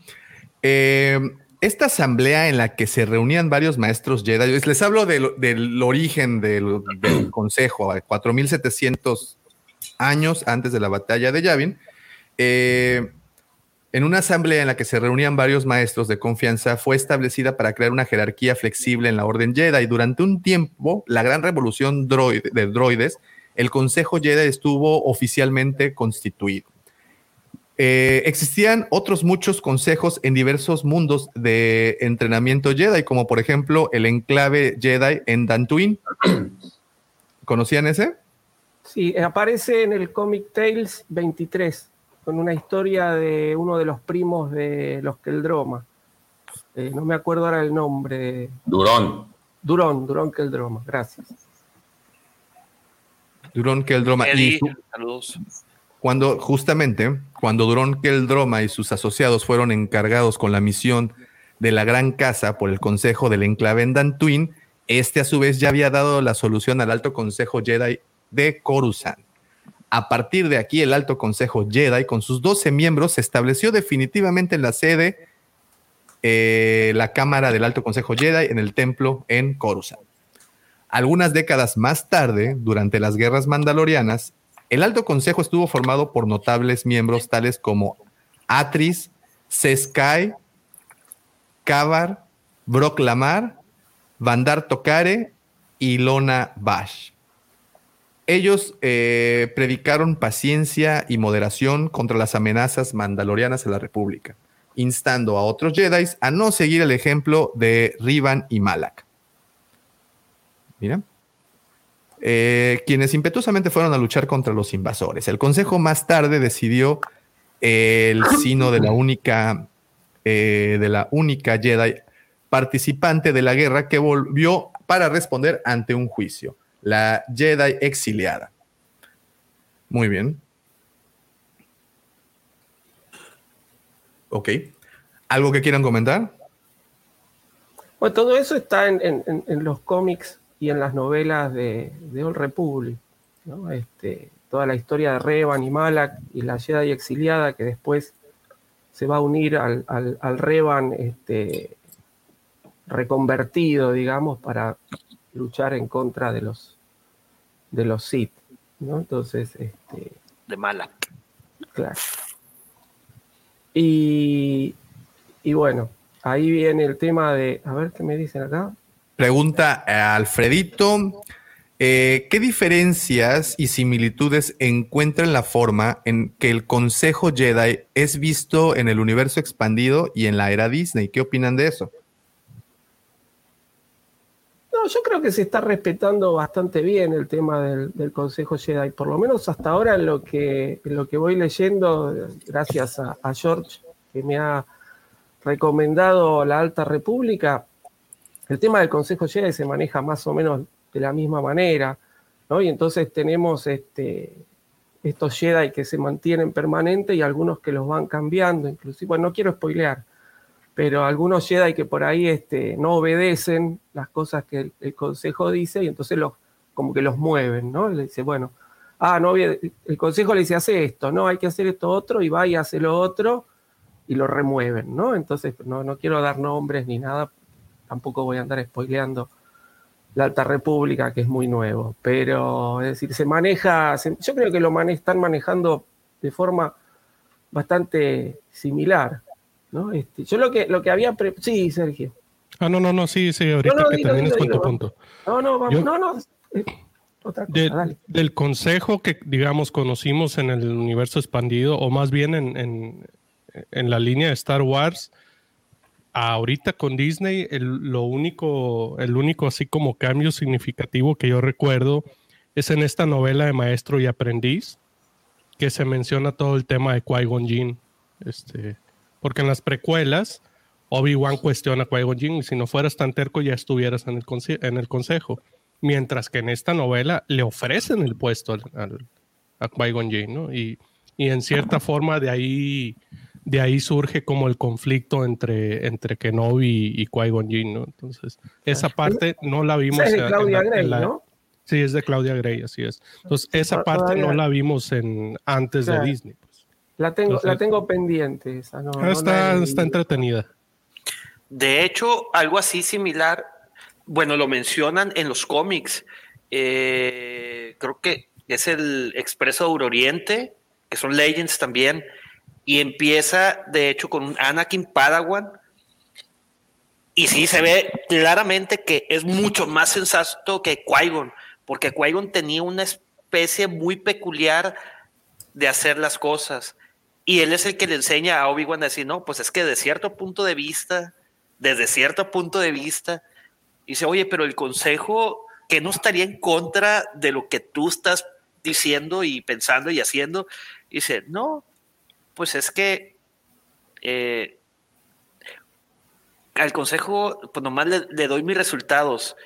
[SPEAKER 1] Eh, esta asamblea en la que se reunían varios maestros Jedi, les hablo del, del origen del, del consejo, a 4700 años antes de la batalla de Yavin. eh, en una asamblea en la que se reunían varios maestros de confianza, fue establecida para crear una jerarquía flexible en la Orden Jedi. Durante un tiempo, la gran revolución de droides, el Consejo Jedi estuvo oficialmente constituido. Eh, existían otros muchos consejos en diversos mundos de entrenamiento Jedi, como por ejemplo el enclave Jedi en Dantooine. ¿Conocían ese?
[SPEAKER 3] Sí, aparece en el Comic Tales 23, con una historia de uno de los primos de los Keldroma. Eh, no me acuerdo ahora el nombre.
[SPEAKER 2] Durón.
[SPEAKER 3] Durón, Durón Keldroma, gracias.
[SPEAKER 1] Durón Keldroma. Y
[SPEAKER 5] Eddie,
[SPEAKER 1] su-
[SPEAKER 5] saludos.
[SPEAKER 1] cuando justamente cuando Durón Keldroma y sus asociados fueron encargados con la misión de la Gran Casa por el Consejo del Enclave en Dantooine, este a su vez ya había dado la solución al Alto Consejo Jedi de Coruscant. A partir de aquí, el Alto Consejo Jedi, con sus 12 miembros, se estableció definitivamente en la sede, eh, la Cámara del Alto Consejo Jedi, en el templo en Coruscant. Algunas décadas más tarde, durante las guerras mandalorianas, el Alto Consejo estuvo formado por notables miembros tales como Atris, Seskai, Kavar, Brock Lamar, Vandar Tokare y Lona Bash. Ellos eh, predicaron paciencia y moderación contra las amenazas mandalorianas a la República, instando a otros Jedi a no seguir el ejemplo de Rivan y Malak. Mira. eh, quienes impetuosamente fueron a luchar contra los invasores. El consejo más tarde decidió el sino de la única, eh, de la única Jedi participante de la guerra que volvió para responder ante un juicio, la Jedi exiliada. Muy bien. Ok. ¿Algo que quieran comentar?
[SPEAKER 3] Bueno, todo eso está en, los cómics y en las novelas de, de Old Republic. ¿no? Este, toda la historia de Revan y Malak y la Jedi exiliada que después se va a unir al, al, Revan este, reconvertido, digamos, para luchar en contra de los, de los Sith. ¿no? Entonces, este,
[SPEAKER 5] de Malak.
[SPEAKER 3] Claro. Y, y bueno, ahí viene el tema de, a ver qué me dicen acá.
[SPEAKER 1] Pregunta a Alfredito, eh, ¿qué diferencias y similitudes encuentra en la forma en que el Consejo Jedi es visto en el universo expandido y en la era Disney? ¿Qué opinan de eso?
[SPEAKER 3] Yo creo que se está respetando bastante bien el tema del, Consejo Jedi, por lo menos hasta ahora en lo que, lo que voy leyendo, gracias a George, que me ha recomendado la Alta República, el tema del Consejo Jedi se maneja más o menos de la misma manera, ¿no? Y entonces tenemos este, estos Jedi que se mantienen permanentes y algunos que los van cambiando, inclusive, bueno, no quiero spoilear, pero algunos Jedi que por ahí este, no obedecen las cosas que el, Consejo dice y entonces los, como que los mueven, ¿no? Le dice, bueno, ah, no, el Consejo le dice, hace esto, no, hay que hacer esto otro y va y hace lo otro y lo remueven, ¿no? Entonces, no, no quiero dar nombres ni nada, tampoco voy a andar spoileando la Alta República, que es muy nuevo, pero es decir, se maneja, yo creo que lo están manejando de forma bastante similar, ¿no? Este, yo lo que, lo que había... sí, Sergio.
[SPEAKER 4] Ah, no, no, no, sí, sí, ahorita que termines con tu punto.
[SPEAKER 3] No, no, vamos, no, no. Eh,
[SPEAKER 4] otra cosa, Del consejo que, digamos, conocimos en el universo expandido, o más bien en en la línea de Star Wars, ahorita con Disney, el, lo único, el único así como cambio significativo que yo recuerdo es en esta novela de Maestro y Aprendiz, que se menciona todo el tema de Qui-Gon Jinn. Este, porque en las precuelas, Obi-Wan cuestiona a Qui-Gon Jinn, y si no fueras tan terco ya estuvieras en el, en el consejo. Mientras que en esta novela le ofrecen el puesto a Qui-Gon Jinn, ¿no? Y, y en cierta forma de ahí de ahí surge como el conflicto entre, entre Kenobi y, Qui-Gon Jinn, ¿no? Entonces, esa parte no la vimos.
[SPEAKER 3] Es de Claudia Gray, ¿no?
[SPEAKER 4] Sí, es de Claudia Gray, así es. Entonces, esa parte no la vimos en antes de Disney.
[SPEAKER 3] La tengo, la tengo pendiente. Esa, no,
[SPEAKER 4] está, está entretenida.
[SPEAKER 5] De hecho, algo así similar, bueno, lo mencionan en los cómics. Eh, creo que es el Expreso Oriente, que son Legends también y empieza de hecho con un Anakin Padawan y sí se ve claramente que es mucho más sensato que Qui-Gon, porque Qui-Gon tenía una especie muy peculiar de hacer las cosas y él es el que le enseña a Obi-Wan a decir, no, pues es que de cierto punto de vista, desde cierto punto de vista, dice, oye, pero el consejo que no estaría en contra de lo que tú estás diciendo y pensando y haciendo, dice, no, pues es que eh, al consejo, pues nomás le, doy mis resultados.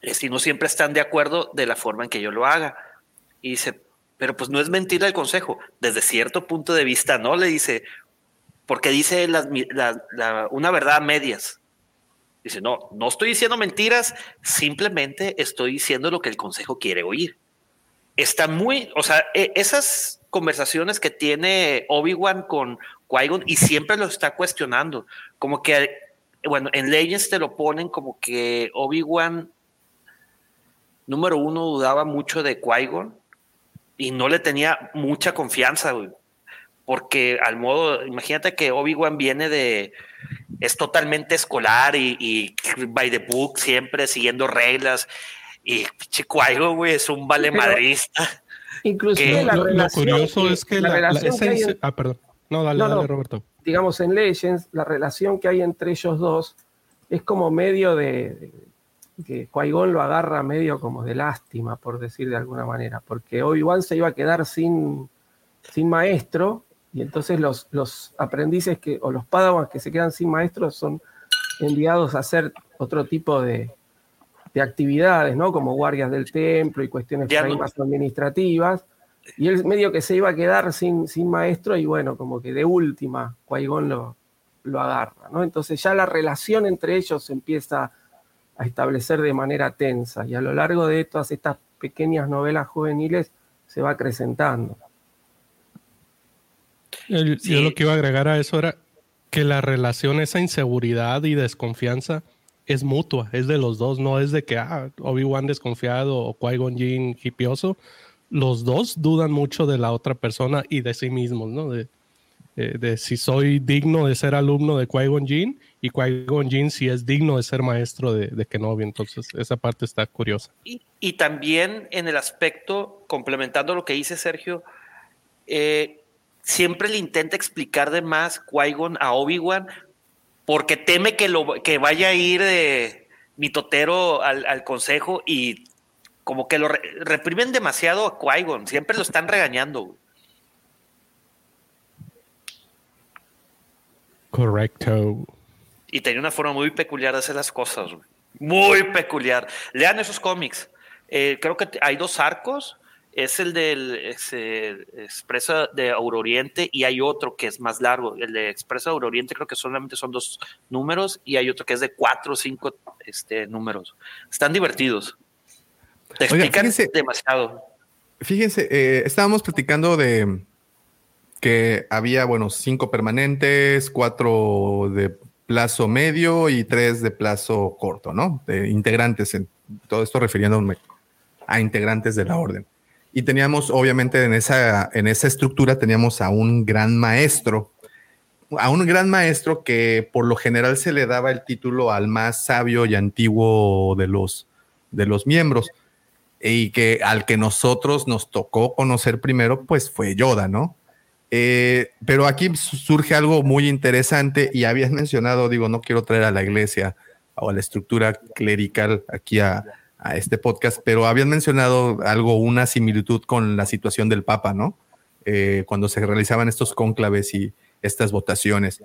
[SPEAKER 5] Eh, si no siempre están de acuerdo de la forma en que yo lo haga. Y dice, pero pues no es mentira el consejo. Desde cierto punto de vista, no le dice, porque dice una verdad a medias. Dice, no, no estoy diciendo mentiras, simplemente estoy diciendo lo que el consejo quiere oír. Está muy, o sea, e, esas conversaciones que tiene Obi-Wan con Qui-Gon y siempre lo está cuestionando. Como que, bueno, en Legends te lo ponen como que Obi-Wan, número uno, dudaba mucho de Qui-Gon y no le tenía mucha confianza, Porque al modo, imagínate que Obi-Wan viene de, es totalmente escolar y, y, by the book, siempre siguiendo reglas. Y Chico güey, es un vale madrista.
[SPEAKER 3] Inclusive la
[SPEAKER 4] lo, curioso es que la, Ah, perdón. No, dale, dale, Roberto.
[SPEAKER 3] Digamos, en Legends, la relación que hay entre ellos dos es como medio de, que Qui-Gon lo agarra medio como de lástima, por decir de alguna manera, porque Obi-Wan se iba a quedar sin, sin maestro, y entonces los, los aprendices que, o los padawans que se quedan sin maestro son enviados a hacer otro tipo de, de actividades, ¿no? Como guardias del templo y cuestiones
[SPEAKER 5] Ya no-
[SPEAKER 3] más administrativas. Y él medio que se iba a quedar sin, sin maestro y bueno, como que de última, Qui-Gon lo, lo agarra, ¿no? Entonces ya la relación entre ellos empieza a establecer de manera tensa y a lo largo de todas estas pequeñas novelas juveniles se va acrecentando.
[SPEAKER 4] El-
[SPEAKER 5] Sí.
[SPEAKER 4] Yo lo que iba a agregar a eso era que la relación, esa inseguridad y desconfianza es mutua, es de los dos, no es de que ah, Obi-Wan desconfiado o Qui-Gon Jinn hipioso. Los dos dudan mucho de la otra persona y de sí mismos, ¿no? De, eh, de si soy digno de ser alumno de Qui-Gon Jinn y Qui-Gon Jinn si es digno de ser maestro de, de Kenobi. Entonces, esa parte está curiosa.
[SPEAKER 5] Y, y también en el aspecto, complementando lo que dice Sergio, eh, siempre le intenta explicar de más Qui-Gon a Obi-Wan porque teme que, lo, que vaya a ir de mitotero al, al consejo y como que lo re- reprimen demasiado a Qui-Gon, siempre lo están regañando.
[SPEAKER 4] Correcto.
[SPEAKER 5] Y tenía una forma muy peculiar de hacer las cosas, güey. Muy peculiar. Lean esos cómics. Eh, creo que hay dos arcos. Es el del es, Expreso de Auroriente y hay otro que es más largo. El de Expreso de Auroriente creo que solamente son dos números y hay otro que es de cuatro o cinco este, números. Están divertidos. Te
[SPEAKER 1] Oiga,
[SPEAKER 5] explican demasiado.
[SPEAKER 1] Fíjense, eh, estábamos platicando de que había, bueno, cinco permanentes, cuatro de plazo medio y tres de plazo corto, ¿no? De integrantes, en todo esto refiriéndome a integrantes de la orden. Y teníamos, obviamente, en esa, en esa estructura teníamos a un gran maestro, a un gran maestro que por lo general se le daba el título al más sabio y antiguo de los, de los miembros y que al que nosotros nos tocó conocer primero, pues fue Yoda, ¿no? Eh, pero aquí su- surge algo muy interesante y habías mencionado, digo, no quiero traer a la iglesia o a la estructura clerical aquí a, a este podcast, pero habían mencionado algo, una similitud con la situación del Papa, ¿no? Eh, cuando se realizaban estos cónclaves y estas votaciones.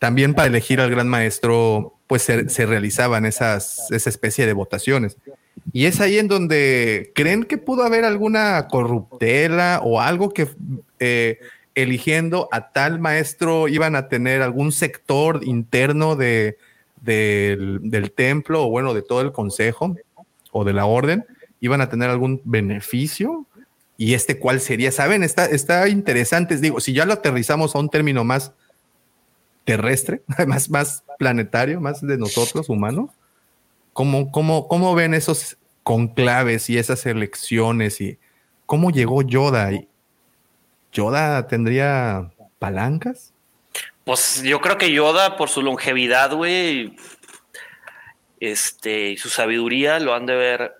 [SPEAKER 1] También para elegir al gran maestro, pues se, se realizaban esas, esa especie de votaciones. Y es ahí en donde creen que pudo haber alguna corruptela o algo que eh, eligiendo a tal maestro iban a tener algún sector interno de, del, del templo o bueno, de todo el consejo o de la orden, iban a tener algún beneficio. Y este cuál sería, ¿saben? Está, está interesante. Digo, si ya lo aterrizamos a un término más terrestre, más, más planetario, más de nosotros, humanos, ¿Cómo, cómo, cómo ven esos conclaves y esas elecciones y cómo llegó Yoda? ¿Y ¿Yoda tendría palancas?
[SPEAKER 5] Pues yo creo que Yoda, por su longevidad, güey, este, y su sabiduría, lo han de ver.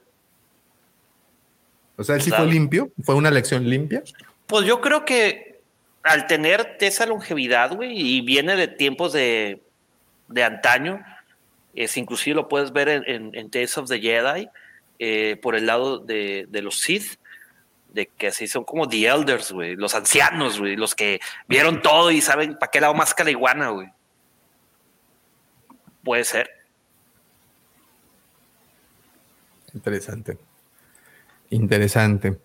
[SPEAKER 1] O sea, él sí
[SPEAKER 5] Claro.
[SPEAKER 1] fue limpio, fue una elección limpia.
[SPEAKER 5] Pues yo creo que al tener esa longevidad, güey, y viene de tiempos de, de antaño, es inclusive lo puedes ver en, en, en Tales of the Jedi, eh, por el lado de, de los Sith, de que así son como The Elders, güey, los ancianos, güey, los que vieron todo y saben para qué lado más que la güey. Puede ser.
[SPEAKER 1] Interesante. Interesante.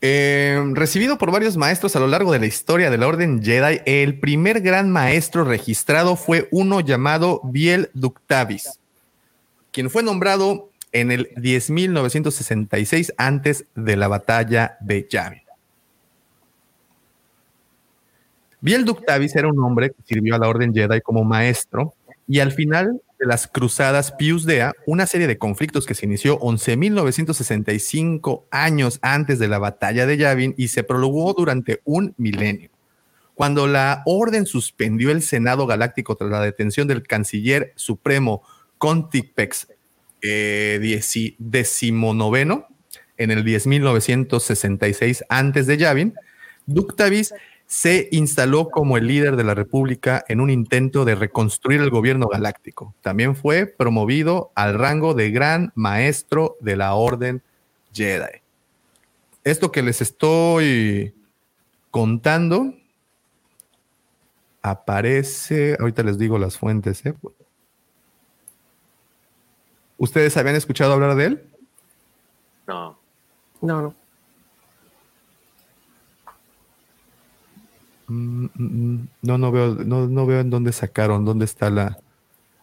[SPEAKER 1] Eh, recibido por varios maestros a lo largo de la historia de la Orden Jedi, el primer gran maestro registrado fue uno llamado Biel Ductavis, quien fue nombrado en el 10.966 antes de la batalla de Yavin. Biel Ductavis era un hombre que sirvió a la Orden Jedi como maestro y al final de las cruzadas Pius Dea, una serie de conflictos que se inició 11.965 años antes de la batalla de Yavin y se prolongó durante un milenio. Cuando la Orden suspendió el Senado Galáctico tras la detención del canciller supremo Contipex eh, decimonoveno en el 10.966 antes de Yavin, Ductavis se instaló como el líder de la República en un intento de reconstruir el gobierno galáctico. También fue promovido al rango de gran maestro de la Orden Jedi. Esto que les estoy contando aparece, ahorita les digo las fuentes. ¿eh? ¿Ustedes habían escuchado hablar de él?
[SPEAKER 5] No.
[SPEAKER 3] No, no.
[SPEAKER 1] Mm, mm, mm. No, no veo, no, no veo en dónde sacaron, dónde está la.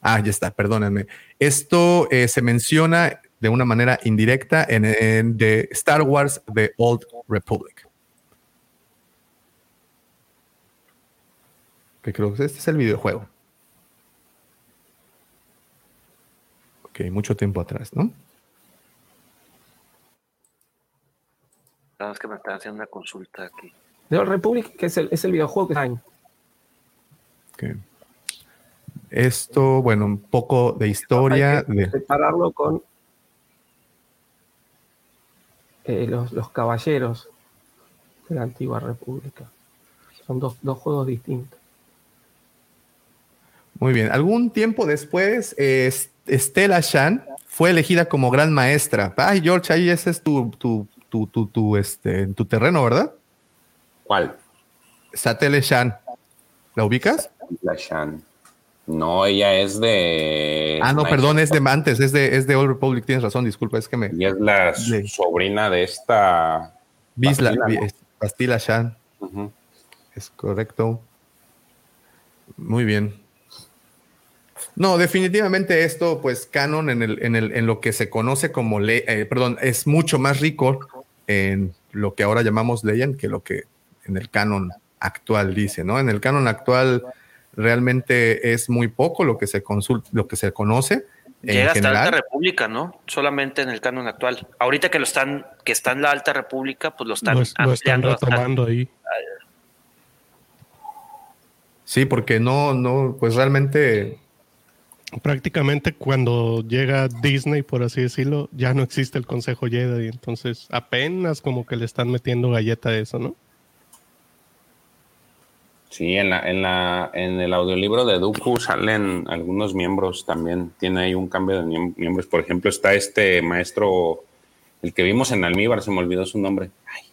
[SPEAKER 1] Ah, ya está, perdónenme. Esto eh, se menciona de una manera indirecta en, en The Star Wars The Old Republic. Que creo que este es el videojuego. Ok, mucho tiempo atrás, ¿no?
[SPEAKER 5] Nada más que me están haciendo una consulta aquí.
[SPEAKER 3] The Old Republic, que es el, es el videojuego que está en.
[SPEAKER 1] Ok. Esto, bueno, un poco de historia.
[SPEAKER 3] Hay que
[SPEAKER 1] De,
[SPEAKER 3] separarlo con eh, los, los caballeros de la antigua república. Son dos, dos juegos distintos.
[SPEAKER 1] Muy bien. Algún tiempo después, eh, Stella Shan fue elegida como gran maestra. Ay, George, ahí ese es tu, tu, tu, tu, tu, este, tu terreno, ¿verdad?
[SPEAKER 2] ¿Cuál?
[SPEAKER 1] Satele Shan. ¿La ubicas?
[SPEAKER 2] La Shan. No, ella es de.
[SPEAKER 1] Ah, no, perdón, es de antes, es de, es de Old Republic, tienes razón, disculpa, es que me.
[SPEAKER 2] Y es la
[SPEAKER 1] de-
[SPEAKER 2] sobrina de esta.
[SPEAKER 1] Bisla,
[SPEAKER 2] Bastila,
[SPEAKER 1] Bi-
[SPEAKER 2] ¿no?
[SPEAKER 1] Shan, es correcto. Muy bien. No, definitivamente esto, pues, canon en, el, en, el, en lo que se conoce como ley, eh, perdón, es mucho más rico en lo que ahora llamamos Legend que lo que en el canon actual dice, ¿no? En el canon actual realmente es muy poco lo que se consulta, lo que se conoce. En
[SPEAKER 5] Llega hasta
[SPEAKER 1] general.
[SPEAKER 5] Alta República, ¿no? Solamente en el canon actual. Ahorita que lo están, que está en la Alta República, pues lo están
[SPEAKER 4] Lo, es- lo están
[SPEAKER 5] hasta-
[SPEAKER 4] retomando ahí.
[SPEAKER 1] Sí, porque no, no, pues realmente
[SPEAKER 4] Prácticamente cuando llega Disney, por así decirlo, ya no existe el Consejo Jedi. Entonces apenas como que le están metiendo galleta a eso, ¿no?
[SPEAKER 2] Sí, en, la, en, la, en el audiolibro de Dooku salen algunos miembros también. Tiene ahí un cambio de miem- miembros. Por ejemplo, está este maestro, el que vimos en Almíbar, se me olvidó su nombre. Ay,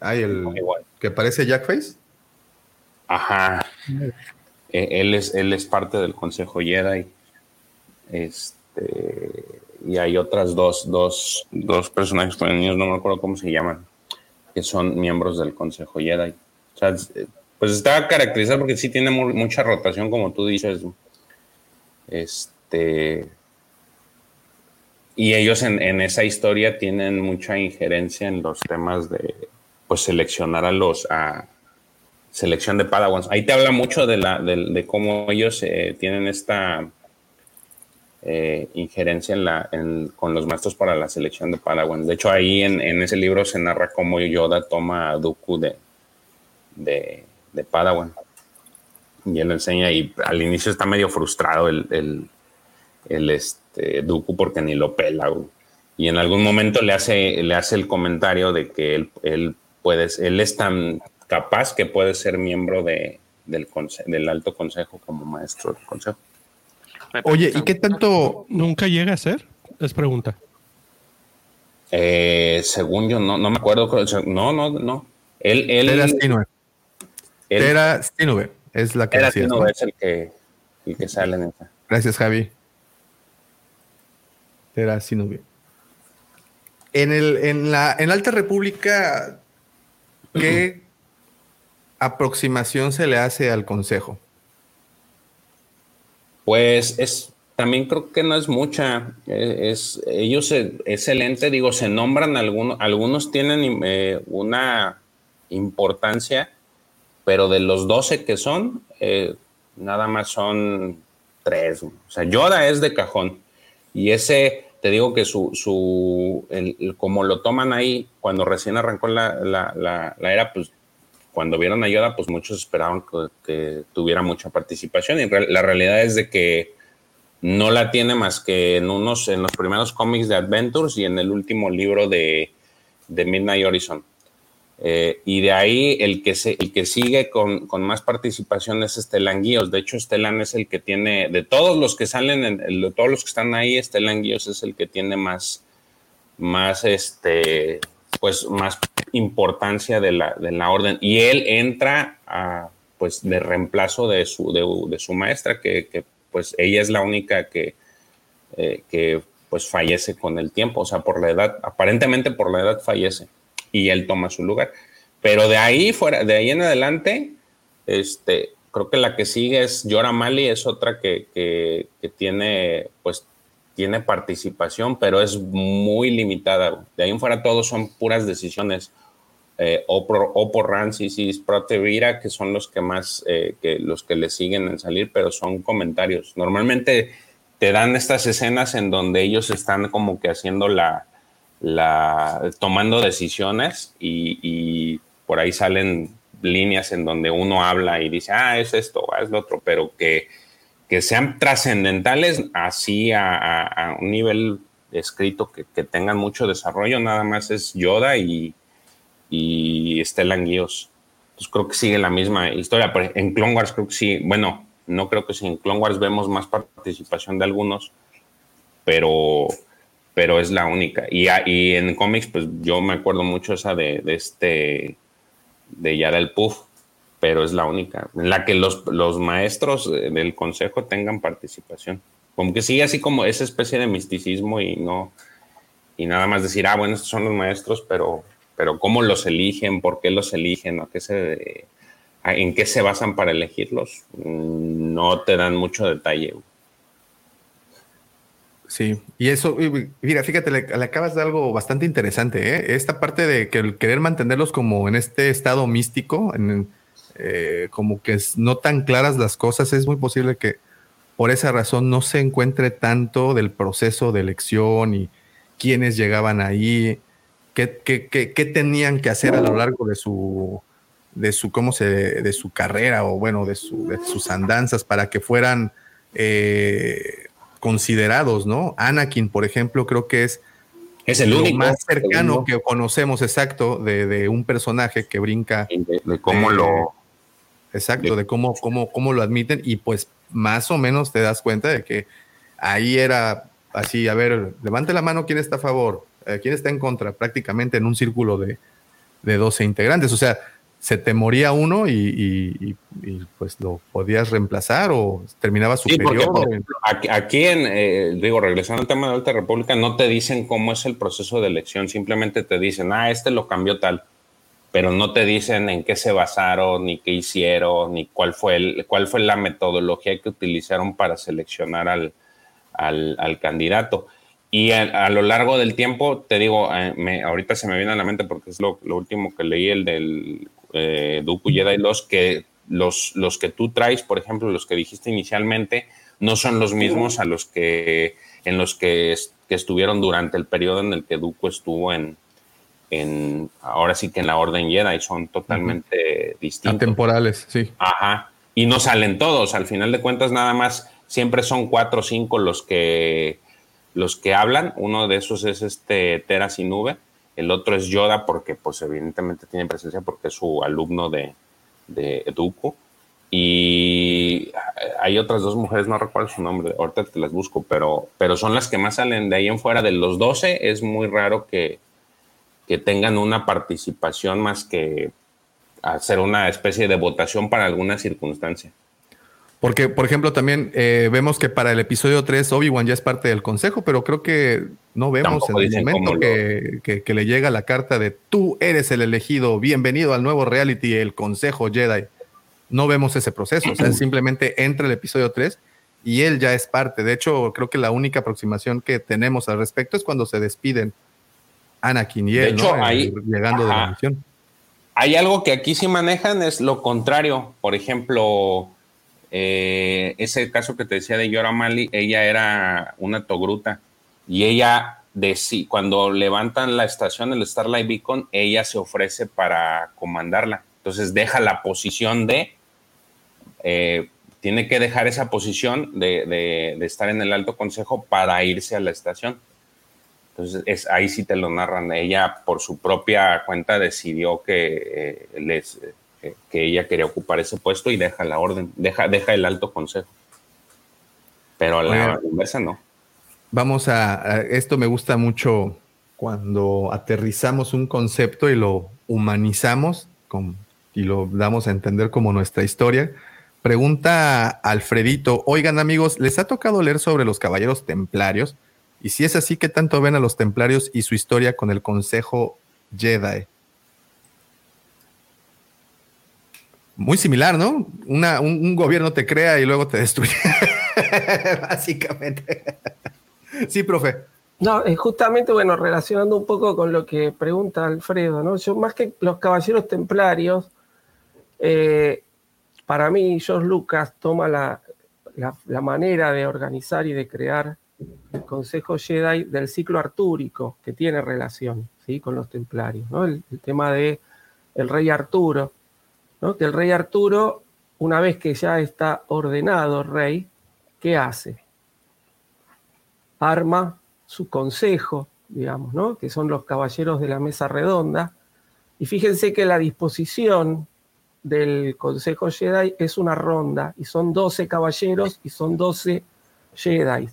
[SPEAKER 1] hay el
[SPEAKER 2] igual.
[SPEAKER 1] que parece Jackface.
[SPEAKER 2] Ajá. Eh, él, es, él es parte del Consejo Jedi. Este, y hay otras dos, dos, dos personajes femeninos, no me acuerdo cómo se llaman, que son miembros del Consejo Jedi. Eh, pues está caracterizado porque sí tiene mu- mucha rotación, como tú dices. Este. Y ellos en, en esa historia tienen mucha injerencia en los temas de pues seleccionar a los a, selección de Padawans. Ahí te habla mucho de, la, de, de cómo ellos eh, tienen esta eh, injerencia en la, en- con los maestros para la selección de Padawans. De hecho, ahí en, ese libro se narra cómo Yoda toma a Dooku de, de, Padawan. Y él enseña, y al inicio está medio frustrado el, el, este, Dooku porque ni lo pela. Y en algún momento le hace, le hace el comentario de que él, puede, él es tan capaz que puede ser miembro de, del, del alto consejo como maestro del consejo.
[SPEAKER 1] Oye, ¿y qué tanto?
[SPEAKER 4] Nunca llega a ser. Es pregunta.
[SPEAKER 2] Eh, según yo, no, no me acuerdo. No, no, no. Él, él,
[SPEAKER 1] Tera Stinove.
[SPEAKER 2] él-
[SPEAKER 1] Tera Stinove es la que
[SPEAKER 2] Tera
[SPEAKER 1] decías, ¿no?
[SPEAKER 2] es el que, el que sale en esa.
[SPEAKER 1] Gracias, Javi. Tera Stinove. En, el, en, la, en Alta República, ¿qué aproximación se le hace al consejo?
[SPEAKER 2] Pues es también creo que no es mucha. eh, Es, ellos excelente, digo, se nombran algunos, algunos tienen eh, una importancia, pero de los 12 que son, eh, nada más son tres. O sea, Yoda es de cajón. Y ese, te digo que su, su el- como lo toman ahí, cuando recién arrancó la, la, la, la era, pues cuando vieron a Yoda, pues muchos esperaban que, tuviera mucha participación. Y la realidad es de que no la tiene más que en unos, en los primeros cómics de Adventures y en el último libro de, Midnight Horizon. Eh, y de ahí el que, se, el que sigue con, con más participación es Estelan Guíos. De hecho, Estelan es el que tiene, de todos los que salen, en, de todos los que están ahí, Estelan Guíos es el que tiene más, más, este, pues, más importancia de la, de la orden. Y él entra a, pues, de reemplazo de su, de, su maestra, que, que, pues ella es la única que, eh, que pues fallece con el tiempo, o sea, por la edad, aparentemente por la edad fallece y él toma su lugar. Pero de ahí fuera, de ahí en adelante, este, creo que la que sigue es Yora Mali, es otra que, que, que tiene, pues, tiene participación, pero es muy limitada. De ahí en fuera todos son puras decisiones. Eh, o, por, o Rancis Protevira, que son los que más, eh, los que le siguen en salir, pero son comentarios. Normalmente te dan estas escenas en donde ellos están como que haciendo la, la tomando decisiones y, y, por ahí salen líneas en donde uno habla y dice, ah, es esto, ah, es lo otro, pero que, que sean trascendentales así a, un nivel escrito que, tengan mucho desarrollo, nada más es Yoda y, y Stellan Guíos. Entonces creo que sigue la misma historia. En Clone Wars creo que sí, bueno, no creo que sí, en Clone Wars vemos más participación de algunos, pero pero es la única. Y, y en cómics, pues yo me acuerdo mucho esa de, de este, de Yara el Puff, pero es la única, en la que los, los maestros del consejo tengan participación. Como que sigue así como esa especie de misticismo y no, y nada más decir, ah, bueno, estos son los maestros, pero, pero cómo los eligen, por qué los eligen, ¿A qué se, en qué se basan para elegirlos, no te dan mucho detalle.
[SPEAKER 1] Sí, y eso, mira, fíjate, le, le, acabas de algo bastante interesante, ¿eh? Esta parte de que el querer mantenerlos como en este estado místico, en, eh, como que es, no tan claras las cosas, es muy posible que por esa razón no se encuentre tanto del proceso de elección y quiénes llegaban ahí, qué, qué, qué, qué tenían que hacer a lo largo de su, de su, cómo se, de su carrera o bueno, de, su, de sus andanzas para que fueran... Eh, considerados, ¿no? Anakin, por ejemplo, creo que es,
[SPEAKER 2] es el único
[SPEAKER 1] más cercano que conocemos, exacto, de, de, un personaje que brinca.
[SPEAKER 2] De, de cómo de, lo.
[SPEAKER 1] Exacto, de, cómo, cómo, cómo lo admiten, y pues más o menos te das cuenta de que ahí era así, a ver, levante la mano quién está a favor, eh, quién está en contra, prácticamente en un círculo de, de 12 integrantes. O sea, se te moría uno y, y, y, pues lo podías reemplazar o terminaba superior. Sí, porque,
[SPEAKER 2] ejemplo, aquí, en, eh, digo, regresando al tema de Alta República, no te dicen cómo es el proceso de elección, simplemente te dicen, ah, este lo cambió tal, pero no te dicen en qué se basaron, ni qué hicieron, ni cuál fue, el, cuál fue la metodología que utilizaron para seleccionar al, al, al candidato. Y a, a, lo largo del tiempo, te digo, eh, me, ahorita se me viene a la mente porque es lo, lo último que leí, el del eh, Dooku Jedi, los que, los, los que tú traes, por ejemplo, los que dijiste inicialmente, no son los mismos a los que en los que, que estuvieron durante el periodo en el que Dooku estuvo en, en ahora sí que en la Orden Jedi, son totalmente uh -huh. distintos.
[SPEAKER 1] Atemporales, sí.
[SPEAKER 2] Ajá. Y no salen todos, al final de cuentas nada más, siempre son cuatro o cinco los que los que hablan, uno de esos es este Tera sin nube, el otro es Yoda porque pues evidentemente tiene presencia porque es su alumno de, de Dooku. Y hay otras dos mujeres, no recuerdo su nombre, ahorita te las busco, pero, pero son las que más salen de ahí en fuera. De los 12 es muy raro que, que tengan una participación más que hacer una especie de votación para alguna circunstancia.
[SPEAKER 1] Porque, por ejemplo, también eh, vemos que para el episodio 3 Obi-Wan ya es parte del consejo, pero creo que no vemos Tampoco en el momento que, lo... que, que, le llega la carta de tú eres el elegido, bienvenido al nuevo reality, el consejo Jedi. No vemos ese proceso, o sea, simplemente entra el episodio 3 y él ya es parte. De hecho, creo que la única aproximación que tenemos al respecto es cuando se despiden Anakin y él,
[SPEAKER 2] de hecho,
[SPEAKER 1] ¿no?
[SPEAKER 2] Hay,
[SPEAKER 1] llegando ajá. de la misión.
[SPEAKER 2] Hay algo que aquí sí manejan, es lo contrario. Por ejemplo, eh, ese caso que te decía de Yora Mali, ella era una togruta y ella, de, sí, cuando levantan la estación, el Starlight Beacon, ella se ofrece para comandarla. Entonces deja la posición de, eh, tiene que dejar esa posición de, de, de, estar en el alto consejo para irse a la estación. Entonces, es, ahí sí te lo narran. Ella, por su propia cuenta, decidió que, eh, les, eh, que ella quería ocupar ese puesto y deja la orden, deja, deja el alto consejo. Pero a la inversa no.
[SPEAKER 1] Vamos a, a- esto me gusta mucho cuando aterrizamos un concepto y lo humanizamos con- y lo damos a entender como nuestra historia. Pregunta Alfredito, oigan amigos, ¿les ha tocado leer sobre los caballeros templarios? Y si es así, ¿qué tanto ven a los templarios y su historia con el Consejo Jedi? Muy similar, ¿no? Un, gobierno te crea y luego te destruye. Básicamente. Sí, profe.
[SPEAKER 3] No, es justamente, bueno, relacionando un poco con lo que pregunta Alfredo, ¿no? Yo, más que los caballeros templarios, eh, para mí, George Lucas toma la- la manera de organizar y de crear el Consejo Jedi del ciclo artúrico, que tiene relación ¿sí? con los templarios, ¿no? El, tema de el rey Arturo, ¿no? Que el rey Arturo, una vez que ya está ordenado rey, ¿qué hace? arma su consejo, digamos, ¿no? que son los caballeros de la mesa redonda. Y fíjense que la disposición del Consejo Jedi es una ronda, y son 12 caballeros y son 12 Jedi.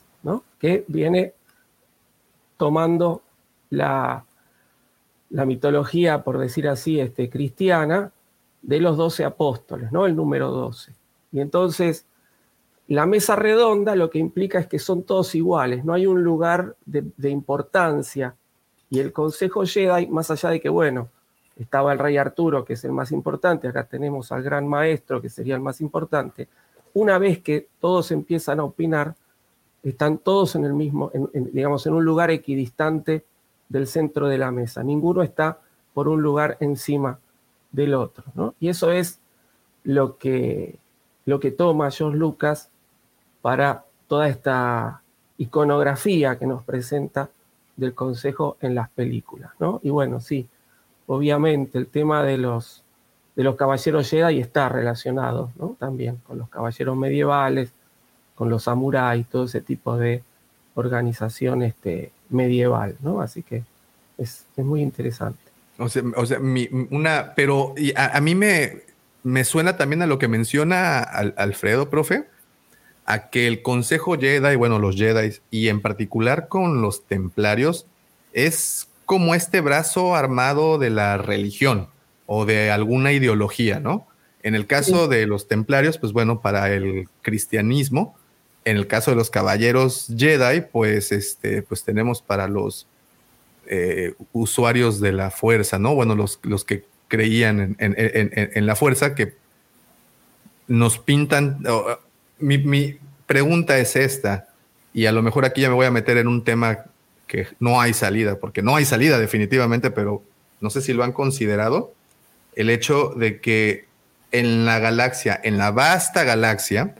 [SPEAKER 3] Que viene tomando la, la mitología, por decir así, este, cristiana, de los 12 apóstoles, ¿no? el número 12. Y entonces la mesa redonda lo que implica es que son todos iguales, no hay un lugar de, de importancia. Y el Consejo Jedi, más allá de que, bueno, estaba el rey Arturo, que es el más importante, acá tenemos al gran maestro, que sería el más importante, una vez que todos empiezan a opinar, están todos en el mismo, en- digamos, en un lugar equidistante del centro de la mesa. Ninguno está por un lugar encima del otro. ¿no? Y eso es lo que, lo que toma George Lucas para toda esta iconografía que nos presenta del Consejo en las películas. ¿no? Y bueno, sí, obviamente el tema de los, de los caballeros Jedi está relacionado ¿no? también con los caballeros medievales, con los samuráis, todo ese tipo de organización este, medieval. ¿no? Así que es, es muy interesante.
[SPEAKER 1] O sea, o sea, mi- una, pero a, a mí me, me suena también a lo que menciona Al- Alfredo, profe, a que el Consejo Jedi, bueno, los Jedi, y en particular con los templarios, es como este brazo armado de la religión o de alguna ideología, ¿no? En el caso de los templarios, pues bueno, para el cristianismo, en el caso de los caballeros Jedi, pues este, pues tenemos para los eh, usuarios de la fuerza, ¿no? Bueno, los, los que creían en, la fuerza, que nos pintan. mi, mi pregunta es esta, y a lo mejor aquí ya me voy a meter en un tema que no hay salida, porque no hay salida definitivamente, pero no sé si lo han considerado, el hecho de que en la galaxia, en la vasta galaxia,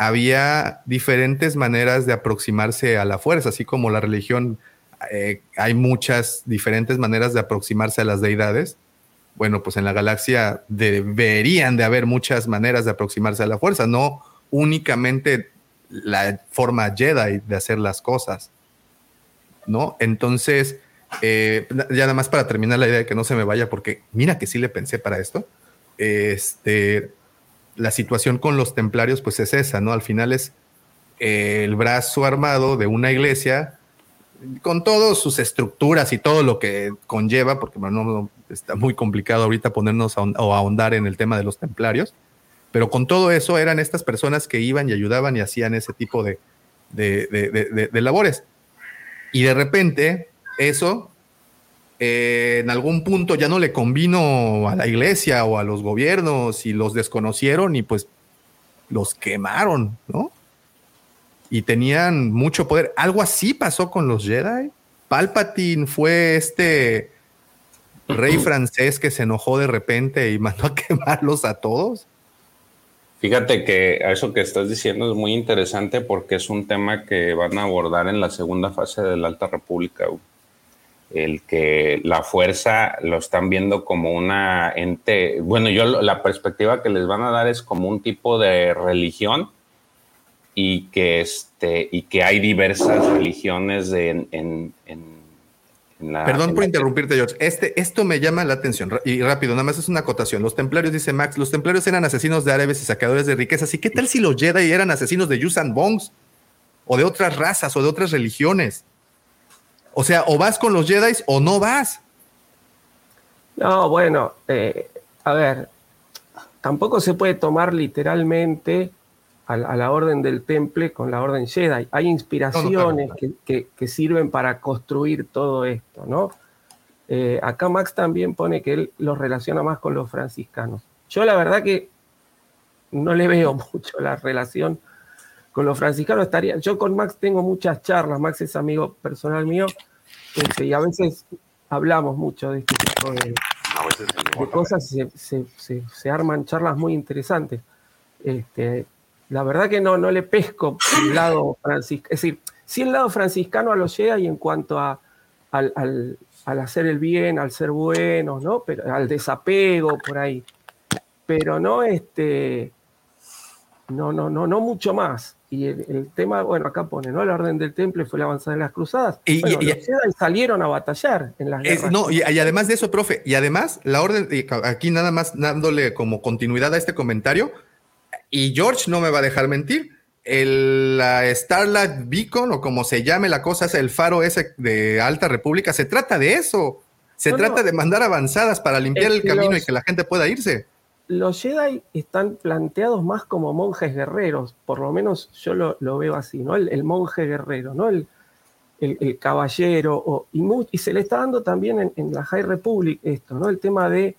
[SPEAKER 1] había diferentes maneras de aproximarse a la fuerza, así como la religión, eh, hay muchas diferentes maneras de aproximarse a las deidades. Bueno, pues en la galaxia deberían de haber muchas maneras de aproximarse a la fuerza, no únicamente la forma Jedi de hacer las cosas, ¿no? Entonces, eh, ya nada más para terminar la idea de que no se me vaya, porque mira que sí le pensé para esto. Este, la situación con los templarios, pues es esa, ¿no? Al final es eh, el brazo armado de una iglesia con todas sus estructuras y todo lo que conlleva, porque bueno, no, está muy complicado ahorita ponernos o ahondar en el tema de los templarios, pero con todo eso eran estas personas que iban y ayudaban y hacían ese tipo de- de- de- de labores. Y de repente eso eh, en algún punto ya no le convino a la iglesia o a los gobiernos y los desconocieron y pues los quemaron, ¿no? Y tenían mucho poder. Algo así pasó con los Jedi. Palpatine fue este rey francés que se enojó de repente y mandó a quemarlos a todos.
[SPEAKER 2] Fíjate que a eso que estás diciendo es muy interesante porque es un tema que van a abordar en la segunda fase de la Alta República. güey. El que la fuerza lo están viendo como una ente, bueno, yo la perspectiva que les van a dar es como un tipo de religión y que este y que hay diversas religiones en, en- en- La-
[SPEAKER 1] Perdón por
[SPEAKER 2] la-
[SPEAKER 1] interrumpirte, George. Este, esto me llama la atención. Y rápido, nada más es una acotación. Los templarios, dice Max, los templarios eran asesinos de árabes y sacadores de riquezas. ¿Y qué tal si los Jedi eran asesinos de Yusan Bongs? O de otras razas o de otras religiones. O sea, o vas con los Jedi o no vas.
[SPEAKER 3] No, bueno, eh, a ver, tampoco se puede tomar literalmente a, la- a la orden del temple con la orden Jedi. Hay inspiraciones
[SPEAKER 1] claro.
[SPEAKER 3] que, que- que sirven para construir todo esto, ¿no? Eh, acá Max también pone que él los relaciona más con los franciscanos. Yo la verdad que no le veo mucho la relación con los franciscanos. Estaría, yo con Max tengo muchas charlas, Max es amigo personal mío, este, y a veces hablamos mucho de este tipo de, cosas se, se- se- se arman charlas muy interesantes. Este, la verdad que no, no le pesco el lado franciscano. Es decir, sí el lado franciscano a los Jedi en cuanto a, al, al- al hacer el bien, al ser buenos, ¿no? Pero, al desapego por ahí. Pero no este. No, no, no, no mucho más. Y el, el tema, bueno, acá pone, ¿no? La orden del temple fue la avanzada en las cruzadas.
[SPEAKER 1] Y-
[SPEAKER 3] Bueno,
[SPEAKER 1] y-
[SPEAKER 3] los Jedi salieron a batallar en las
[SPEAKER 1] Es-
[SPEAKER 3] guerras.
[SPEAKER 1] no, y, además de eso, profe, y además la orden, aquí nada más dándole como continuidad a este comentario, y George no me va a dejar mentir, el, la Starlight Beacon o como se llame la cosa, es el faro ese de Alta República, se trata de eso, se
[SPEAKER 3] No,
[SPEAKER 1] trata
[SPEAKER 3] no.
[SPEAKER 1] de mandar avanzadas para limpiar
[SPEAKER 3] Es
[SPEAKER 1] el camino y que la gente pueda irse.
[SPEAKER 3] Los Jedi están planteados más como monjes guerreros, por lo menos yo lo, veo así, ¿no? El, monje guerrero, ¿no? El, caballero, o- y, y se le está dando también en, la High Republic esto, ¿no? El tema de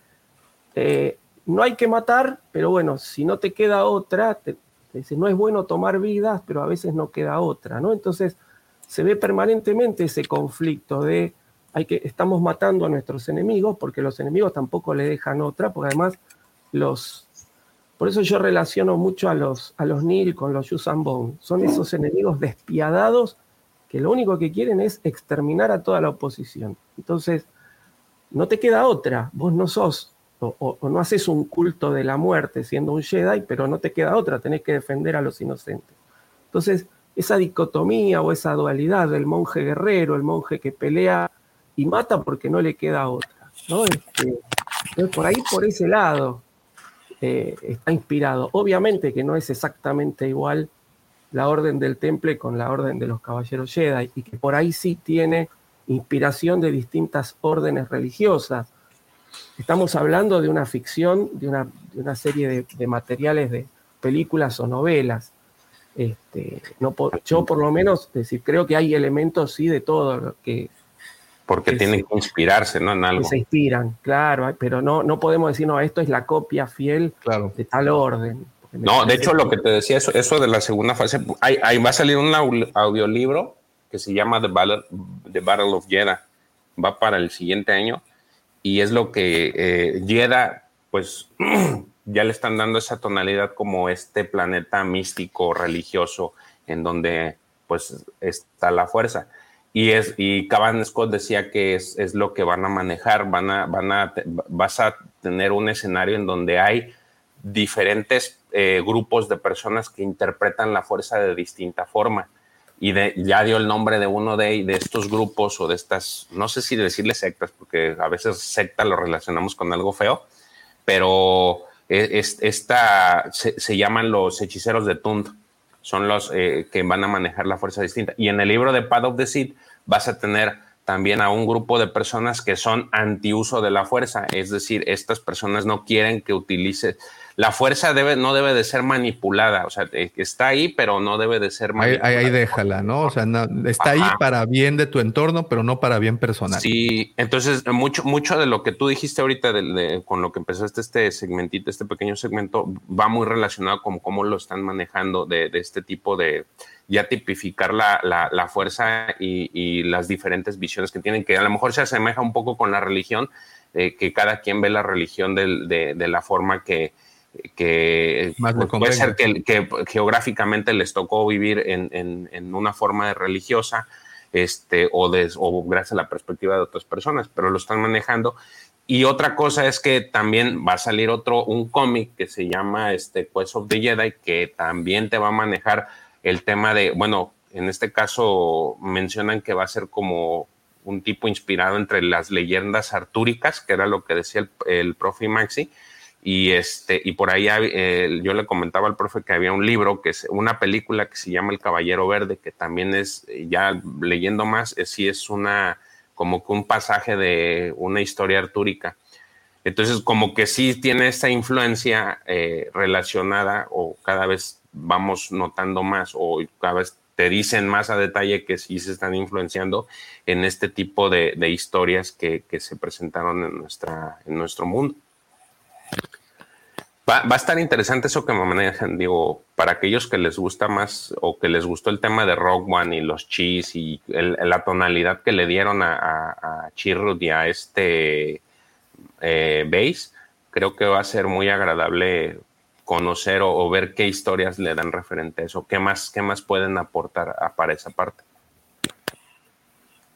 [SPEAKER 3] eh, no hay que matar, pero bueno, si no te queda otra, dice, no es bueno tomar vidas, pero a veces no queda otra, ¿no? Entonces se ve permanentemente ese conflicto de hay que, estamos matando a nuestros enemigos porque los enemigos tampoco le dejan otra, porque además los... Por eso yo relaciono mucho a los, a los Nil con los Vong. Son esos enemigos despiadados que lo único que quieren es exterminar a toda la oposición. Entonces, no te queda otra. Vos no sos, o, o- o no haces un culto de la muerte siendo un Jedi, pero no te queda otra. Tenés que defender a los inocentes. Entonces, esa dicotomía o esa dualidad del monje guerrero, el monje que pelea y mata porque no le queda otra. ¿no? Este, entonces, por ahí, por ese lado, eh, está inspirado. Obviamente que no es exactamente igual la orden del temple con la orden de los caballeros Jedi, y que por ahí sí tiene inspiración de distintas órdenes religiosas. Estamos hablando de una ficción, de una, de una serie de, materiales de películas o novelas. Este, no yo por lo menos, decir, creo que hay elementos sí de todo lo que,
[SPEAKER 2] Porque
[SPEAKER 3] que
[SPEAKER 2] tienen
[SPEAKER 3] se-
[SPEAKER 2] que inspirarse, ¿no? En
[SPEAKER 3] que
[SPEAKER 2] algo.
[SPEAKER 3] se inspiran, claro, pero no, no podemos decir, no, esto es la copia fiel
[SPEAKER 1] Claro.
[SPEAKER 3] de tal orden.
[SPEAKER 2] No, de hecho, lo
[SPEAKER 3] que-
[SPEAKER 2] te decía, eso, eso de la segunda fase, hay, hay- va a salir un au- audiolibro que se llama The Battle, The Battle of Jeddah. Va para el siguiente año y es lo que eh, Jeddah, pues ya le están dando esa tonalidad como este planeta místico, religioso, en donde pues está la fuerza. Y, es, y Caban Scott decía que es, es lo que van a manejar, van a, van a, vas a tener un escenario en donde hay diferentes eh, grupos de personas que interpretan la fuerza de distinta forma. Y de, ya dio el nombre de uno de, de estos grupos o de estas, no sé si decirle sectas, porque a veces secta lo relacionamos con algo feo, pero es, esta se, llaman los hechiceros de Tund, son los eh, que van a manejar la fuerza distinta. Y en el libro de Path of the Seed vas a tener también a un grupo de personas que son antiuso de la fuerza, es decir, estas personas no quieren que utilice la fuerza debe no debe de ser manipulada, o sea, está ahí, pero no debe de ser
[SPEAKER 1] manipulada. Ahí, déjala, ¿no? O sea, no, está Ajá. ahí para bien de tu entorno, pero no para bien personal.
[SPEAKER 2] Sí, entonces mucho mucho de lo que tú dijiste ahorita de, de, con lo que empezaste este segmentito, este pequeño segmento, va muy relacionado con cómo lo están manejando de, de este tipo de ya tipificar la, la, la fuerza y, y, las diferentes visiones que tienen, que a lo mejor se asemeja un poco con la religión, eh, que cada quien ve la religión de, de, de la forma que, que
[SPEAKER 1] Más
[SPEAKER 2] pues, puede ser que, que, geográficamente les tocó vivir en, en, en, una forma de religiosa este, o, de, o gracias a la perspectiva de otras personas, pero lo están manejando. Y otra cosa es que también va a salir otro, un cómic que se llama este, Quest of the Jedi, que también te va a manejar el tema de, bueno, en este caso mencionan que va a ser como un tipo inspirado entre las leyendas artúricas, que era lo que decía el, el profe Maxi, y este y por ahí eh, yo le comentaba al profe que había un libro que es una película que se llama El Caballero Verde que también es eh, ya leyendo más es, sí es una como que un pasaje de una historia artúrica. Entonces como que sí tiene esta influencia eh, relacionada o cada vez vamos notando más o cada vez te dicen más a detalle que sí se están influenciando en este tipo de, de historias que, que se presentaron en nuestra en nuestro mundo Va, a estar interesante eso que me manejan, digo, para aquellos que les gusta más o que les gustó el tema de Rock One y los Cheese y la tonalidad que le dieron a, a, a Chirrut y a este eh, Bass, creo que va a ser muy agradable conocer o, ver qué historias le dan referente a eso, qué más, qué más pueden aportar a, para esa parte.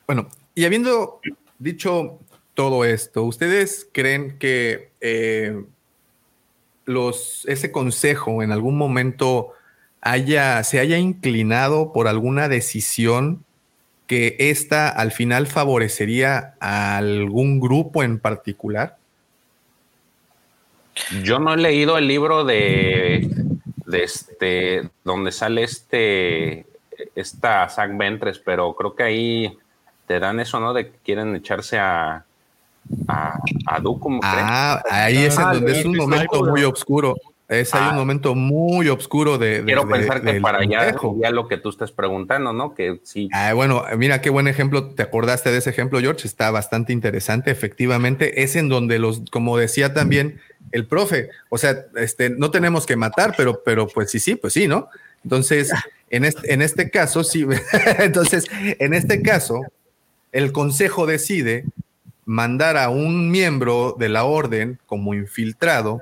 [SPEAKER 1] Bueno, y habiendo dicho todo esto, ¿ustedes creen que eh, los, ese consejo en algún momento haya, se haya inclinado por alguna decisión que esta al final favorecería a algún grupo en particular?
[SPEAKER 2] Yo no he leído el libro de, de este, donde sale este, esta Zack Ventres, pero creo que ahí te dan eso, ¿no? De que quieren echarse a, a, a Dukum.
[SPEAKER 1] Ah, ahí es en donde es un momento muy oscuro. Es ah, hay un momento muy oscuro de. de
[SPEAKER 2] quiero pensar
[SPEAKER 1] de,
[SPEAKER 2] que para allá ya lo que tú estás preguntando, ¿no? Que sí.
[SPEAKER 1] Ah, bueno, mira qué buen ejemplo. ¿Te acordaste de ese ejemplo, George? Está bastante interesante. Efectivamente, es en donde los, como decía también el profe, o sea, este, no tenemos que matar, pero, pero pues sí, sí, pues sí, ¿no? Entonces, en este, en este caso, sí. Entonces, en este caso, el consejo decide mandar a un miembro de la orden como infiltrado,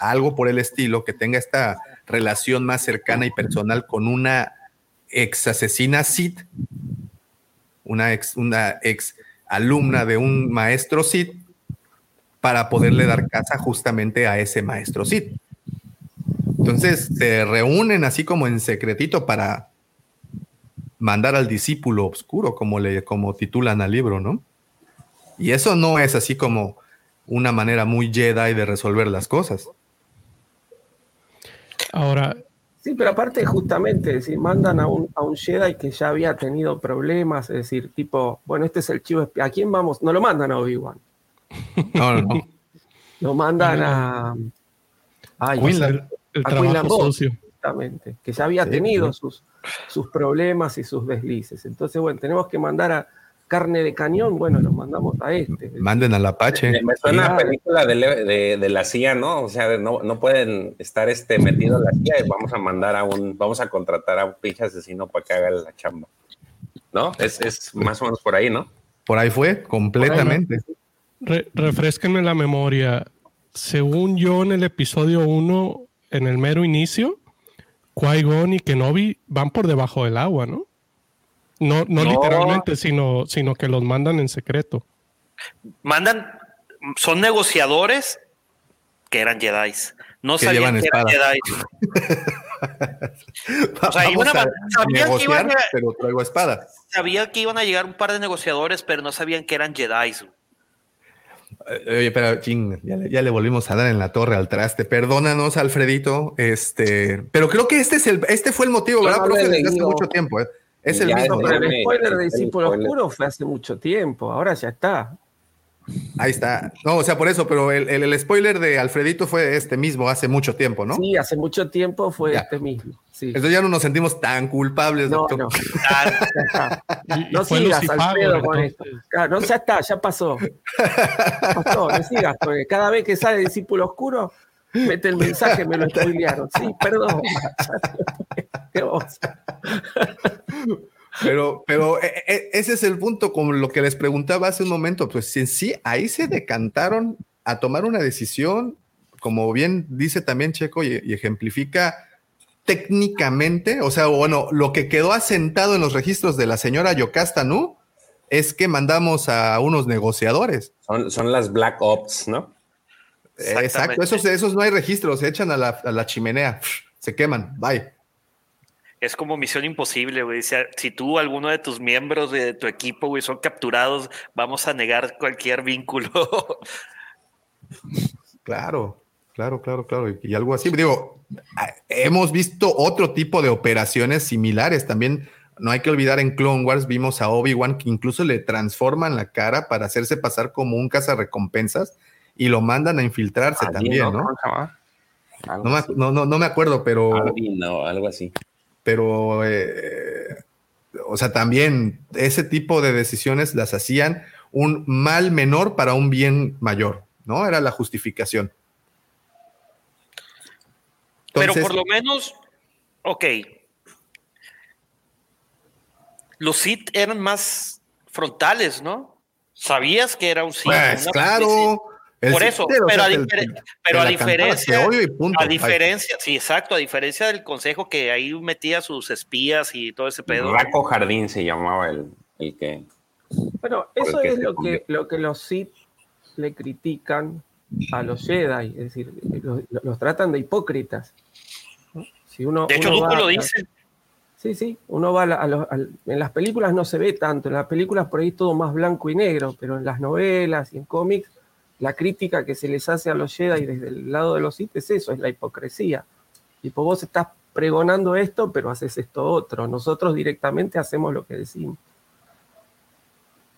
[SPEAKER 1] algo por el estilo, que tenga esta relación más cercana y personal con una ex asesina Sid, una ex, una ex alumna de un maestro Sid, para poderle dar casa justamente a ese maestro Sid. Entonces se reúnen así como en secretito para mandar al discípulo oscuro, como le como titulan al libro, ¿no? Y eso no es así como una manera muy Jedi de resolver las cosas.
[SPEAKER 3] Ahora. Sí, pero aparte, justamente, si mandan a un, a un Jedi que ya había tenido problemas, es decir, tipo, bueno, este es el chivo, ¿a quién vamos? No lo mandan a Obi-Wan.
[SPEAKER 1] No, no, no.
[SPEAKER 3] Lo mandan a.
[SPEAKER 4] Ay, Quinlan, el, el a socio.
[SPEAKER 3] Exactamente, que ya había sí, tenido sí. Sus, sus problemas y sus deslices. Entonces, bueno, tenemos que mandar a, carne de cañón, bueno, los mandamos a este.
[SPEAKER 1] Manden al Apache.
[SPEAKER 2] Me, me suena a película de, de, de, la CIA, ¿no? O sea, no, no pueden estar este, metidos en la CIA y vamos a mandar a un, vamos a contratar a un pinche asesino para que haga la chamba. ¿No? Es, es más o menos por ahí, ¿no?
[SPEAKER 1] Por ahí fue, completamente.
[SPEAKER 4] Ahí, Re, refresquenme la memoria. Según yo, en el episodio 1, en el mero inicio, Qui-Gon y Kenobi van por debajo del agua, ¿no? No, no, no, literalmente, sino, sino que los mandan en secreto.
[SPEAKER 5] Mandan, son negociadores que eran Jedi. No que sabían que eran Jedi.
[SPEAKER 1] o sea, iban a, sabían que iban a, pero traigo espada.
[SPEAKER 5] Sabían que iban a llegar un par de negociadores, pero no sabían que eran Jedi.
[SPEAKER 1] Oye, pero ching, ya le, ya le, volvimos a dar en la torre al traste. Perdónanos, Alfredito. Este, pero creo que este es el, este fue el motivo, ¿verdad? No, Desde hace mucho tiempo, ¿eh? Es el mismo.
[SPEAKER 3] Pero el spoiler de Discípulo Oscuro fue hace mucho tiempo, ahora ya está.
[SPEAKER 1] Ahí está. No, o sea, por eso, pero el, el, el, spoiler de Alfredito fue este mismo hace mucho tiempo, ¿no?
[SPEAKER 3] Sí, hace mucho tiempo fue ya. este mismo. Sí.
[SPEAKER 1] Entonces ya no nos sentimos tan culpables,
[SPEAKER 3] no,
[SPEAKER 1] doctor.
[SPEAKER 3] No, no sigas, Alfredo, con esto. Claro, no, ya está, ya pasó. pasó, no sigas, porque cada vez que sale Discípulo Oscuro, mete el mensaje, me lo spoilearon. Sí, perdón.
[SPEAKER 1] Pero, pero ese es el punto, como lo que les preguntaba hace un momento, pues en sí, ahí se decantaron a tomar una decisión, como bien dice también Checo y, y ejemplifica técnicamente, o sea, bueno, lo que quedó asentado en los registros de la señora Yocasta Nu es que mandamos a unos negociadores.
[SPEAKER 2] Son, son las Black Ops, ¿no?
[SPEAKER 1] Exacto, esos, esos no hay registros, se echan a la, a la chimenea, se queman, bye.
[SPEAKER 5] Es como misión imposible, güey. Si, si tú, alguno de tus miembros de tu equipo, güey, son capturados, vamos a negar cualquier vínculo.
[SPEAKER 1] Claro, claro, claro, claro. Y, y algo así. Digo, hemos visto otro tipo de operaciones similares. También no hay que olvidar en Clone Wars vimos a Obi-Wan que incluso le transforman la cara para hacerse pasar como un cazarrecompensas y lo mandan a infiltrarse también, ¿no? No me,
[SPEAKER 2] así.
[SPEAKER 1] no, no, no me acuerdo, pero,
[SPEAKER 2] no, algo así.
[SPEAKER 1] Pero eh, o sea, también ese tipo de decisiones las hacían un mal menor para un bien mayor, ¿no? Era la justificación.
[SPEAKER 5] Pero por lo menos, ok. Los Sith eran más frontales, ¿no? Sabías que era un Sith.
[SPEAKER 1] Pues claro. El
[SPEAKER 5] Por eso, pero,
[SPEAKER 1] sea,
[SPEAKER 5] a, pero a diferencia,
[SPEAKER 1] punto.
[SPEAKER 5] a diferencia, sí, exacto, a diferencia del consejo que ahí metía sus espías y todo ese pedo.
[SPEAKER 2] Raco Jardín se llamaba el, el que.
[SPEAKER 3] Bueno, eso
[SPEAKER 2] que
[SPEAKER 3] es lo que, lo que los Sith le critican a los Jedi, es decir, los, los tratan de hipócritas. ¿no? Si uno,
[SPEAKER 5] De hecho,
[SPEAKER 3] uno
[SPEAKER 5] Duco lo
[SPEAKER 3] a-
[SPEAKER 5] dice.
[SPEAKER 3] Sí, sí, uno va a la- a los- al- en las películas no se ve tanto, en las películas por ahí todo más blanco y negro, pero en las novelas y en cómics, la crítica que se les hace a los Jedi desde el lado de los Sith es eso, es la hipocresía. Tipo, vos estás pregonando esto, pero haces esto otro. Nosotros directamente hacemos lo que decimos.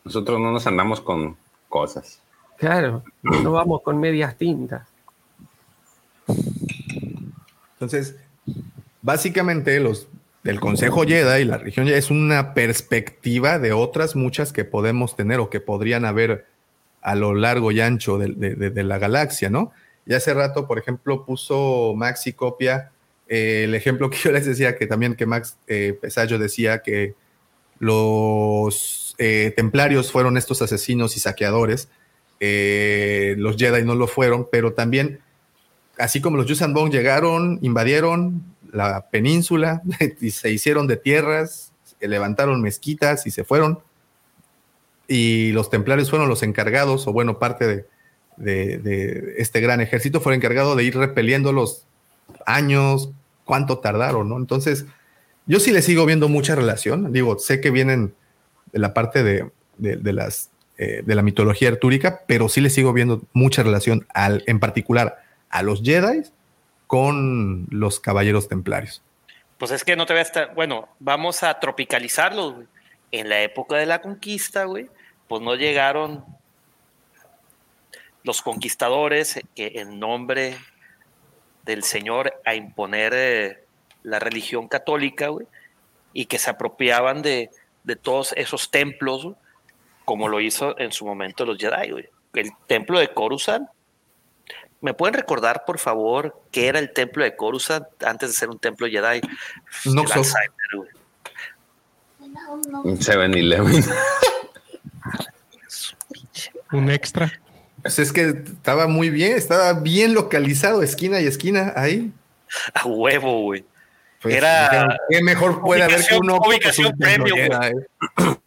[SPEAKER 2] Nosotros no nos andamos con cosas.
[SPEAKER 3] Claro, no vamos con medias tintas.
[SPEAKER 1] Entonces, básicamente los del Consejo Jedi y la región Jedi es una perspectiva de otras muchas que podemos tener o que podrían haber a lo largo y ancho de, de- la galaxia, ¿no? Y hace rato, por ejemplo, puso Maxi Copia eh, el ejemplo que yo les decía, que también que Max eh, Pesayo decía que los eh, templarios fueron estos asesinos y saqueadores, eh, los Jedi no lo fueron, pero también así como los Yuuzhan Vong llegaron, invadieron la península y se hicieron de tierras, levantaron mezquitas y se fueron. Y los templarios fueron los encargados, o bueno, parte de, este gran ejército fue encargado de ir repeliendo los años, cuánto tardaron, ¿no? Entonces, yo sí le sigo viendo mucha relación. Digo, sé que vienen de la parte de, de- de las, eh, de la mitología artúrica, pero sí le sigo viendo mucha relación, al, en particular a los Jedi con los caballeros templarios.
[SPEAKER 5] Pues es que no te voy a estar. Bueno, vamos a tropicalizarlos, güey. En la época de la conquista, güey, pues no llegaron los conquistadores que en nombre del Señor a imponer eh, la religión católica, güey, y que se apropiaban de, de todos esos templos, como lo hizo en su momento los Jedi, güey. El templo de Coruscant. ¿Me pueden recordar, por favor, qué era el templo de Coruscant antes de ser un templo Jedi?
[SPEAKER 1] No
[SPEAKER 5] El
[SPEAKER 1] so-
[SPEAKER 5] Alzheimer, güey.
[SPEAKER 2] Un 7-Eleven.
[SPEAKER 4] Un extra.
[SPEAKER 1] Pues es que estaba muy bien, estaba bien localizado, esquina y esquina ahí.
[SPEAKER 5] A huevo, güey.
[SPEAKER 1] Pues,
[SPEAKER 5] Era-
[SPEAKER 1] ¿Qué mejor puede haber que uno
[SPEAKER 5] ubicación premium,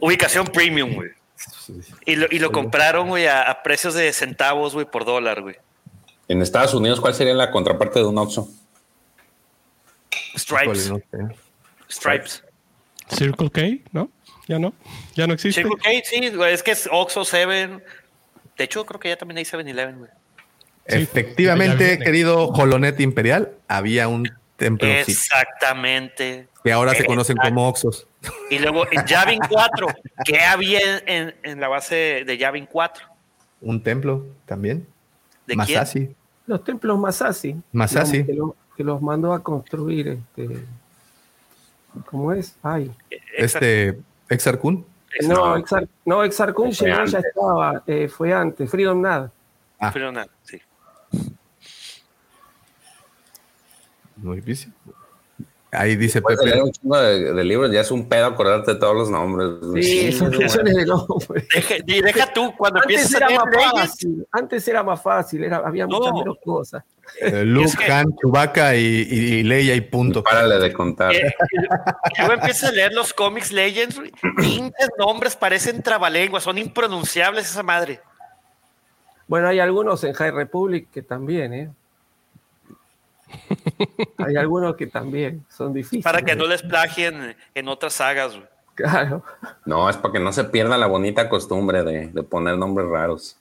[SPEAKER 5] Ubicación premium, güey. Y lo, y lo compraron, güey, a, a precios de centavos, güey, por dólar, güey.
[SPEAKER 2] En Estados Unidos, ¿cuál sería la contraparte de un Oxxo?
[SPEAKER 5] Stripes. Stripes.
[SPEAKER 4] Circle K, ¿no? Ya no. Ya no existe.
[SPEAKER 5] Circle K, sí, es que es Oxxo 7. De hecho, creo que ya también hay 7-Eleven, güey.
[SPEAKER 1] Efectivamente, querido Holonet Imperial, había un templo sí,
[SPEAKER 5] Exactamente.
[SPEAKER 1] que ahora se conocen como Oxos.
[SPEAKER 5] Y luego en Yavin 4, ¿qué había en, en la base de Yavin 4?
[SPEAKER 1] Un templo también.
[SPEAKER 5] ¿De
[SPEAKER 1] Masashi.
[SPEAKER 3] Los templos Masasi.
[SPEAKER 1] Masashi.
[SPEAKER 3] Que, lo- que los mandó a construir este. ¿Cómo es? Ay.
[SPEAKER 1] Este, Exar Kun.
[SPEAKER 3] No, Exar, no, Exar Kun
[SPEAKER 2] Fue
[SPEAKER 3] llegó, ya
[SPEAKER 2] antes.
[SPEAKER 3] estaba, eh, fue antes, Freedom Nad.
[SPEAKER 1] Ah.
[SPEAKER 5] Pero nada, sí.
[SPEAKER 1] Muy difícil. Ahí dice Pepe.
[SPEAKER 2] leer un chingo de, de libros, ya es un pedo acordarte de todos los nombres.
[SPEAKER 3] Sí, millones de nombres.
[SPEAKER 5] Deja, y deja tú, cuando
[SPEAKER 3] Antes
[SPEAKER 5] empiezas a leer
[SPEAKER 3] más
[SPEAKER 5] leyes,
[SPEAKER 3] fácil, antes era más fácil, era, había
[SPEAKER 5] No.
[SPEAKER 3] muchas menos cosas.
[SPEAKER 1] eh, Luke,
[SPEAKER 5] Es que-
[SPEAKER 1] Han, Chewbacca y, y, y Leia y punto.
[SPEAKER 2] Párale de contar.
[SPEAKER 5] eh, y luego empiezas a leer los cómics Legends, pinches nombres parecen trabalenguas, son impronunciables esa madre.
[SPEAKER 3] Bueno, hay algunos en High Republic que también, ¿eh? Hay algunos que también son difíciles.
[SPEAKER 5] Para que no les plagien en otras sagas, güey.
[SPEAKER 3] Claro.
[SPEAKER 2] No, es para que no se pierda la bonita costumbre de, de poner nombres raros.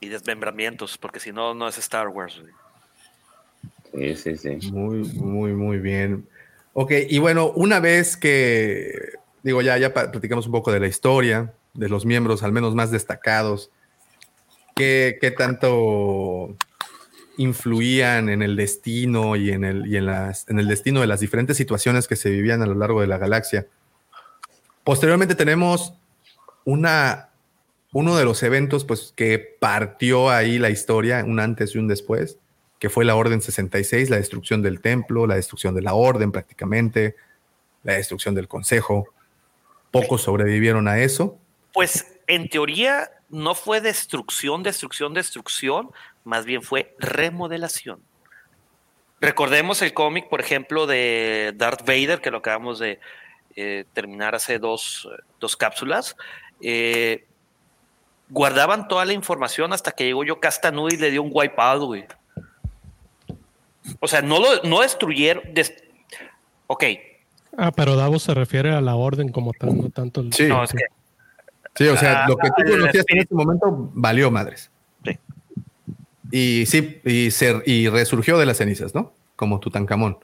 [SPEAKER 5] Y desmembramientos, porque si no, no es Star Wars, güey.
[SPEAKER 2] Sí, sí, sí.
[SPEAKER 1] Muy, muy, muy bien. Ok, y bueno, una vez que, digo, ya, ya platicamos un poco de la historia, de los miembros al menos más destacados, ¿qué, qué tanto influían en el destino y, en el, y en, las, en el destino de las diferentes situaciones que se vivían a lo largo de la galaxia? Posteriormente tenemos una, uno de los eventos pues, que partió ahí la historia, un antes y un después, que fue la Orden 66, la destrucción del templo, la destrucción de la Orden prácticamente, la destrucción del Consejo. Pocos sobrevivieron a eso.
[SPEAKER 5] Pues en teoría no fue destrucción, destrucción, destrucción, más bien fue remodelación. Recordemos el cómic, por ejemplo, de Darth Vader, que lo acabamos de eh, terminar hace dos, dos cápsulas. Eh, guardaban toda la información hasta que llegó yo Castanu y le dio un wipeout, güey. O sea, no lo no destruyeron. des- ok,
[SPEAKER 4] Ah, pero Davos se refiere a la orden como tal, no tanto el.
[SPEAKER 1] Sí.
[SPEAKER 5] no, es que
[SPEAKER 1] Sí, o sea,
[SPEAKER 5] Ah,
[SPEAKER 1] lo que tú
[SPEAKER 5] el
[SPEAKER 1] conocías en ese momento valió madres. Y sí, y, se, y resurgió de las cenizas, ¿no? Como Tutankamón.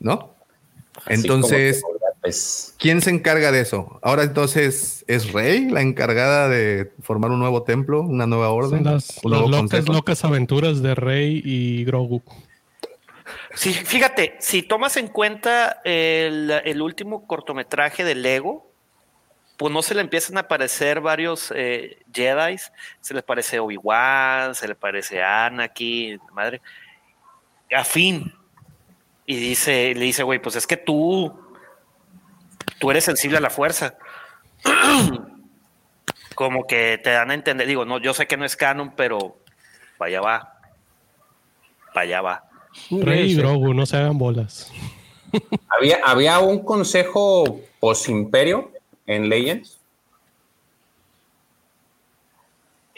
[SPEAKER 1] ¿No?
[SPEAKER 2] Así
[SPEAKER 1] Entonces,
[SPEAKER 2] golpes.
[SPEAKER 1] ¿quién se encarga de eso? Ahora entonces, ¿es Rey la encargada de formar un nuevo templo, una nueva orden?
[SPEAKER 4] Son las,
[SPEAKER 1] un
[SPEAKER 4] las
[SPEAKER 1] nuevo
[SPEAKER 4] locas,
[SPEAKER 1] consejo?
[SPEAKER 4] locas aventuras de Rey y Grogu.
[SPEAKER 5] Sí, fíjate, si tomas en cuenta el, el último cortometraje de Lego, pues no se le empiezan a aparecer varios eh, Jedi, se le parece Obi-Wan, se le parece Anakin, madre, a fin. Y dice, le dice, güey, pues es que tú, tú eres sensible a la fuerza. Como que te dan a entender, digo, no, yo sé que no es canon, pero para allá va. Para allá va.
[SPEAKER 4] Rey y. Grogu, no se hagan bolas.
[SPEAKER 2] ¿Había, había un consejo post-imperio en Legends.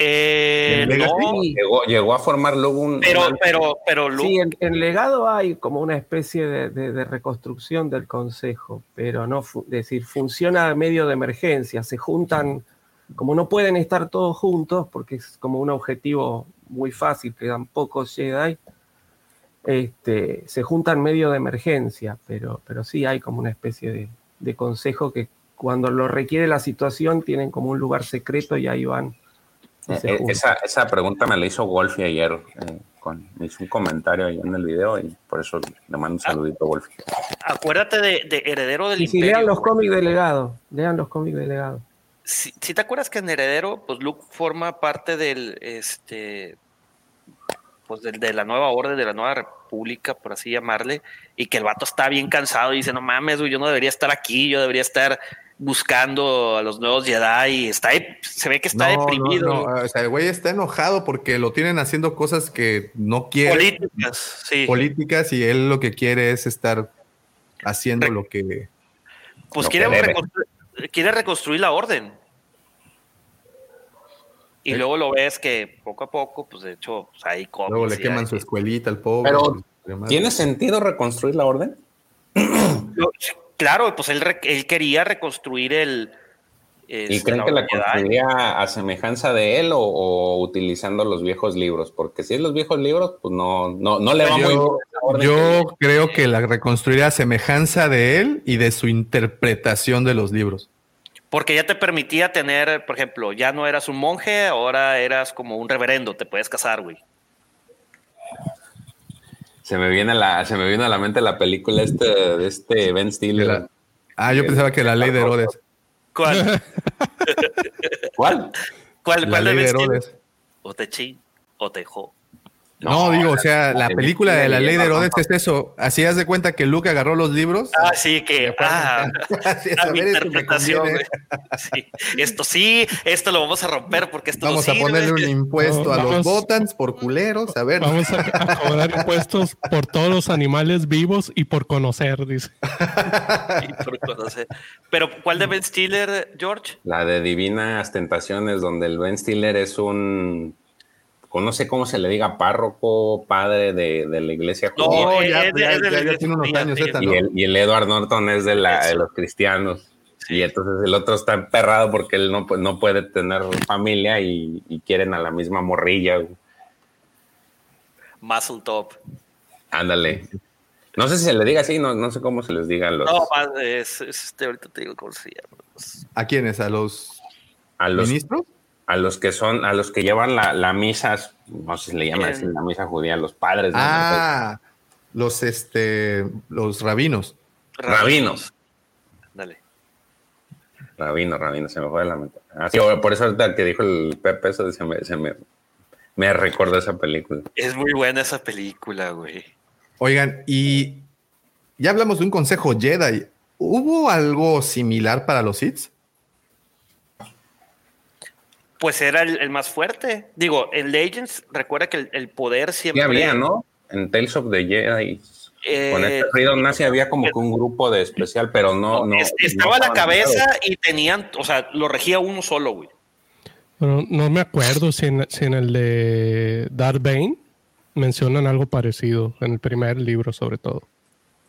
[SPEAKER 5] Eh, no,
[SPEAKER 2] Llegó, llegó a formar luego un.
[SPEAKER 5] pero,
[SPEAKER 2] una-
[SPEAKER 5] pero, pero, Lu-
[SPEAKER 3] Sí, en, en legado hay como una especie de, de- de reconstrucción del consejo, pero no, fu- es decir, funciona a medio de emergencia, se juntan, como no pueden estar todos juntos, porque es como un objetivo muy fácil, quedan pocos Jedi, este, se juntan medio de emergencia, pero, pero sí hay como una especie de, de consejo que cuando lo requiere la situación tienen como un lugar secreto y ahí van. y
[SPEAKER 2] Eh,
[SPEAKER 3] juntan.
[SPEAKER 2] esa, esa pregunta me la hizo Wolfie ayer. eh, con, me hizo un comentario ahí en el video y por eso le mando un saludito a Wolfie.
[SPEAKER 5] acuérdate de, de Heredero del
[SPEAKER 3] Y si
[SPEAKER 5] Imperio.
[SPEAKER 3] lean los cómics de legado, lean los cómics de legado.
[SPEAKER 5] Si, si te acuerdas que en Heredero, pues Luke forma parte del, este, pues del, de la nueva orden, de la nueva república, por así llamarle, y que el vato está bien cansado y dice, no mames, güey, yo no debería estar aquí, yo debería estar buscando a los nuevos Jedi, y está, se ve que está
[SPEAKER 1] No,
[SPEAKER 5] deprimido.
[SPEAKER 1] no, no, O sea, el güey está enojado porque lo tienen haciendo cosas que no quiere,
[SPEAKER 5] Políticas, sí.
[SPEAKER 1] políticas, y él lo que quiere es estar haciendo
[SPEAKER 5] Re-
[SPEAKER 1] lo que.
[SPEAKER 5] Pues
[SPEAKER 2] Lo
[SPEAKER 5] quiere,
[SPEAKER 2] que debe.
[SPEAKER 5] reconstru- quiere reconstruir la orden. Y
[SPEAKER 1] Sí.
[SPEAKER 5] luego lo ves que poco a poco, pues de hecho, pues, hay cómics
[SPEAKER 1] Luego le queman su escuelita al pobre.
[SPEAKER 2] Pero. ¿Tiene sentido reconstruir la orden?
[SPEAKER 5] Claro, pues él, re- él quería reconstruir el.
[SPEAKER 2] ¿Y
[SPEAKER 5] este,
[SPEAKER 2] creen que la construiría a semejanza de él o, o utilizando los viejos libros? Porque si es los viejos libros, pues no, no, no le va muy bien.
[SPEAKER 1] Yo,
[SPEAKER 2] a la orden
[SPEAKER 1] yo creo que la reconstruiría a semejanza de él y de su interpretación de los libros.
[SPEAKER 5] Porque ya te permitía tener, por ejemplo, ya no eras un monje, ahora eras como un reverendo, te puedes casar, güey.
[SPEAKER 2] Se me viene a la, se me viene a la mente la película este, de este Ben Stiller.
[SPEAKER 1] la- ah, yo pensaba que la ley de Herodes.
[SPEAKER 5] ¿Cuál?
[SPEAKER 2] ¿Cuál?
[SPEAKER 5] ¿Cuál,
[SPEAKER 1] La
[SPEAKER 5] cuál
[SPEAKER 1] ley de? Herodes.
[SPEAKER 5] O te chin, o te jo.
[SPEAKER 1] No, digo, o sea, la película de la ley de Herodes es eso. Así haz de cuenta que Luke agarró los libros.
[SPEAKER 5] Ah, sí, que. Ah,
[SPEAKER 1] Así
[SPEAKER 5] a mi
[SPEAKER 1] esto
[SPEAKER 5] interpretación, güey. Sí. Esto sí, esto lo vamos a romper porque esto
[SPEAKER 1] Vamos
[SPEAKER 5] no
[SPEAKER 1] a
[SPEAKER 5] sirve.
[SPEAKER 1] ponerle un impuesto a los botans por culeros. A ver,
[SPEAKER 4] Vamos a, a cobrar impuestos por todos los animales vivos y por conocer, dice.
[SPEAKER 5] Y por conocer. Pero, ¿cuál de Ben Stiller, George?
[SPEAKER 2] La de Divinas Tentaciones, donde el Ben Stiller es un no sé cómo se le diga, párroco, padre de, de la iglesia
[SPEAKER 5] No,
[SPEAKER 2] judía.
[SPEAKER 1] Ya,
[SPEAKER 5] es de-
[SPEAKER 1] ya-
[SPEAKER 5] es de
[SPEAKER 1] ya-
[SPEAKER 5] la
[SPEAKER 1] ya tiene unos años.
[SPEAKER 2] Y el, y el Edward Norton es de, la, de los cristianos. Y entonces el otro está emperrado porque él no, pues, no puede tener familia y, y quieren a la misma morrilla. güey.
[SPEAKER 5] Muscle Top.
[SPEAKER 2] Ándale. No sé si se le diga así, no, no sé cómo se les diga a los,
[SPEAKER 5] No, es- este, ahorita te digo cómo se llama.
[SPEAKER 1] ¿A quiénes? ¿A los
[SPEAKER 2] a los,
[SPEAKER 1] ministros?
[SPEAKER 2] A los que son, a los que llevan la, la misa, no sé si le llaman así, la misa judía, los padres. ¿no?
[SPEAKER 1] Ah, los este, los rabinos.
[SPEAKER 2] Rabinos.
[SPEAKER 5] Dale.
[SPEAKER 2] Rabino, rabino, se me fue de la mente. Ah, por eso ahorita que dijo el Pepe, eso se me, se me, me recordó esa película.
[SPEAKER 5] Es muy buena esa película, güey.
[SPEAKER 1] Oigan, y ya hablamos de un consejo Jedi. ¿Hubo algo similar para los Sith?
[SPEAKER 5] Pues era el, el más fuerte. Digo, en Legends, recuerda que el, el poder
[SPEAKER 2] Sí
[SPEAKER 5] siempre.
[SPEAKER 2] había, ¿no? En Tales of the Jedi.
[SPEAKER 5] eh,
[SPEAKER 2] Con este Freedom Nazi había como que un grupo de especial, pero no. no
[SPEAKER 5] es- estaba
[SPEAKER 2] no
[SPEAKER 5] la cabeza y tenían, o sea, lo regía uno solo, güey.
[SPEAKER 4] No me acuerdo si en, si en el de Darth Bane mencionan algo parecido, en el primer libro sobre todo.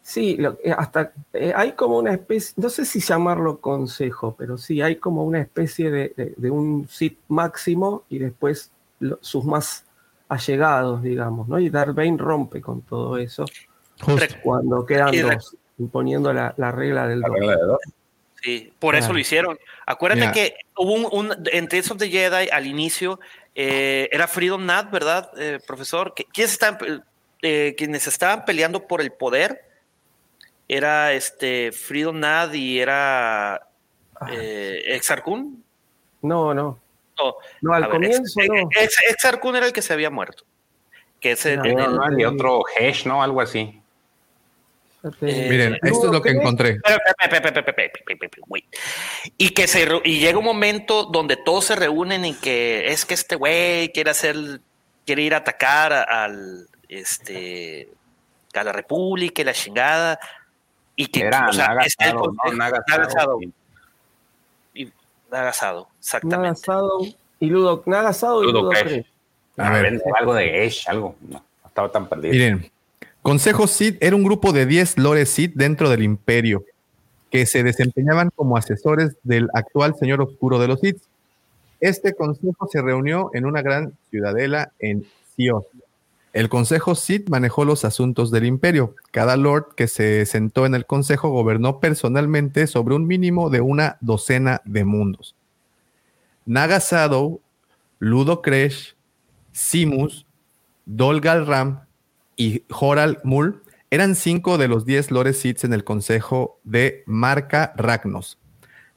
[SPEAKER 3] Sí, lo- eh, hasta eh, hay como una especie, no sé si llamarlo consejo, pero sí hay como una especie de, de- de un sit máximo y después lo- sus más allegados, digamos, ¿no? Y Darth Bane rompe con todo eso
[SPEAKER 4] Justo.
[SPEAKER 3] cuando quedan dos, imponiendo la, la regla del
[SPEAKER 2] La
[SPEAKER 3] dos.
[SPEAKER 2] regla de dos.
[SPEAKER 5] Sí, por eso lo hicieron. Acuérdate que hubo un, un- en Tales of the Jedi al inicio, eh, era Freedom Nat, ¿verdad, eh, profesor? Que- ¿Quiénes estaban, eh, quienes estaban peleando por el poder era este Freedom Nad y era ah, eh, Exarcun.
[SPEAKER 3] No, no.
[SPEAKER 5] No,
[SPEAKER 3] al comienzo.
[SPEAKER 5] Ex,
[SPEAKER 3] no.
[SPEAKER 5] Exarcun era el que se había muerto. Que ese,
[SPEAKER 3] no,
[SPEAKER 5] el,
[SPEAKER 2] otro Hesh, ¿no? Algo así.
[SPEAKER 5] Eh,
[SPEAKER 1] Miren, esto es lo que encontré.
[SPEAKER 5] Y que se y llega un momento donde todos se reúnen y que es que este güey quiere hacer, quiere ir a atacar al este a la República y la chingada. Y que
[SPEAKER 2] Era
[SPEAKER 5] o sea,
[SPEAKER 2] Naga
[SPEAKER 5] está el
[SPEAKER 2] Shadow, ¿no?
[SPEAKER 5] consejo-
[SPEAKER 2] Naga
[SPEAKER 5] Naga
[SPEAKER 2] Shadow,
[SPEAKER 5] Shadow.
[SPEAKER 2] sí.
[SPEAKER 5] Y exactamente.
[SPEAKER 3] Nagasado y Ludo, Nagasado y
[SPEAKER 2] Ludo
[SPEAKER 3] Ludo
[SPEAKER 2] Crash.
[SPEAKER 3] Crash.
[SPEAKER 1] A ver.
[SPEAKER 2] vende algo de Hesh, algo. No, estaba tan perdido.
[SPEAKER 1] Miren, Consejo Sith era un grupo de 10 lores Sith dentro del imperio que se desempeñaban como asesores del actual señor oscuro de los Sith. Este consejo se reunió en una gran ciudadela en Sion. El consejo Sith manejó los asuntos del imperio. Cada lord que se sentó en el consejo gobernó personalmente sobre un mínimo de una docena de mundos. Naga Shadow, Ludo Kresh, Simus, Dolgal Ram y Horal Mul eran cinco de los diez lores Sith en el consejo de Marca Ragnos.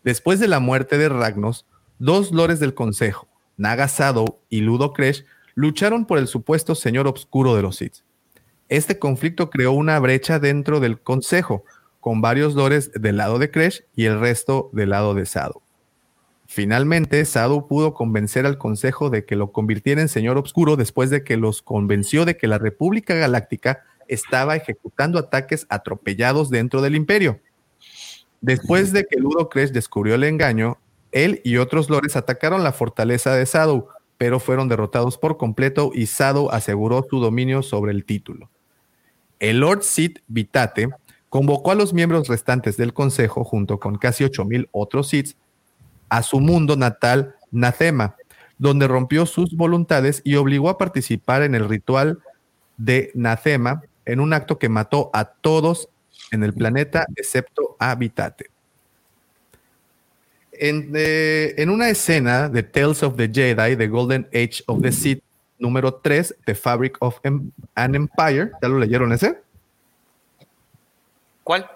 [SPEAKER 1] Después de la muerte de Ragnos, dos lores del consejo, Naga Shadow y Ludo Kresh, lucharon por el supuesto señor obscuro de los Sith. Este conflicto creó una brecha dentro del consejo, con varios lores del lado de Kresh y el resto del lado de Shadow. Finalmente, Sadu pudo convencer al Consejo de que lo convirtiera en Señor Obscuro después de que los convenció de que la República Galáctica estaba ejecutando ataques atropellados dentro del Imperio. Después de que Ludo Kresh descubrió el engaño, él y otros lores atacaron la fortaleza de Sadu, pero fueron derrotados por completo y Sadu aseguró su dominio sobre el título. El Lord Sith Vitate convocó a los miembros restantes del Consejo, junto con casi 8.000 otros Siths, a su mundo natal, Nathema, donde rompió sus voluntades y obligó a participar en el ritual de Nathema, en un acto que mató a todos en el planeta excepto a Vitate. En, eh, en una escena de Tales of the Jedi, The Golden Age of the Sith, número 3, The Fabric of Em- an Empire, ¿ya lo leyeron ese?
[SPEAKER 5] ¿Cuál?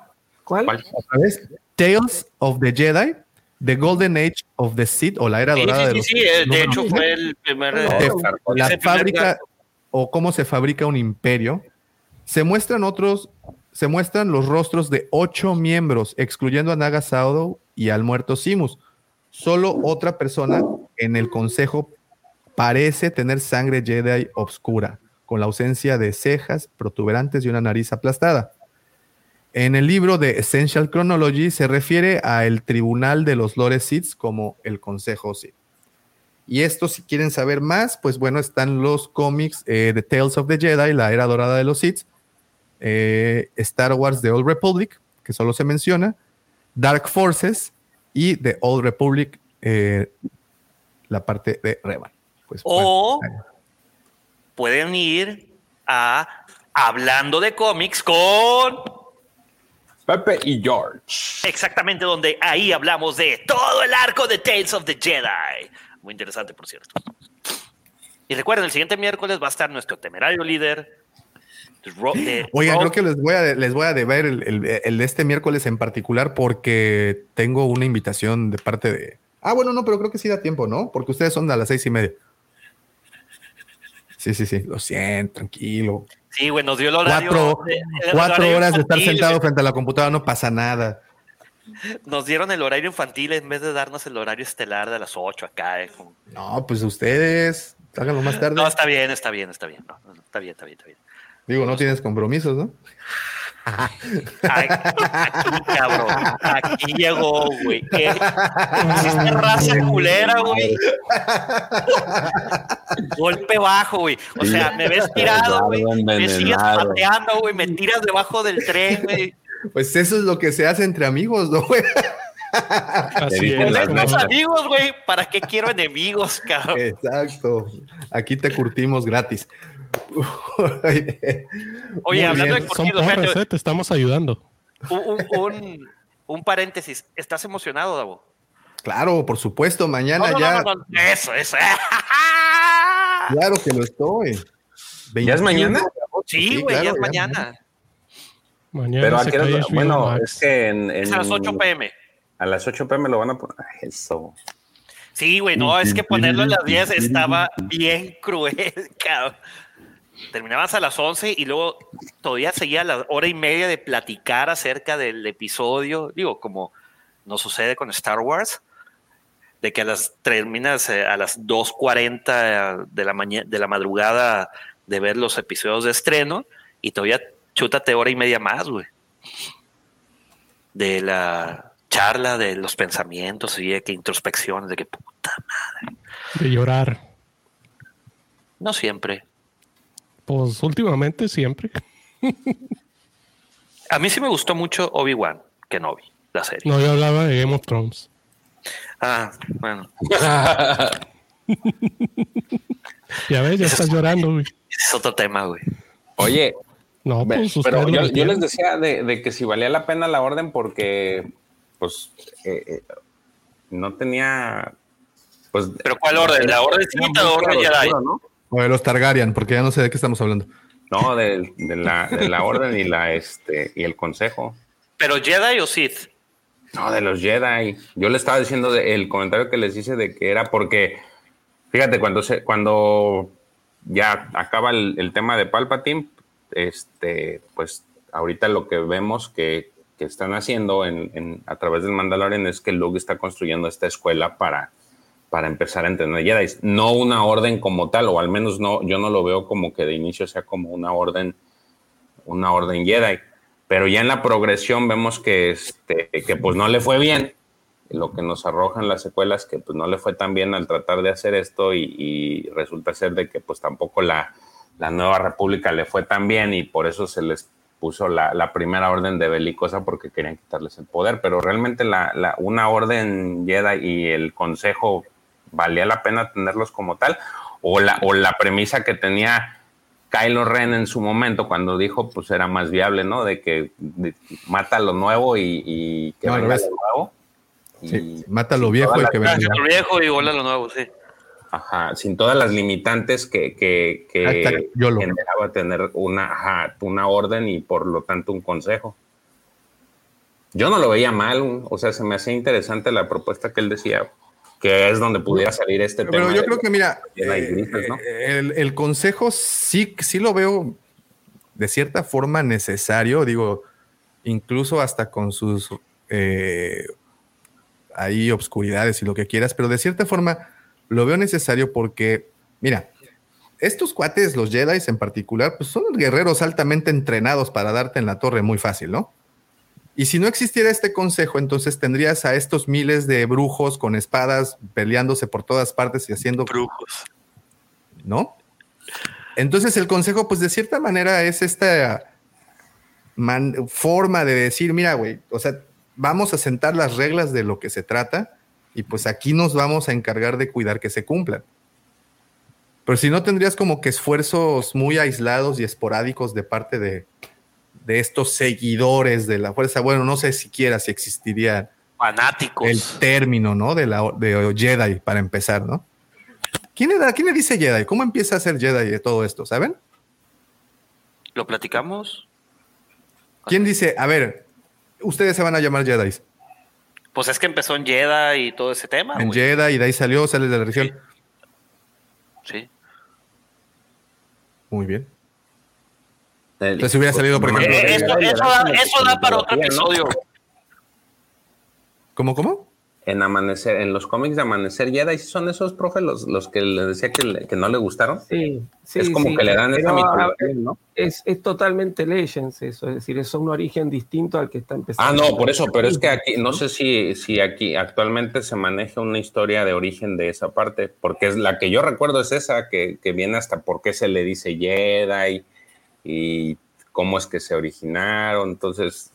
[SPEAKER 3] ¿Cuál?
[SPEAKER 2] ¿Cuál?
[SPEAKER 1] Otra vez, Tales of the Jedi, The Golden Age of the Sith, o la era
[SPEAKER 5] Sí,
[SPEAKER 1] dorada
[SPEAKER 5] sí,
[SPEAKER 1] de
[SPEAKER 5] sí,
[SPEAKER 1] los
[SPEAKER 5] sí,
[SPEAKER 1] Sith,
[SPEAKER 5] eh, de hecho fue el primer. Eh,
[SPEAKER 1] de la fábrica o cómo se fabrica un imperio, se muestran otros, se muestran los rostros de ocho miembros, excluyendo a Naga Shadow y al muerto Simus. Solo otra persona en el consejo parece tener sangre Jedi obscura, con la ausencia de cejas protuberantes y una nariz aplastada. En el libro de Essential Chronology se refiere a el tribunal de los Lores Sith como el Consejo Sith. Y esto, si quieren saber más, pues bueno, están los cómics eh, de Tales of the Jedi, la era dorada de los Sith, eh, Star Wars The Old Republic, que solo se menciona, Dark Forces y The Old Republic, eh, la parte de Revan. Pues,
[SPEAKER 5] O
[SPEAKER 1] bueno,
[SPEAKER 5] pueden ir a Hablando de cómics con
[SPEAKER 2] Pepe y George.
[SPEAKER 5] exactamente donde ahí hablamos de todo el arco de Tales of the Jedi. Muy interesante, por cierto. Y recuerden, el siguiente miércoles va a estar nuestro temerario líder. Ro-
[SPEAKER 1] creo que les voy a, les voy a deber el, el- el de este miércoles en particular porque tengo una invitación de parte de. Ah, bueno, no, pero creo que sí da tiempo, ¿no? Porque ustedes son a las seis y media. Sí, sí, sí. Lo siento, tranquilo.
[SPEAKER 5] Sí, güey, nos dio el horario.
[SPEAKER 1] Cuatro,
[SPEAKER 5] de- el
[SPEAKER 1] cuatro
[SPEAKER 5] horario
[SPEAKER 1] horas de estar sentado
[SPEAKER 5] güey.
[SPEAKER 1] frente a la computadora no pasa nada.
[SPEAKER 5] Nos dieron el horario infantil en vez de darnos el horario estelar de las 8 acá. eh,
[SPEAKER 1] No, pues ustedes háganlo más tarde.
[SPEAKER 5] No, está bien, está bien, está bien. no, está bien, está bien, está bien.
[SPEAKER 1] Digo, no tienes compromisos, ¿no?
[SPEAKER 5] Aquí, aquí, cabrón. Aquí llegó, güey. ¿Qué? Hiciste raza culera, güey. Golpe bajo, güey. O sea, me ves tirado, güey. Me sigues pateando, güey. Me tiras debajo del tren, güey.
[SPEAKER 1] Pues eso es lo que se hace entre amigos, ¿no, güey?
[SPEAKER 4] Así es.
[SPEAKER 5] Tenemos amigos, güey. ¿Para qué quiero enemigos, cabrón?
[SPEAKER 1] Exacto. Aquí te curtimos gratis.
[SPEAKER 5] Oye,
[SPEAKER 1] Muy
[SPEAKER 5] hablando
[SPEAKER 1] bien.
[SPEAKER 5] de
[SPEAKER 4] Son
[SPEAKER 5] gente,
[SPEAKER 4] eh, te estamos ayudando.
[SPEAKER 5] un, un, un, un paréntesis. ¿Estás emocionado, Davo?
[SPEAKER 1] Claro, por supuesto, mañana
[SPEAKER 5] No, no,
[SPEAKER 1] ya.
[SPEAKER 5] no, no, no. Eso, eso.
[SPEAKER 1] Claro que lo estoy.
[SPEAKER 2] ¿Ya es mañana?
[SPEAKER 5] Sí, güey,
[SPEAKER 1] claro,
[SPEAKER 5] ya es
[SPEAKER 1] ya
[SPEAKER 5] mañana.
[SPEAKER 4] Mañana
[SPEAKER 2] Pero aquí bueno,
[SPEAKER 4] Max.
[SPEAKER 2] es que en,
[SPEAKER 5] Es a las 8 pm.
[SPEAKER 2] a las 8 pm lo van a poner. Ay, Eso.
[SPEAKER 5] Sí, güey, no, es que ponerlo a las 10 estaba bien cruel, cabrón. Terminabas a las 11 y luego todavía seguía la hora y media de platicar acerca del episodio. Digo, como nos sucede con Star Wars, de que a las terminas eh, a las 2.40 de la mañana, de la madrugada de ver los episodios de estreno y todavía chútate hora y media más, güey. De la charla, de los pensamientos y de que introspecciones, de que puta
[SPEAKER 4] De llorar.
[SPEAKER 5] No siempre.
[SPEAKER 4] Pues últimamente siempre.
[SPEAKER 5] A mí sí me gustó mucho Obi-Wan Kenobi, la serie.
[SPEAKER 4] No, yo hablaba de Game of Thrones.
[SPEAKER 5] Ah, bueno,
[SPEAKER 4] Ya ves, ya estás llorando, güey.
[SPEAKER 5] es otro tema, güey.
[SPEAKER 2] Oye,
[SPEAKER 4] No, pues
[SPEAKER 2] pero yo, les decía de, de que si valía la pena la orden porque pues eh, eh, no tenía pues
[SPEAKER 5] ¿Pero cuál orden? ¿La orden o la orden Jedi?
[SPEAKER 2] ¿no?
[SPEAKER 1] O de los Targaryen, porque ya no sé de qué estamos hablando.
[SPEAKER 2] No, de, de la, de la orden y la este y el consejo.
[SPEAKER 5] ¿Pero Jedi o Sith?
[SPEAKER 2] No, de los Jedi. Yo le estaba diciendo de- el comentario que les hice de que era porque, fíjate, cuando se, cuando ya acaba el, el tema de Palpatine, este, pues ahorita lo que vemos que, que están haciendo en, en- a través del Mandalorian es que Luke está construyendo esta escuela para, para empezar a entrenar Jedi. No una orden como tal, o al menos no, yo no lo veo como que de inicio sea como una orden, una orden Jedi. Pero ya en la progresión vemos que, este, que pues no le fue bien. Lo que nos arrojan las secuelas que pues no le fue tan bien al tratar de hacer esto y, resulta ser de que pues tampoco la, la nueva república le fue tan bien y por eso se les puso la, la primera orden de belicosa porque querían quitarles el poder, pero realmente la- una orden Jedi y el consejo valía la pena tenerlos como tal, o la, o la premisa que tenía Kylo Ren en su momento cuando dijo pues era más viable, ¿no? De que de- mata lo nuevo y, y que
[SPEAKER 1] No,
[SPEAKER 2] venga lo nuevo. Y-
[SPEAKER 1] Sí, mata lo viejo y que venga.
[SPEAKER 5] Lo viejo y bola lo nuevo, sí.
[SPEAKER 2] Ajá, sin todas las limitantes que, que, que
[SPEAKER 1] Hashtag YOLO.
[SPEAKER 2] generaba tener una, ajá, una orden y por lo tanto un consejo. Yo no lo veía mal, o sea, se me hacía interesante la propuesta que él decía, que es donde pudiera salir este
[SPEAKER 1] Pero
[SPEAKER 2] tema.
[SPEAKER 1] yo
[SPEAKER 2] de
[SPEAKER 1] creo que, mira, eh,
[SPEAKER 2] grises, ¿no?
[SPEAKER 1] el, el consejo sí, sí lo veo de cierta forma necesario, digo, incluso hasta con sus eh, ahí obscuridades y lo que quieras, pero de cierta forma lo veo necesario porque, mira, estos cuates, los Jedi en particular, pues son guerreros altamente entrenados para darte en la torre muy fácil, ¿no? Y si no existiera este consejo, entonces tendrías a estos miles de brujos con espadas peleándose por todas partes y haciendo...
[SPEAKER 5] Brujos.
[SPEAKER 1] ¿No? Entonces el consejo, pues de cierta manera es esta man- forma de decir, mira, güey, o sea, vamos a sentar las reglas de lo que se trata y pues aquí nos vamos a encargar de cuidar que se cumplan. Pero si no, tendrías como que esfuerzos muy aislados y esporádicos de parte de, de estos seguidores de la fuerza. Bueno, no sé siquiera si existiría
[SPEAKER 5] Fanáticos.
[SPEAKER 1] el término, ¿no? De la de Jedi para empezar, ¿no? ¿Quién, era, ¿Quién le dice Jedi? ¿Cómo empieza a ser Jedi de todo esto? ¿Saben?
[SPEAKER 5] ¿Lo platicamos?
[SPEAKER 1] ¿Quién dice, a ver, ustedes se van a llamar Jedi?
[SPEAKER 5] Pues es que empezó en Jedi y todo ese tema.
[SPEAKER 1] En. Jedi y de ahí salió, sale de la región.
[SPEAKER 5] Sí.
[SPEAKER 1] Muy bien. Entonces hubiera salido, por ejemplo,
[SPEAKER 5] Eh, eso, eso da, eso da para otro episodio.
[SPEAKER 1] ¿Cómo, cómo?
[SPEAKER 2] En Amanecer, en los cómics de Amanecer Jedi, ¿sí son esos, profe, los, los que le decía que, le- que no le gustaron?
[SPEAKER 3] Sí, sí,
[SPEAKER 2] es como
[SPEAKER 3] sí,
[SPEAKER 2] que le dan esa mitología,
[SPEAKER 3] ah,
[SPEAKER 2] ¿no?
[SPEAKER 3] Es, es totalmente Legends eso, es decir, es un origen distinto al que está
[SPEAKER 2] Ah,
[SPEAKER 3] empezando.
[SPEAKER 2] no, por eso, pero es que aquí, no sé si, si aquí actualmente se maneja una historia de origen de esa parte, porque es la que yo recuerdo es esa, que, que viene hasta por qué se le dice Jedi y cómo es que se originaron, entonces,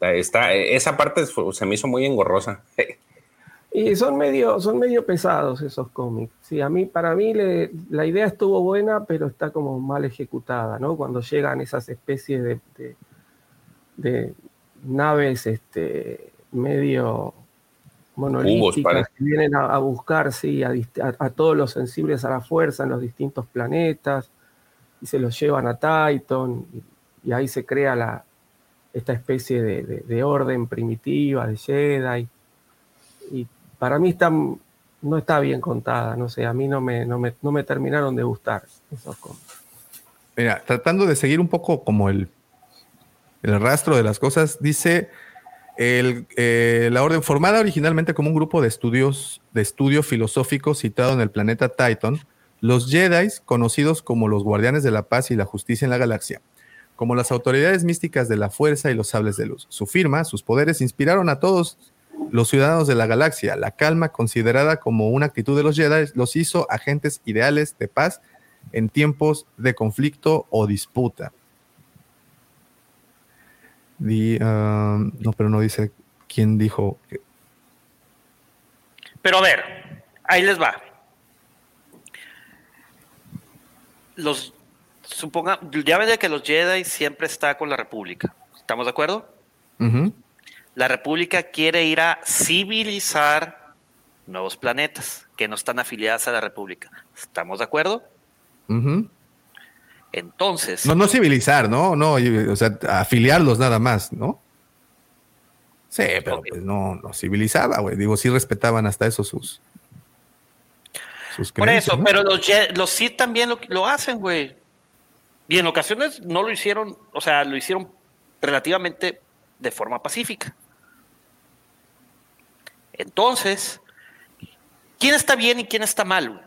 [SPEAKER 2] está, esa parte se me hizo muy engorrosa.
[SPEAKER 3] Y son medio, son medio pesados esos cómics. Sí, a mí, para mí le- la idea estuvo buena, pero está como mal ejecutada, ¿no? Cuando llegan esas especies de, de- de naves este, medio monolíticas que vienen a, a buscar sí, a, dist- a- a todos los sensibles a la fuerza en los distintos planetas y se los llevan a Titan y, ahí se crea la, esta especie de, de- de orden primitiva de Jedi y para mí está, no está bien contada, no sé, a mí no me, no me, no me terminaron de gustar esos cómics.
[SPEAKER 1] Mira, tratando de seguir un poco como el, el rastro de las cosas, dice el, eh, la orden formada originalmente como un grupo de estudios de estudio filosófico situado en el planeta Titan, los Jedi, conocidos como los guardianes de la paz y la justicia en la galaxia, como las autoridades místicas de la fuerza y los sables de luz. Su firma, sus poderes inspiraron a todos los ciudadanos de la galaxia. La calma, considerada como una actitud de los Jedi, los hizo agentes ideales de paz en tiempos de conflicto o disputa. Di, ah, no, pero no dice quién dijo. que-
[SPEAKER 5] Pero a ver, ahí les va. Los suponga, ya ven de que los Jedi siempre está con la República. ¿Estamos de acuerdo? La República quiere ir a civilizar nuevos planetas que no están afiliados a la República. ¿Estamos de acuerdo? Entonces,
[SPEAKER 1] No, no civilizar, ¿no? No, o sea, afiliarlos nada más, ¿no? Sí, pero pues no, no civilizaba, güey. Digo, sí respetaban hasta eso sus. Sus
[SPEAKER 5] por eso,
[SPEAKER 1] ¿no?
[SPEAKER 5] pero los, los Sith también lo, lo hacen, güey. Y en ocasiones no lo hicieron, o sea, lo hicieron relativamente de forma pacífica. Entonces, ¿quién está bien y quién está mal? güey?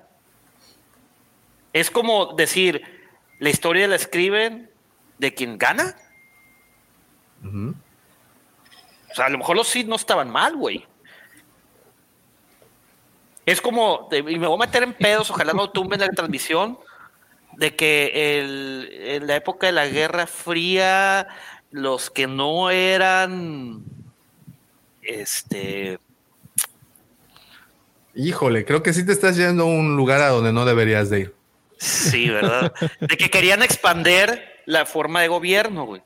[SPEAKER 5] Es como decir, la historia la escriben de quien gana. O sea, a lo mejor los Sith no estaban mal, güey. Es como, y me voy a meter en pedos, ojalá no tumben la transmisión, de que el- en la época de la Guerra Fría, los que no eran, este,
[SPEAKER 1] Híjole, creo que sí te estás yendo a un lugar a donde no deberías de ir.
[SPEAKER 5] sí, ¿verdad? De que querían expander la forma de gobierno, güey.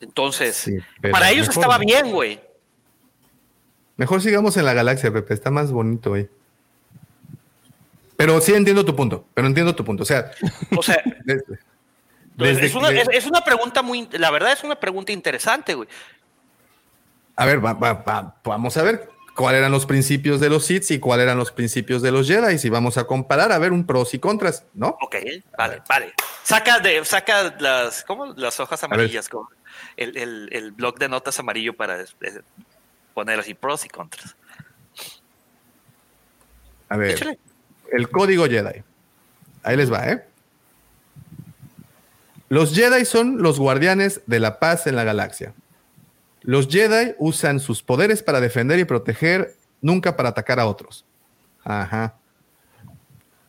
[SPEAKER 5] Entonces,
[SPEAKER 1] Sí,
[SPEAKER 5] para ellos
[SPEAKER 1] mejor
[SPEAKER 5] estaba bien, güey.
[SPEAKER 1] Mejor sigamos en la galaxia, Pepe. Está más bonito ahí. Pero sí entiendo tu punto. Pero entiendo tu punto. O sea,
[SPEAKER 5] O sea,
[SPEAKER 1] desde-
[SPEAKER 5] Entonces,
[SPEAKER 1] desde
[SPEAKER 5] es, una,
[SPEAKER 1] que-
[SPEAKER 5] es- es una pregunta muy, la verdad es una pregunta interesante, güey.
[SPEAKER 1] A ver, va- va- va- vamos a ver cuáles eran los principios de los Sith y cuáles eran los principios de los Jedi. Y vamos a comparar, a ver un pros y contras, ¿no?
[SPEAKER 5] Ok, vale, vale. Saca de, saca las, ¿cómo? Las hojas amarillas, como el, el, el blog de notas amarillo para eh, poner así pros y contras.
[SPEAKER 1] A ver,
[SPEAKER 5] Échale.
[SPEAKER 1] el código Jedi. Ahí les va, ¿eh? Los Jedi son los guardianes de la paz en la galaxia. Los Jedi usan sus poderes para defender y proteger, nunca para atacar a otros. Ajá.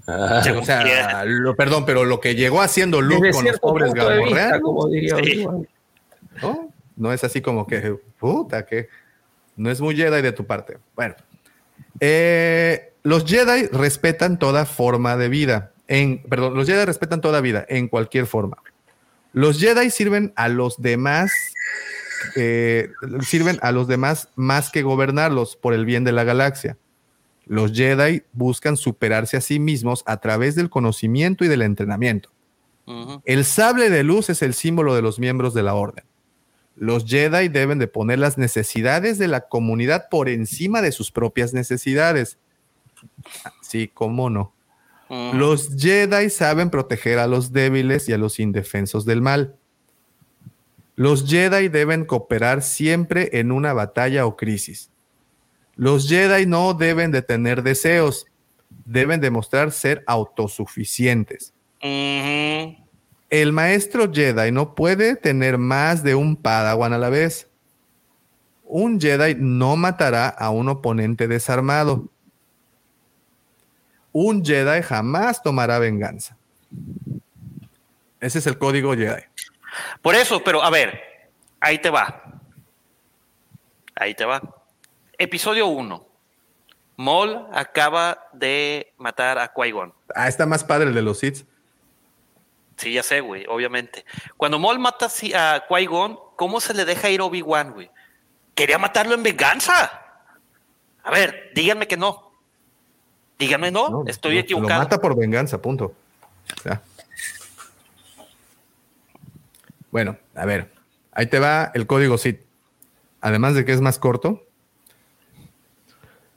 [SPEAKER 2] Ah,
[SPEAKER 1] O sea, lo- perdón, pero lo que llegó haciendo Luke con los pobres
[SPEAKER 5] Sí.
[SPEAKER 3] Obi-Wan.
[SPEAKER 1] ¿no? No es así como que, puta, que no es muy Jedi de tu parte. Bueno, eh, los Jedi respetan toda forma de vida. En, perdón, los Jedi respetan toda vida en cualquier forma. Los Jedi sirven a los demás, eh, sirven a los demás más que gobernarlos por el bien de la galaxia. Los Jedi buscan superarse a sí mismos a través del conocimiento y del entrenamiento. El sable de luz es el símbolo de los miembros de la orden. Los Jedi deben de poner las necesidades de la comunidad por encima de sus propias necesidades. Sí, cómo no. Los Jedi saben proteger a los débiles y a los indefensos del mal. Los Jedi deben cooperar siempre en una batalla o crisis. Los Jedi no deben de tener deseos, deben demostrar ser autosuficientes. El maestro Jedi no puede tener más de un Padawan a la vez. Un Jedi no matará a un oponente desarmado. Un Jedi jamás tomará venganza. Ese es el código Jedi.
[SPEAKER 5] Por eso, pero a ver, ahí te va. Ahí te va. Episodio 1. Maul acaba de matar a Qui-Gon.
[SPEAKER 1] Ah, está más padre el de los Sith.
[SPEAKER 5] Sí, ya sé, güey, obviamente. Cuando Maul mata a Qui-Gon, ¿cómo se le deja ir Obi-Wan, güey? Quería matarlo en venganza. A ver, díganme que no. Díganme no,
[SPEAKER 1] No,
[SPEAKER 5] estoy
[SPEAKER 1] no,
[SPEAKER 5] equivocado.
[SPEAKER 1] Lo mata por venganza, punto. Ya. Bueno, a ver. Ahí te va el código Sith. Además de que es más corto.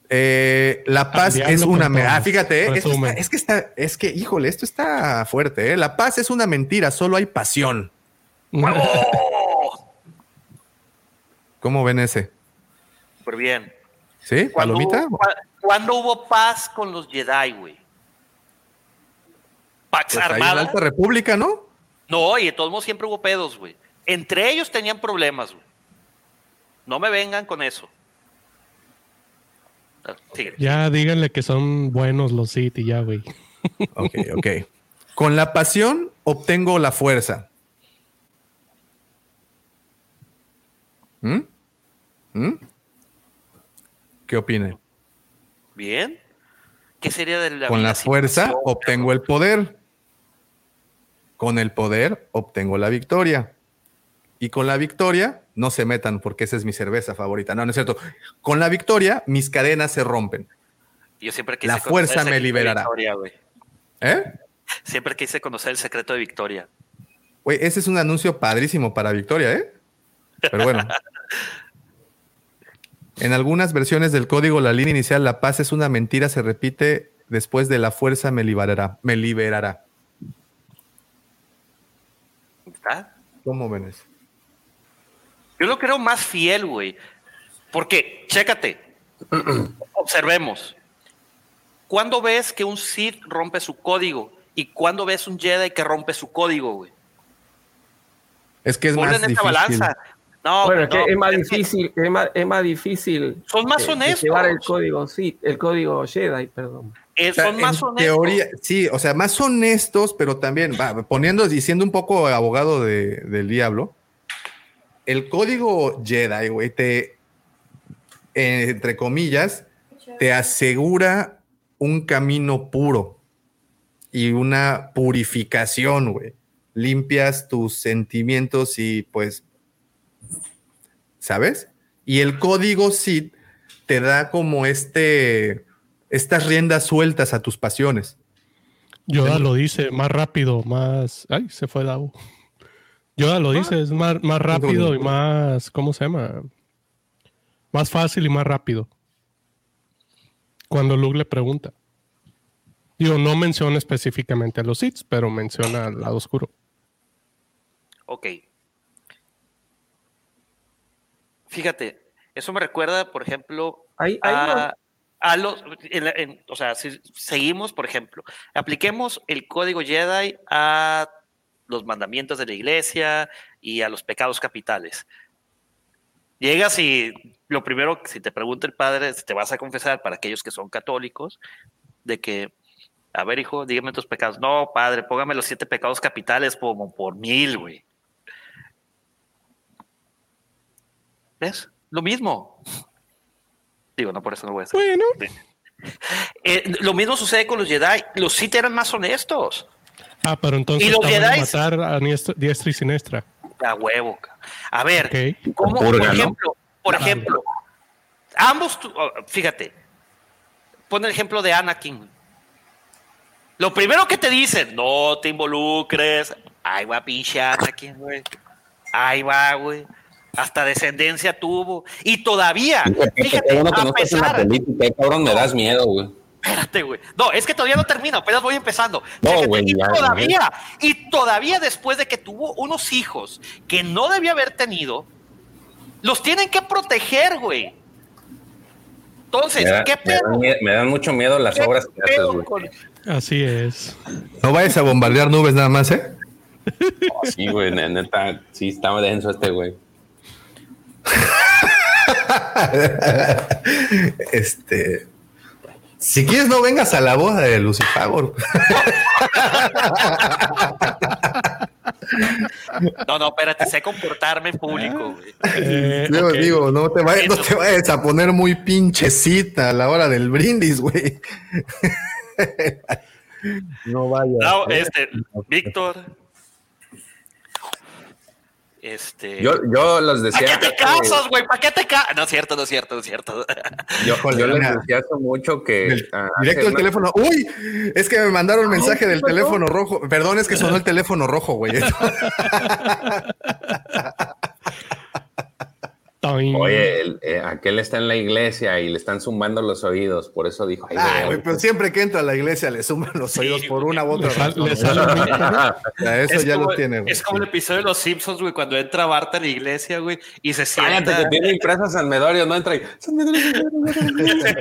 [SPEAKER 1] Eh, la paz
[SPEAKER 4] Cambiando
[SPEAKER 1] es una. me-
[SPEAKER 4] controles.
[SPEAKER 1] Ah, fíjate, eh, está- es que está. Es que, híjole, esto está fuerte. eh. La paz es una mentira, solo hay pasión. ¿Cómo ven ese?
[SPEAKER 5] Súper bien.
[SPEAKER 1] ¿Sí?
[SPEAKER 5] ¿Cuándo
[SPEAKER 1] ¿Palomita?
[SPEAKER 5] hubo, cua- cuándo hubo paz con los Jedi, güey? Pax
[SPEAKER 1] Pues ahí en la
[SPEAKER 5] Armada.
[SPEAKER 1] Alta República, ¿no?
[SPEAKER 5] No, y de todos modos siempre hubo pedos, güey. Entre ellos tenían problemas, güey. No me vengan con eso. Ah.
[SPEAKER 4] Ya díganle que son buenos los Sith y ya, güey.
[SPEAKER 1] Ok, ok. Con la pasión obtengo la fuerza. ¿Mm? ¿Mm? ¿Qué opinan?
[SPEAKER 5] Bien. ¿Qué sería de la
[SPEAKER 1] Con la fuerza
[SPEAKER 5] pasión?
[SPEAKER 1] obtengo el poder. Con el poder obtengo la victoria. Y con la victoria, no se metan porque esa es mi cerveza favorita. No, no es cierto. Con la victoria, mis cadenas se rompen.
[SPEAKER 5] Yo siempre quise
[SPEAKER 1] La fuerza me liberará.
[SPEAKER 5] Victoria.
[SPEAKER 1] ¿Eh?
[SPEAKER 5] Siempre quise conocer el secreto de Victoria.
[SPEAKER 1] Güey, ese es un anuncio padrísimo para Victoria, ¿eh? Pero bueno. En algunas versiones del código, la línea inicial, la paz es una mentira, se repite después de la fuerza me liberará. Me liberará.
[SPEAKER 5] ¿Está?
[SPEAKER 1] ¿Cómo ven eso?
[SPEAKER 5] Yo lo creo más fiel, güey. Porque, chécate, observemos. ¿Cuándo ves que un Sith rompe su código? ¿Y cuándo ves un Jedi que rompe su código, güey?
[SPEAKER 1] Es que es más
[SPEAKER 5] en esta
[SPEAKER 1] difícil.
[SPEAKER 5] balanza. No,
[SPEAKER 3] bueno, es
[SPEAKER 5] no,
[SPEAKER 3] que es más
[SPEAKER 5] es que
[SPEAKER 3] difícil, es más, es más difícil.
[SPEAKER 5] Son más
[SPEAKER 3] eh,
[SPEAKER 5] honestos.
[SPEAKER 3] Llevar el código, sí, el código Jedi, perdón.
[SPEAKER 5] eh,
[SPEAKER 1] O sea,
[SPEAKER 5] son más
[SPEAKER 1] en
[SPEAKER 5] honestos.
[SPEAKER 1] teoría, sí, o sea, más honestos, pero también va, poniendo y siendo un poco abogado de- del diablo. El código Jedi, güey, te, eh, entre comillas, te asegura un camino puro y una purificación, güey. Limpias tus sentimientos y pues, ¿sabes? Y el código Sith te da como este, estas riendas sueltas a tus pasiones.
[SPEAKER 4] Yoda lo dice más rápido, más. Ay, se fue Davo. Yoda lo dice, es más, más rápido y más. ¿Cómo se llama? Más fácil y más rápido. Cuando Luke le pregunta. Digo, no menciona específicamente a los Sith, pero menciona al lado oscuro.
[SPEAKER 5] Ok. Fíjate, eso me recuerda, por ejemplo,
[SPEAKER 3] no-
[SPEAKER 5] a, a los, en la- en- o sea, si seguimos, por ejemplo, apliquemos el código Jedi a los mandamientos de la iglesia y a los pecados capitales. Llegas y lo primero, si te pregunta el padre, te vas a confesar para aquellos que son católicos, de que, a ver, hijo, dígame tus pecados. No, padre, póngame los siete pecados capitales como por mil, güey. ¿Ves? Lo mismo. Digo, no, por eso no voy a decir.
[SPEAKER 4] Bueno.
[SPEAKER 5] Eh, lo mismo sucede con los Jedi. Los Sith eran más honestos.
[SPEAKER 4] Ah, pero entonces
[SPEAKER 5] ¿Y los
[SPEAKER 4] estaban a
[SPEAKER 5] Jedis?
[SPEAKER 4] matar a diestra, diestra y siniestra.
[SPEAKER 5] A huevo. A ver. ¿cómo, por ejemplo, por ejemplo, ambos, tu- oh, fíjate, pon el ejemplo de Anakin. Lo primero que te dicen, no te involucres. Ahí va pinche Anakin, güey. Ahí va, güey. Hasta descendencia tuvo. Y todavía, fíjate,
[SPEAKER 2] que
[SPEAKER 5] a
[SPEAKER 2] no estás en la
[SPEAKER 5] pesar,
[SPEAKER 2] política, cabrón, me das miedo, güey.
[SPEAKER 5] Espérate, güey. No, es que todavía no termino, apenas voy empezando.
[SPEAKER 2] No,
[SPEAKER 5] Fíjate,
[SPEAKER 2] güey,
[SPEAKER 5] y
[SPEAKER 2] ya,
[SPEAKER 5] todavía, y todavía después de que tuvo unos hijos que no debía haber tenido, los tienen que proteger, güey. Entonces,
[SPEAKER 2] Me, da-
[SPEAKER 5] ¿qué
[SPEAKER 2] me dan,
[SPEAKER 5] pedo?
[SPEAKER 2] me dan mucho miedo las
[SPEAKER 5] ¿Qué
[SPEAKER 2] obras que haces, güey.
[SPEAKER 5] con-
[SPEAKER 4] Así es.
[SPEAKER 1] No vayas a bombardear nubes nada más, ¿eh?
[SPEAKER 2] Sí, güey, ne- neta, sí, estaba denso este, güey.
[SPEAKER 1] este. Si quieres, no vengas a la boda de Lucifagor.
[SPEAKER 5] No, no, espérate, sé comportarme en público, güey.
[SPEAKER 4] Eh,
[SPEAKER 1] Yo digo, no te, vayas, no te vayas a poner muy pinchecita a la hora del brindis, güey. no vayas.
[SPEAKER 5] No, este, Víctor. Este.
[SPEAKER 2] Yo, yo los
[SPEAKER 5] ¿Para
[SPEAKER 2] decía.
[SPEAKER 5] qué te casas, güey? ¿Para qué te casas? No es cierto, no es cierto, no es cierto.
[SPEAKER 2] Yo, yo les decía hace mucho que.
[SPEAKER 1] Del-
[SPEAKER 2] ah,
[SPEAKER 1] directo
[SPEAKER 2] una-
[SPEAKER 1] teléfono. Uy, es que me mandaron mensaje del teléfono rojo. Perdón, es que sonó el teléfono rojo, güey.
[SPEAKER 2] Oye, el- eh, aquel está en la iglesia y le están zumbando los oídos, por eso dijo. Ay,
[SPEAKER 1] Ay, pero siempre que entra a la iglesia le suman los
[SPEAKER 5] Sí,
[SPEAKER 1] oídos por una u otra razón. eso
[SPEAKER 5] Es
[SPEAKER 1] ya
[SPEAKER 5] como-
[SPEAKER 1] lo tiene, güey.
[SPEAKER 5] Es como el episodio de Los Simpsons, güey, cuando entra Bart a la iglesia, güey, y se
[SPEAKER 2] Cállate
[SPEAKER 5] sienta.
[SPEAKER 2] que tiene impresa San Medorio, no entra ahí. San Medorio, San Medorio.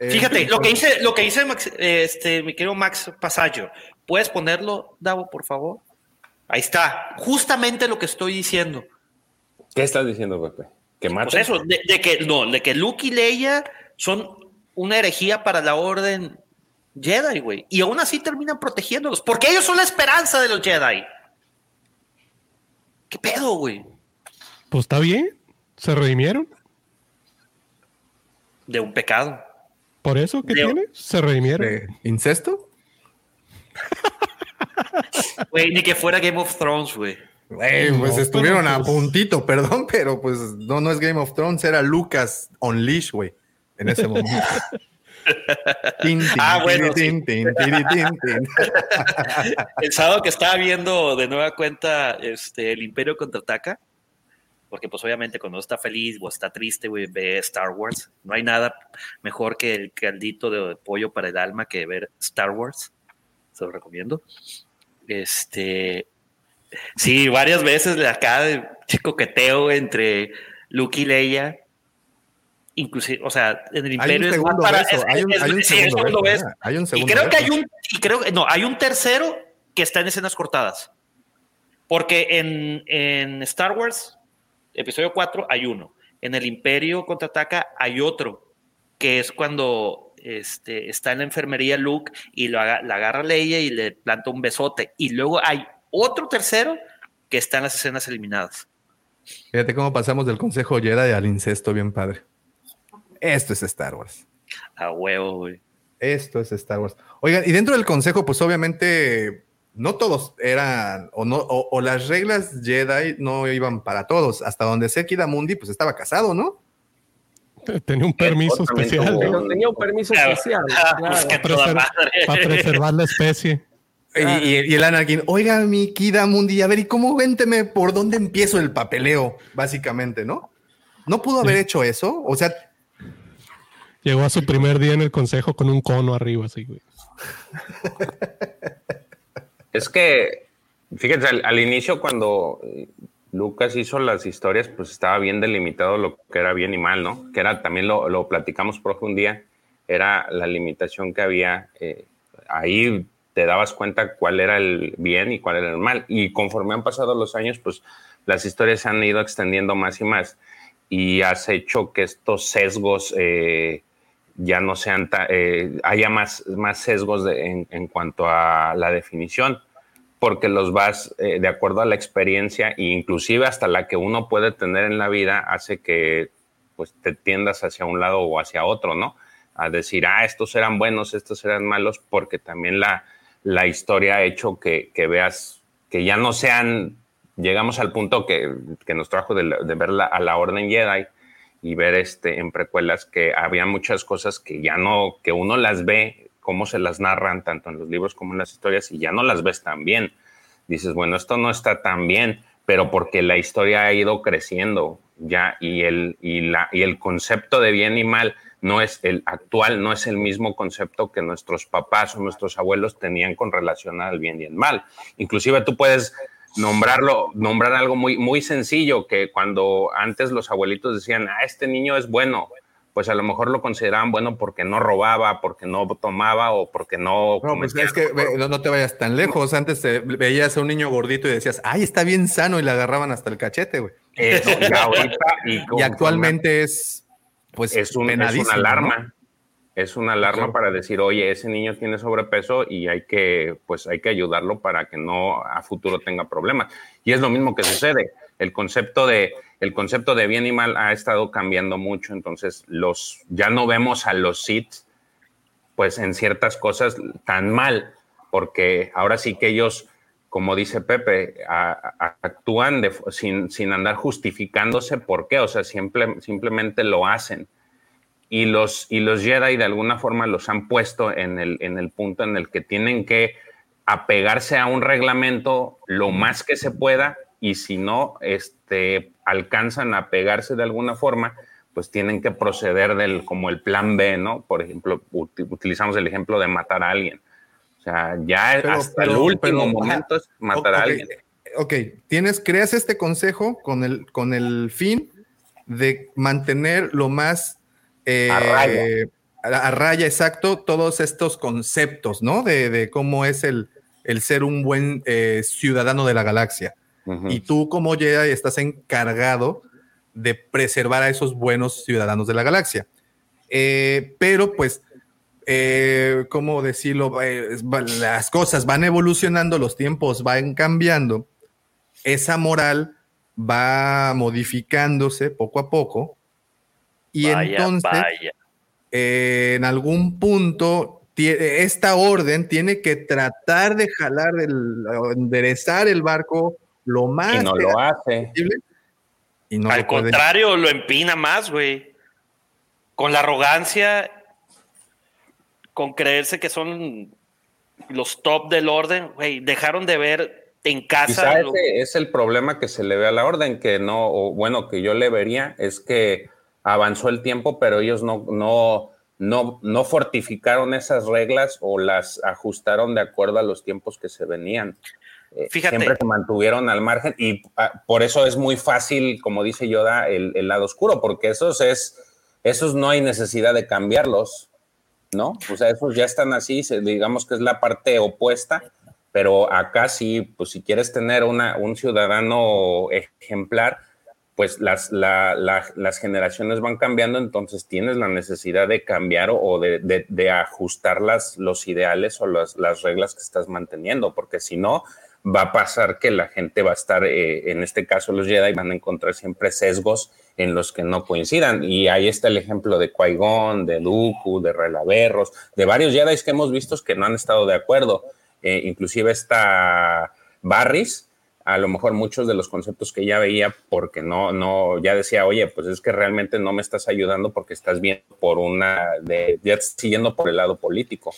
[SPEAKER 1] Eh,
[SPEAKER 5] Fíjate, lo que dice, lo que dice Max- este, mi querido Max Pasallo, ¿puedes ponerlo, Davo, por favor? Ahí está, justamente lo que estoy diciendo.
[SPEAKER 2] ¿Qué estás diciendo, Pepe? Que mata.
[SPEAKER 5] Pues eso, de, de que no, de que Luke y Leia son una herejía para la orden Jedi, güey. Y aún así terminan protegiéndolos, porque ellos son la esperanza de los Jedi. ¿Qué pedo, güey?
[SPEAKER 4] Pues está bien. Se redimieron.
[SPEAKER 5] De un pecado.
[SPEAKER 4] Por eso que
[SPEAKER 5] Leo.
[SPEAKER 4] tiene, se redimieron.
[SPEAKER 1] ¿De ¿Incesto?
[SPEAKER 5] Güey, ni que fuera Game of Thrones, güey.
[SPEAKER 1] Güey,
[SPEAKER 4] No,
[SPEAKER 1] pues estuvieron a
[SPEAKER 4] pues-
[SPEAKER 1] puntito, perdón, pero pues no, no es Game of Thrones, era Lucas on leash, güey, en ese momento. Tin,
[SPEAKER 5] Ah, bueno. El sábado que estaba viendo de nueva cuenta este, El Imperio contraataca, porque pues obviamente cuando uno está feliz o está triste, güey, ve Star Wars. No hay nada mejor que el caldito de pollo para el alma que ver Star Wars. Se lo recomiendo. Este, sí, varias veces acá de coqueteo entre Luke y Leia. Inclusive, o sea, en el
[SPEAKER 1] Hay
[SPEAKER 5] Imperio
[SPEAKER 1] un segundo beso, hay un, segundo beso. ¿eh? hay un
[SPEAKER 5] Y
[SPEAKER 1] segundo
[SPEAKER 5] creo que hay un, y creo que no, hay un tercero que está en escenas cortadas. Porque en, en Star Wars, episodio 4, hay uno. En el Imperio contraataca hay otro, que es cuando este, está en la enfermería Luke y lo aga- la agarra Leia y le planta un besote. Y luego hay otro tercero que está en las escenas eliminadas.
[SPEAKER 1] Fíjate cómo pasamos del consejo Jedi al incesto, bien padre. Esto es Star Wars.
[SPEAKER 5] A huevo, güey.
[SPEAKER 1] Esto es Star Wars. Oigan, y dentro del consejo, pues obviamente no todos eran, o no, o, o las reglas Jedi no iban para todos. Hasta donde sé que Mundi, pues estaba casado, ¿no?
[SPEAKER 4] Tenía un permiso especial
[SPEAKER 3] tenía un permiso
[SPEAKER 5] Claro.
[SPEAKER 3] especial. Claro.
[SPEAKER 5] que
[SPEAKER 4] para,
[SPEAKER 5] toda
[SPEAKER 4] preser-
[SPEAKER 5] madre.
[SPEAKER 4] para preservar la especie.
[SPEAKER 1] Y, y- y el Anakin, oiga, mi Kida Mundi, a ver, ¿y cómo vénteme por dónde empiezo el papeleo? Básicamente, ¿no? ¿No pudo haber
[SPEAKER 4] Sí.
[SPEAKER 1] hecho eso? O sea,
[SPEAKER 4] Llegó a su primer día en el consejo con un cono arriba, así, güey.
[SPEAKER 2] Es que, fíjense, al, al inicio cuando Lucas hizo las historias, pues estaba bien delimitado lo que era bien y mal, ¿no? Que era, también lo, lo platicamos, profe, un día, era la limitación que había. eh, ahí te dabas cuenta cuál era el bien y cuál era el mal. Y conforme han pasado los años, pues las historias se han ido extendiendo más y más y has hecho que estos sesgos eh, ya no sean, eh, haya más, más sesgos en, en, cuanto a la definición, porque los vas eh, de acuerdo a la experiencia e inclusive hasta la que uno puede tener en la vida hace que pues te tiendas hacia un lado o hacia otro, ¿no? A decir, ah, estos eran buenos, estos eran malos, porque también la, la historia ha hecho que, que veas que ya no sean llegamos al punto que, que nos trajo de, de ver la, a la Orden Jedi y ver este, en precuelas que había muchas cosas que ya no, que uno las ve, cómo se las narran, tanto en los libros como en las historias, y ya no las ves tan bien. Dices, bueno, esto no está tan bien, pero porque la historia ha ido creciendo ya y el, y la, y el concepto de bien y mal no es el actual, no es el mismo concepto que nuestros papás o nuestros abuelos tenían con relación al bien y el mal. Inclusive tú puedes nombrarlo, nombrar algo muy, muy sencillo, que cuando antes los abuelitos decían, ah, este niño es bueno, pues a lo mejor lo consideraban bueno porque no robaba, porque no tomaba o porque no...
[SPEAKER 1] No, pues es que no, te vayas tan lejos. Antes veías a un niño gordito y decías, ay, está bien sano y le agarraban hasta el cachete, güey. y, actualmente es, pues,
[SPEAKER 2] es, un, es una alarma es una alarma para decir, oye, ese niño tiene sobrepeso y hay que, pues hay que ayudarlo para que no a futuro tenga problemas. Y es lo mismo que sucede. El concepto de, el concepto de bien y mal ha estado cambiando mucho. Entonces, los, ya no vemos a los SITs, pues en ciertas cosas tan mal, porque ahora sí que ellos, como dice Pepe, actúan sin, sin andar justificándose por qué. O sea, simple, simplemente lo hacen y los, y los Jedi de alguna forma los han puesto en el, en el punto en el que tienen que apegarse a un reglamento lo más que se pueda y si no este, alcanzan a pegarse de alguna forma, pues tienen que proceder del, como el plan B, ¿no? Por ejemplo, utilizamos el ejemplo de matar a alguien. O sea, ya hasta el último momento es matar a alguien.
[SPEAKER 1] Ok, tienes, creas este consejo con el, con el fin de mantener lo más eh, a, raya. exacto, todos estos conceptos, ¿no? De, cómo es el, el, ser un buen eh, ciudadano de la galaxia. Y tú como Jedi estás encargado de preservar a esos buenos ciudadanos de la galaxia. Eh, pero pues, ¿cómo decirlo? las cosas van evolucionando, los tiempos van cambiando. Esa moral va modificándose poco a poco y entonces, eh, en algún punto, esta orden tiene que tratar de jalar, de enderezar el barco lo más.
[SPEAKER 2] Y no lo hace.
[SPEAKER 5] Y no Al contrario, lo empina más, güey. Con la arrogancia, con creerse que son los top del orden, güey, dejaron de ver en casa.
[SPEAKER 2] ese es el problema que se le ve a la orden, que no, o bueno, que yo le vería, es que avanzó el tiempo, pero ellos no, no, no, no fortificaron esas reglas o las ajustaron de acuerdo a los tiempos que se venían. Eh, Fíjate. Siempre se mantuvieron al margen y ah, por eso es muy fácil, como dice Yoda, el, el, lado oscuro, porque esos es, esos no hay necesidad de cambiarlos, ¿no? O sea, esos ya están así, digamos que es la parte opuesta, pero acá sí, pues si quieres tener una, un ciudadano ejemplar, pues las, las generaciones van cambiando, entonces tienes la necesidad de cambiar o de, ajustar las, los ideales o las, las, reglas que estás manteniendo, porque si no, va a pasar que la gente va a estar, eh, en este caso los Jedi, van a encontrar siempre sesgos en los que no coincidan. Y ahí está el ejemplo de Qui-Gon, de Dooku, de Relaverros, de varios Jedi que hemos visto que no han estado de acuerdo. Eh, inclusive está Barris, a lo mejor muchos de los conceptos que ya veía porque no, no, ya decía, oye, pues es que realmente no me estás ayudando porque estás viendo por una, de, ya siguiendo por el lado político.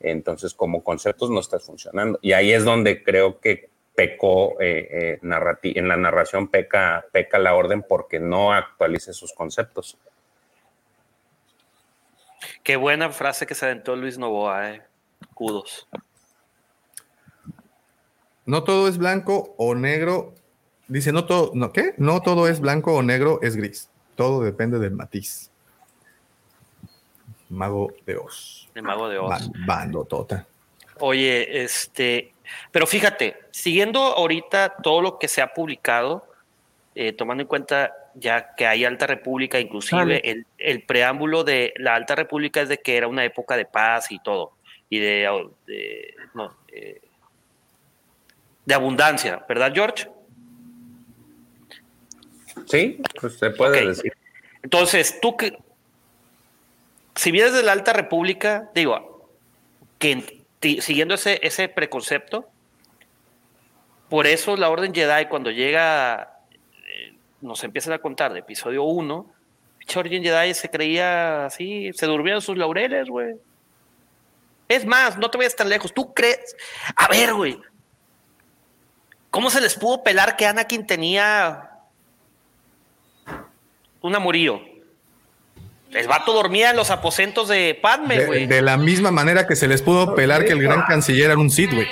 [SPEAKER 2] Entonces, como conceptos no estás funcionando. Y ahí es donde creo que pecó eh, eh en la narración, peca, peca la orden porque no actualiza sus conceptos.
[SPEAKER 5] Qué buena frase que se aventó Luis Novoa, eh. Kudos.
[SPEAKER 1] No todo es blanco o negro. Dice, no todo, ¿no qué? No todo es blanco o negro, es gris. Todo depende del matiz. Mago de Oz.
[SPEAKER 5] El mago de Oz.
[SPEAKER 1] bando tota.
[SPEAKER 5] Oye, este, pero fíjate, siguiendo ahorita todo lo que se ha publicado, eh, tomando en cuenta ya que hay Alta República, inclusive el, el preámbulo de la Alta República es de que era una época de paz y todo, y de, de, no, eh, de abundancia, ¿verdad, George?
[SPEAKER 2] Sí, pues se puede decir.
[SPEAKER 5] Entonces, tú que, si vienes de la Alta República, digo, que siguiendo ese, ese preconcepto, por eso la Orden Jedi cuando llega, eh, nos empiezan a contar de episodio 1, pinche Orden Jedi se creía así, se durmió en sus laureles, güey. Es más, no te vayas tan lejos, tú crees, a ver, güey, ¿cómo se les pudo pelar que Anakin tenía un amorío? El vato dormía en los aposentos de Padme,
[SPEAKER 1] De,
[SPEAKER 5] güey.
[SPEAKER 1] de la misma manera que se les pudo pelar que el gran canciller era un Sith, güey.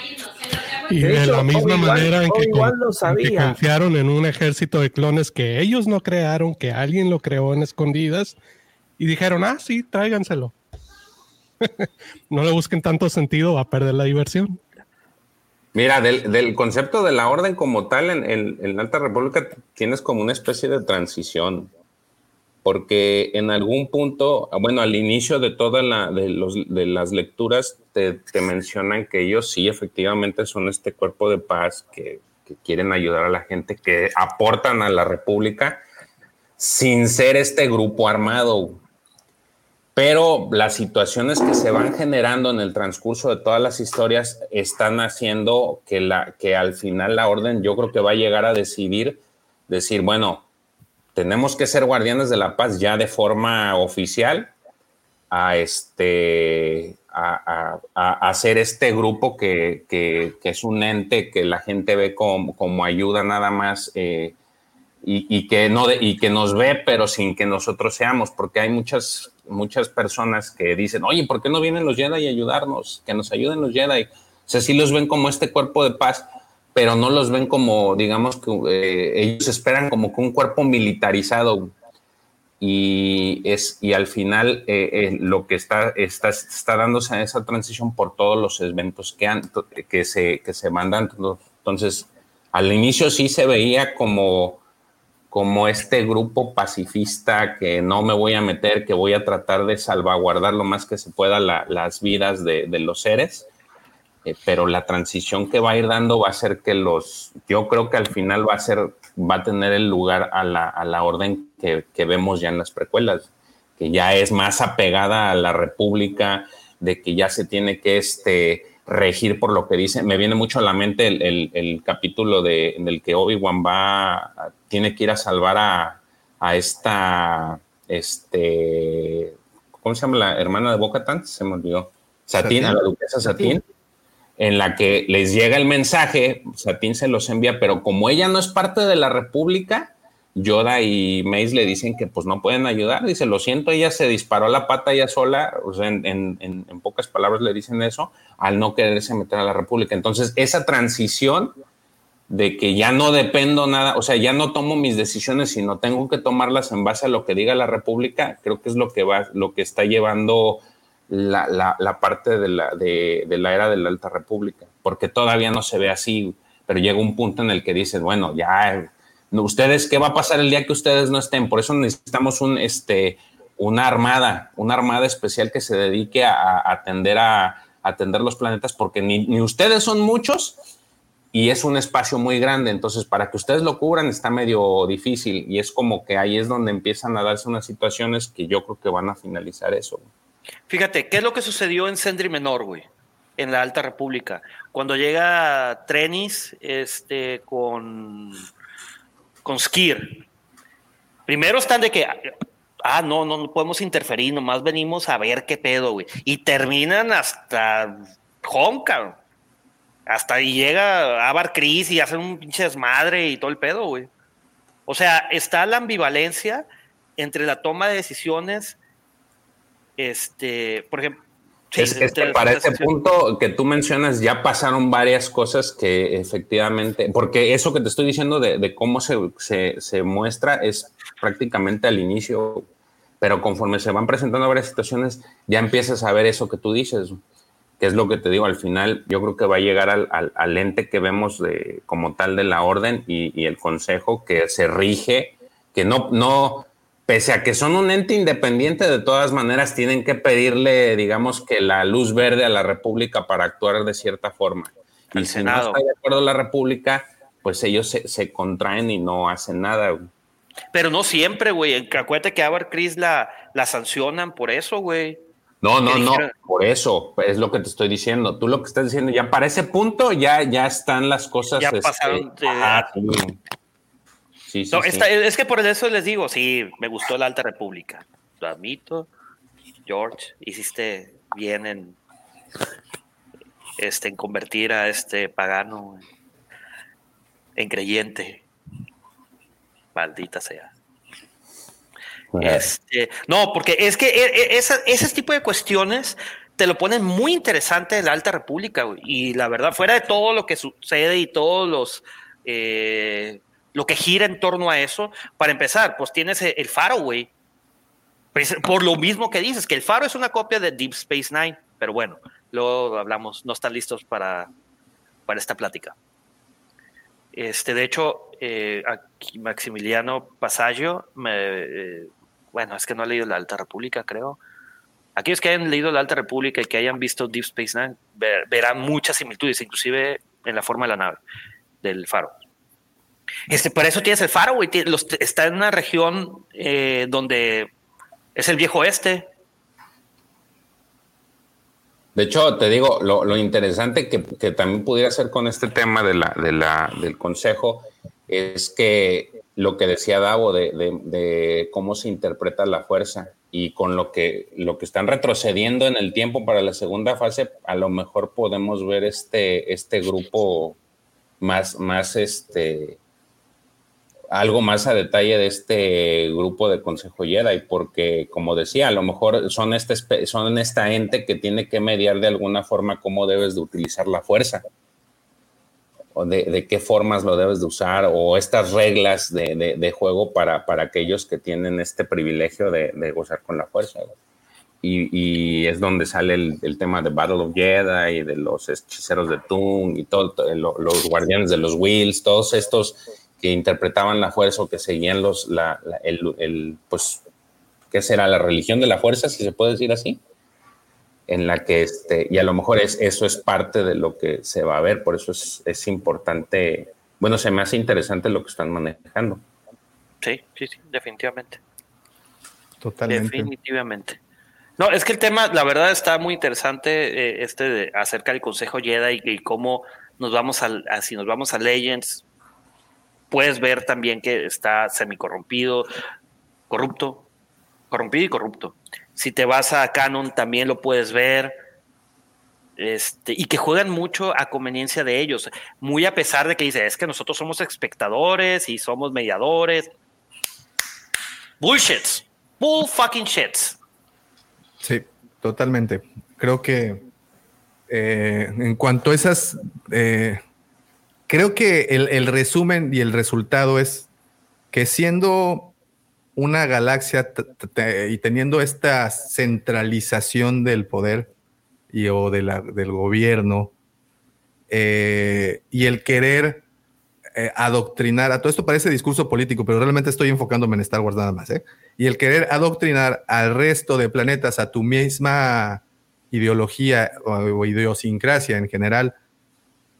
[SPEAKER 4] Y
[SPEAKER 3] De
[SPEAKER 4] de,
[SPEAKER 3] hecho,
[SPEAKER 4] la misma manera en que,
[SPEAKER 3] Obi-Wan
[SPEAKER 4] con-
[SPEAKER 3] lo
[SPEAKER 4] en que
[SPEAKER 3] sabía.
[SPEAKER 4] confiaron en un ejército de clones que ellos no crearon, que alguien lo creó en escondidas, y dijeron, ah, sí, tráiganselo. no le busquen tanto sentido, va a perder la diversión.
[SPEAKER 2] Mira, del, del concepto de la orden como tal en, en- en la Alta República tienes como una especie de transición, porque en algún punto, bueno, al inicio de todas las lecturas te, mencionan que ellos sí efectivamente son este cuerpo de paz que, quieren ayudar a la gente, que aportan a la República sin ser este grupo armado. Pero las situaciones que se van generando en el transcurso de todas las historias están haciendo que al final la orden yo creo que va a llegar a decidir, decir, bueno, tenemos que ser guardianes de la paz ya de forma oficial a este a, hacer este grupo que, que- es un ente que la gente ve como, como ayuda nada más eh, y, y que no y que nos ve pero sin que nosotros seamos porque hay muchas muchas personas que dicen oye ¿por qué no vienen los Jedi a ayudarnos? que nos ayuden los Jedi o sea sí los ven como este cuerpo de paz pero no los ven como digamos que eh, ellos esperan como que un cuerpo militarizado. Y es y al final eh, eh, lo que está, está está dándose en esa transición por todos los eventos que han que se que se mandan. Entonces al inicio sí se veía como como este grupo pacifista que no me voy a meter que voy a tratar de salvaguardar lo más que se pueda la- las vidas de, de los seres eh, pero la transición que va a ir dando va a ser que los, yo creo que al final va a ser, va a tener el lugar a la, a la orden que, que vemos ya en las precuelas, que ya es más apegada a la república, de que ya se tiene que este, regir por lo que dice. Me viene mucho a la mente el, el- el capítulo de, en el que Obi-Wan va, tiene que ir a salvar a, a esta, este, ¿cómo se llama la hermana de Bo-Katan? Se me olvidó. Satín, a la duquesa Satín en la que les llega el mensaje, Satín se los envía, pero como ella no es parte de la República, Yoda y Mace le dicen que pues no pueden ayudar. Dice, lo siento, ella se disparó la pata ella sola, o sea, en, en- en- pocas palabras le dicen eso, al no quererse meter a la República. Entonces, esa transición de que ya no dependo nada, o sea, ya no tomo mis decisiones, sino tengo que tomarlas en base a lo que diga la República, creo que es lo que va, lo que está llevando la, la- la parte de la, de, de la era de la Alta República, porque todavía no se ve así, pero llega un punto en el que dices, bueno, ya, ustedes, ¿qué va a pasar el día que ustedes no estén? Por eso necesitamos un, este, una armada, una armada especial que se dedique a, a atender a atender los planetas, porque ni, ni ustedes son muchos y es un espacio muy grande, entonces para que ustedes lo cubran está medio difícil y es como que ahí es donde empiezan a darse unas situaciones que yo creo que van a finalizar eso.
[SPEAKER 5] Fíjate, ¿qué es lo que sucedió en Sendri Menor, güey? En la Alta República. Cuando llega Trenis este, con, con Skir. Primero están de que, ah, no, no, podemos interferir, nomás venimos a ver qué pedo, güey. Y terminan hasta Home, cabrón. Hasta ahí llega Avar Chris y hacen un pinche desmadre y todo el pedo, güey. O sea, está la ambivalencia entre la toma de decisiones, este, por ejemplo, sí,
[SPEAKER 2] es, es que para ese punto que tú mencionas ya pasaron varias cosas que efectivamente, porque eso que te estoy diciendo de, de cómo se, se- se muestra es prácticamente al inicio, pero conforme se van presentando varias situaciones ya empiezas a ver eso que tú dices. que es lo que te digo, al final yo creo que va a llegar al, al, al ente que vemos de, como tal de la orden y, y, el consejo que se rige, que no, no, pese a que son un ente independiente, de todas maneras tienen que pedirle, digamos, que la luz verde a la República para actuar de cierta forma.
[SPEAKER 5] El
[SPEAKER 2] y si
[SPEAKER 5] Senado.
[SPEAKER 2] no está de acuerdo la República, pues ellos se, se contraen y no hacen nada. güey.
[SPEAKER 5] Pero no siempre, güey. Acuérdate que a Chris la, la sancionan por eso, güey.
[SPEAKER 2] No, no, no, por eso es lo que te estoy diciendo. Tú lo que estás diciendo, ya para ese punto ya, ya están las cosas.
[SPEAKER 5] Ya
[SPEAKER 2] este,
[SPEAKER 5] pasaron de-
[SPEAKER 2] ajá, sí. Sí, sí,
[SPEAKER 5] No,
[SPEAKER 2] sí.
[SPEAKER 5] esta- es que por eso les digo, sí, me gustó la Alta República. Lo admito. George, hiciste bien en, este, en convertir a este pagano en, en creyente. Maldita sea. Este, no, porque es que e- e- esa- ese tipo de cuestiones te lo ponen muy interesante en la Alta República. Y la verdad, fuera de todo lo que sucede y todos los eh, lo que gira en torno a eso, para empezar, pues tienes el, el faro, güey. Pues, Por lo mismo que dices, que el faro es una copia de Deep Space Nine, pero bueno, luego hablamos, no están listos para, para esta plática. Este, de hecho, eh, aquí Maximiliano Pasaggio, me, eh, bueno, es que no he leído la Alta República, creo. Aquellos que hayan leído la Alta República y que hayan visto Deep Space Nine ver- verán muchas similitudes, inclusive en la forma de la nave, del faro. Este, por eso tienes el faro, güey. Está en una región eh, donde es el viejo oeste.
[SPEAKER 2] De hecho, te digo, lo, interesante que, que también pudiera ser con este tema de la, del consejo es que lo que decía Davo de, de- de cómo se interpreta la fuerza y con lo que, lo que están retrocediendo en el tiempo para la segunda fase, a lo mejor podemos ver este, este grupo más, más este, algo más a detalle de este grupo de Consejo Jedi, porque como decía, a lo mejor son, este, son esta ente que tiene que mediar de alguna forma cómo debes de utilizar la fuerza, o de, de qué formas lo debes de usar, o estas reglas de, de- de juego para, para aquellos que tienen este privilegio de, gozar con la fuerza. Y, y es donde sale el, el tema de Battle of Jedi y de los hechiceros de Tung y todo, todo- lo- los guardianes de los Wheels, todos estos que interpretaban la fuerza o que seguían los, la, la- el, el, pues, ¿qué será? La religión de la fuerza, si se puede decir así, en la que, este, y a lo mejor es, eso es parte de lo que se va a ver, por eso es, es importante, bueno, se me hace interesante lo que están manejando.
[SPEAKER 5] Sí, sí, sí, definitivamente.
[SPEAKER 1] Totalmente.
[SPEAKER 5] Definitivamente. No, es que el tema, la verdad, está muy interesante eh, este de, acerca del Consejo Jedi y, y cómo nos vamos al, a, si nos vamos a Legends, puedes ver también que está semicorrompido, corrupto, corrompido y corrupto. Si te vas a Canon también lo puedes ver. Este, y que juegan mucho a conveniencia de ellos, muy a pesar de que dice, es que nosotros somos espectadores y somos mediadores. Bullshits. Bull fucking shits.
[SPEAKER 1] Sí, totalmente. Creo que eh, en cuanto a esas, eh, creo que el, resumen y el resultado es que siendo una galaxia y teniendo esta centralización del poder y o del gobierno eh, y el querer eh, adoctrinar, a todo esto parece discurso político, pero realmente estoy enfocándome en Star Wars nada más, ¿eh? Y el querer adoctrinar al resto de planetas a tu misma ideología o idiosincrasia en general,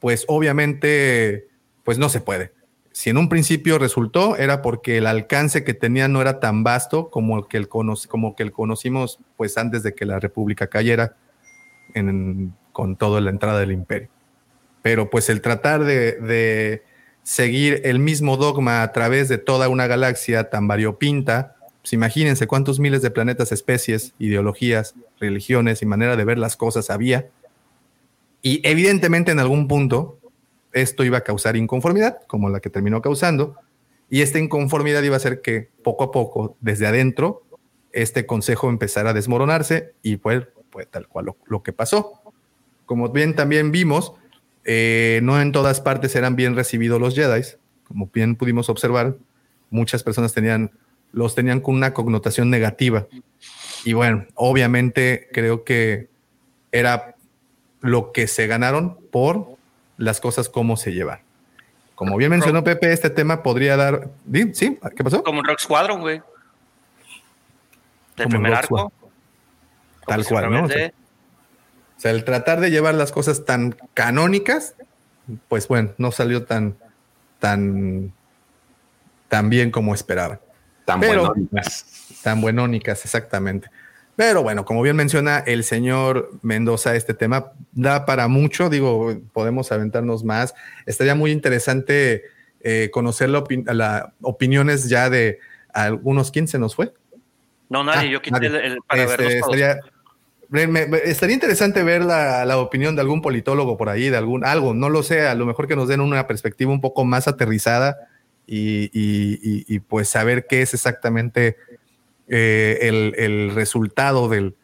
[SPEAKER 1] pues obviamente, pues no se puede. Si en un principio resultó, era porque el alcance que tenía no era tan vasto como el que el, como que el conocimos pues antes de que la República cayera en- con toda la entrada del imperio. Pero pues el tratar de, de seguir el mismo dogma a través de toda una galaxia tan variopinta, pues imagínense cuántos miles de planetas, especies, ideologías, religiones y manera de ver las cosas había. Y evidentemente en algún punto esto iba a causar inconformidad, como la que terminó causando, y esta inconformidad iba a hacer que poco a poco, desde adentro, este consejo empezara a desmoronarse y fue, tal cual lo, lo que pasó. Como bien también vimos, eh, no en todas partes eran bien recibidos los Jedi, como bien pudimos observar, muchas personas tenían, los tenían con una connotación negativa. Y bueno, obviamente creo que era lo que se ganaron por las cosas como se llevan. Como bien mencionó Pepe, este tema podría dar. ¿Sí? ¿Qué pasó?
[SPEAKER 5] Como un Rock Squadron, güey. Del
[SPEAKER 1] Como en
[SPEAKER 5] primer arco.
[SPEAKER 1] Squadron. Tal cual, ¿no? O sea, o sea, el tratar de llevar las cosas tan canónicas, pues bueno, no salió tan, tan, tan bien como esperaban.
[SPEAKER 2] Tan
[SPEAKER 1] Pero-
[SPEAKER 2] buenónicas.
[SPEAKER 1] Tan buenónicas, exactamente. Pero bueno, como bien menciona el señor Mendoza, este tema da para mucho, digo, podemos aventarnos más. Estaría muy interesante eh, conocer la opin- la opiniones ya de algunos. ¿Quién se nos fue?
[SPEAKER 5] No, nadie,
[SPEAKER 1] Ah,
[SPEAKER 5] yo quité
[SPEAKER 1] nadie.
[SPEAKER 5] el, el- para
[SPEAKER 1] Este,
[SPEAKER 5] verlos
[SPEAKER 1] estaría, me- me- estaría interesante ver la, la opinión de algún politólogo por ahí, de algún algo, no lo sé, a lo mejor que nos den una perspectiva un poco más aterrizada y, y- y- y, pues saber qué es exactamente eh, el, el resultado del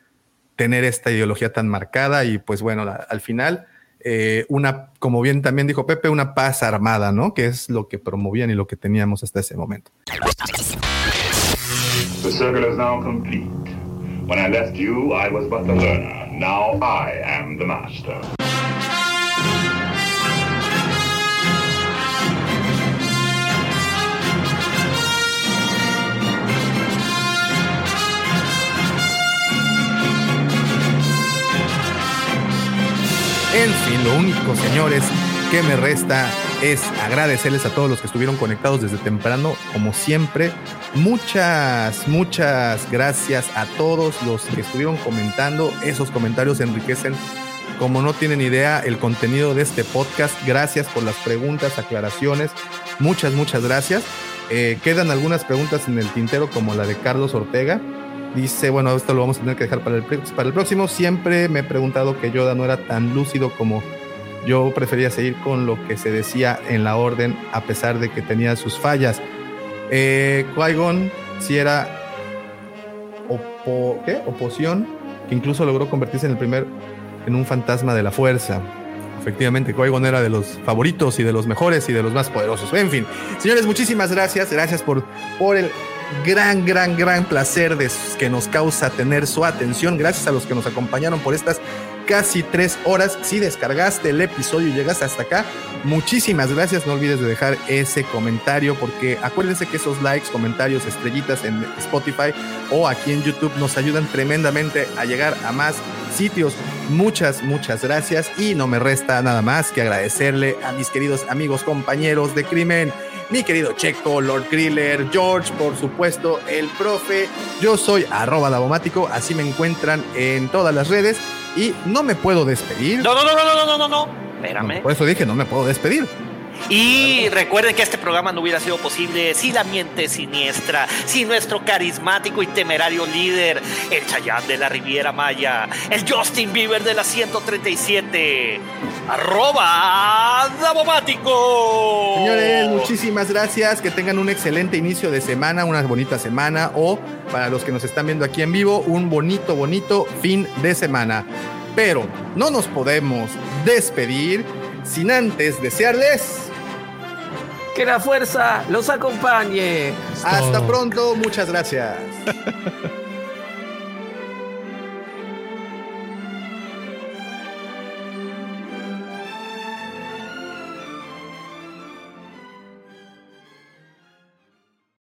[SPEAKER 1] tener esta ideología tan marcada y pues bueno, al final eh, una, como bien también dijo Pepe, una paz armada, ¿no? Que es lo que promovían y lo que teníamos hasta ese momento.
[SPEAKER 6] The circle is now complete. When I left you, I was but the learner. Now I am the master.
[SPEAKER 1] En fin, lo único, señores, que me resta es agradecerles a todos los que estuvieron conectados desde temprano, como siempre. Muchas, muchas gracias a todos los que estuvieron comentando. Esos comentarios enriquecen, como no tienen idea, el contenido de este podcast. Gracias por las preguntas, aclaraciones. Muchas, muchas gracias. Eh, quedan algunas preguntas en el tintero, como la de Carlos Ortega. Dice, bueno, esto lo vamos a tener que dejar para el, para el próximo. Siempre me he preguntado que Yoda no era tan lúcido como yo prefería seguir con lo que se decía en la orden, a pesar de que tenía sus fallas. Eh, Qui-Gon sí era opo- ¿qué? oposición, que incluso logró convertirse en el primer en un fantasma de la fuerza. Efectivamente, Qui-Gon era de los favoritos y de los mejores y de los más poderosos. En fin, señores, muchísimas gracias. Gracias por, por el gran, gran, gran placer que nos causa tener su atención. Gracias a los que nos acompañaron por estas casi tres horas. Si descargaste el episodio y llegaste hasta acá, muchísimas gracias. No olvides de dejar ese comentario porque acuérdense que esos likes, comentarios, estrellitas en Spotify o aquí en YouTube nos ayudan tremendamente a llegar a más sitios. Muchas, muchas gracias y no me resta nada más que agradecerle a mis queridos amigos, compañeros de crimen. Mi querido Checo, Lord Griller, George, por supuesto, el profe. Yo soy arroba Davomático, así me encuentran en todas las redes y no me puedo despedir.
[SPEAKER 5] No, no, no, no, no, no, no, no. Espérame.
[SPEAKER 1] Por eso dije, no me puedo despedir.
[SPEAKER 5] Y recuerden que este programa no hubiera sido posible sin la mente siniestra, sin nuestro carismático y temerario líder, el Chayán de la Riviera Maya, el Justin Bieber de la 137, arroba Davomático.
[SPEAKER 1] Señores, muchísimas gracias. Que tengan un excelente inicio de semana, una bonita semana o para los que nos están viendo aquí en vivo, un bonito, bonito fin de semana. Pero no nos podemos despedir sin antes desearles
[SPEAKER 3] Que la fuerza los acompañe.
[SPEAKER 1] hasta pronto. Muchas gracias.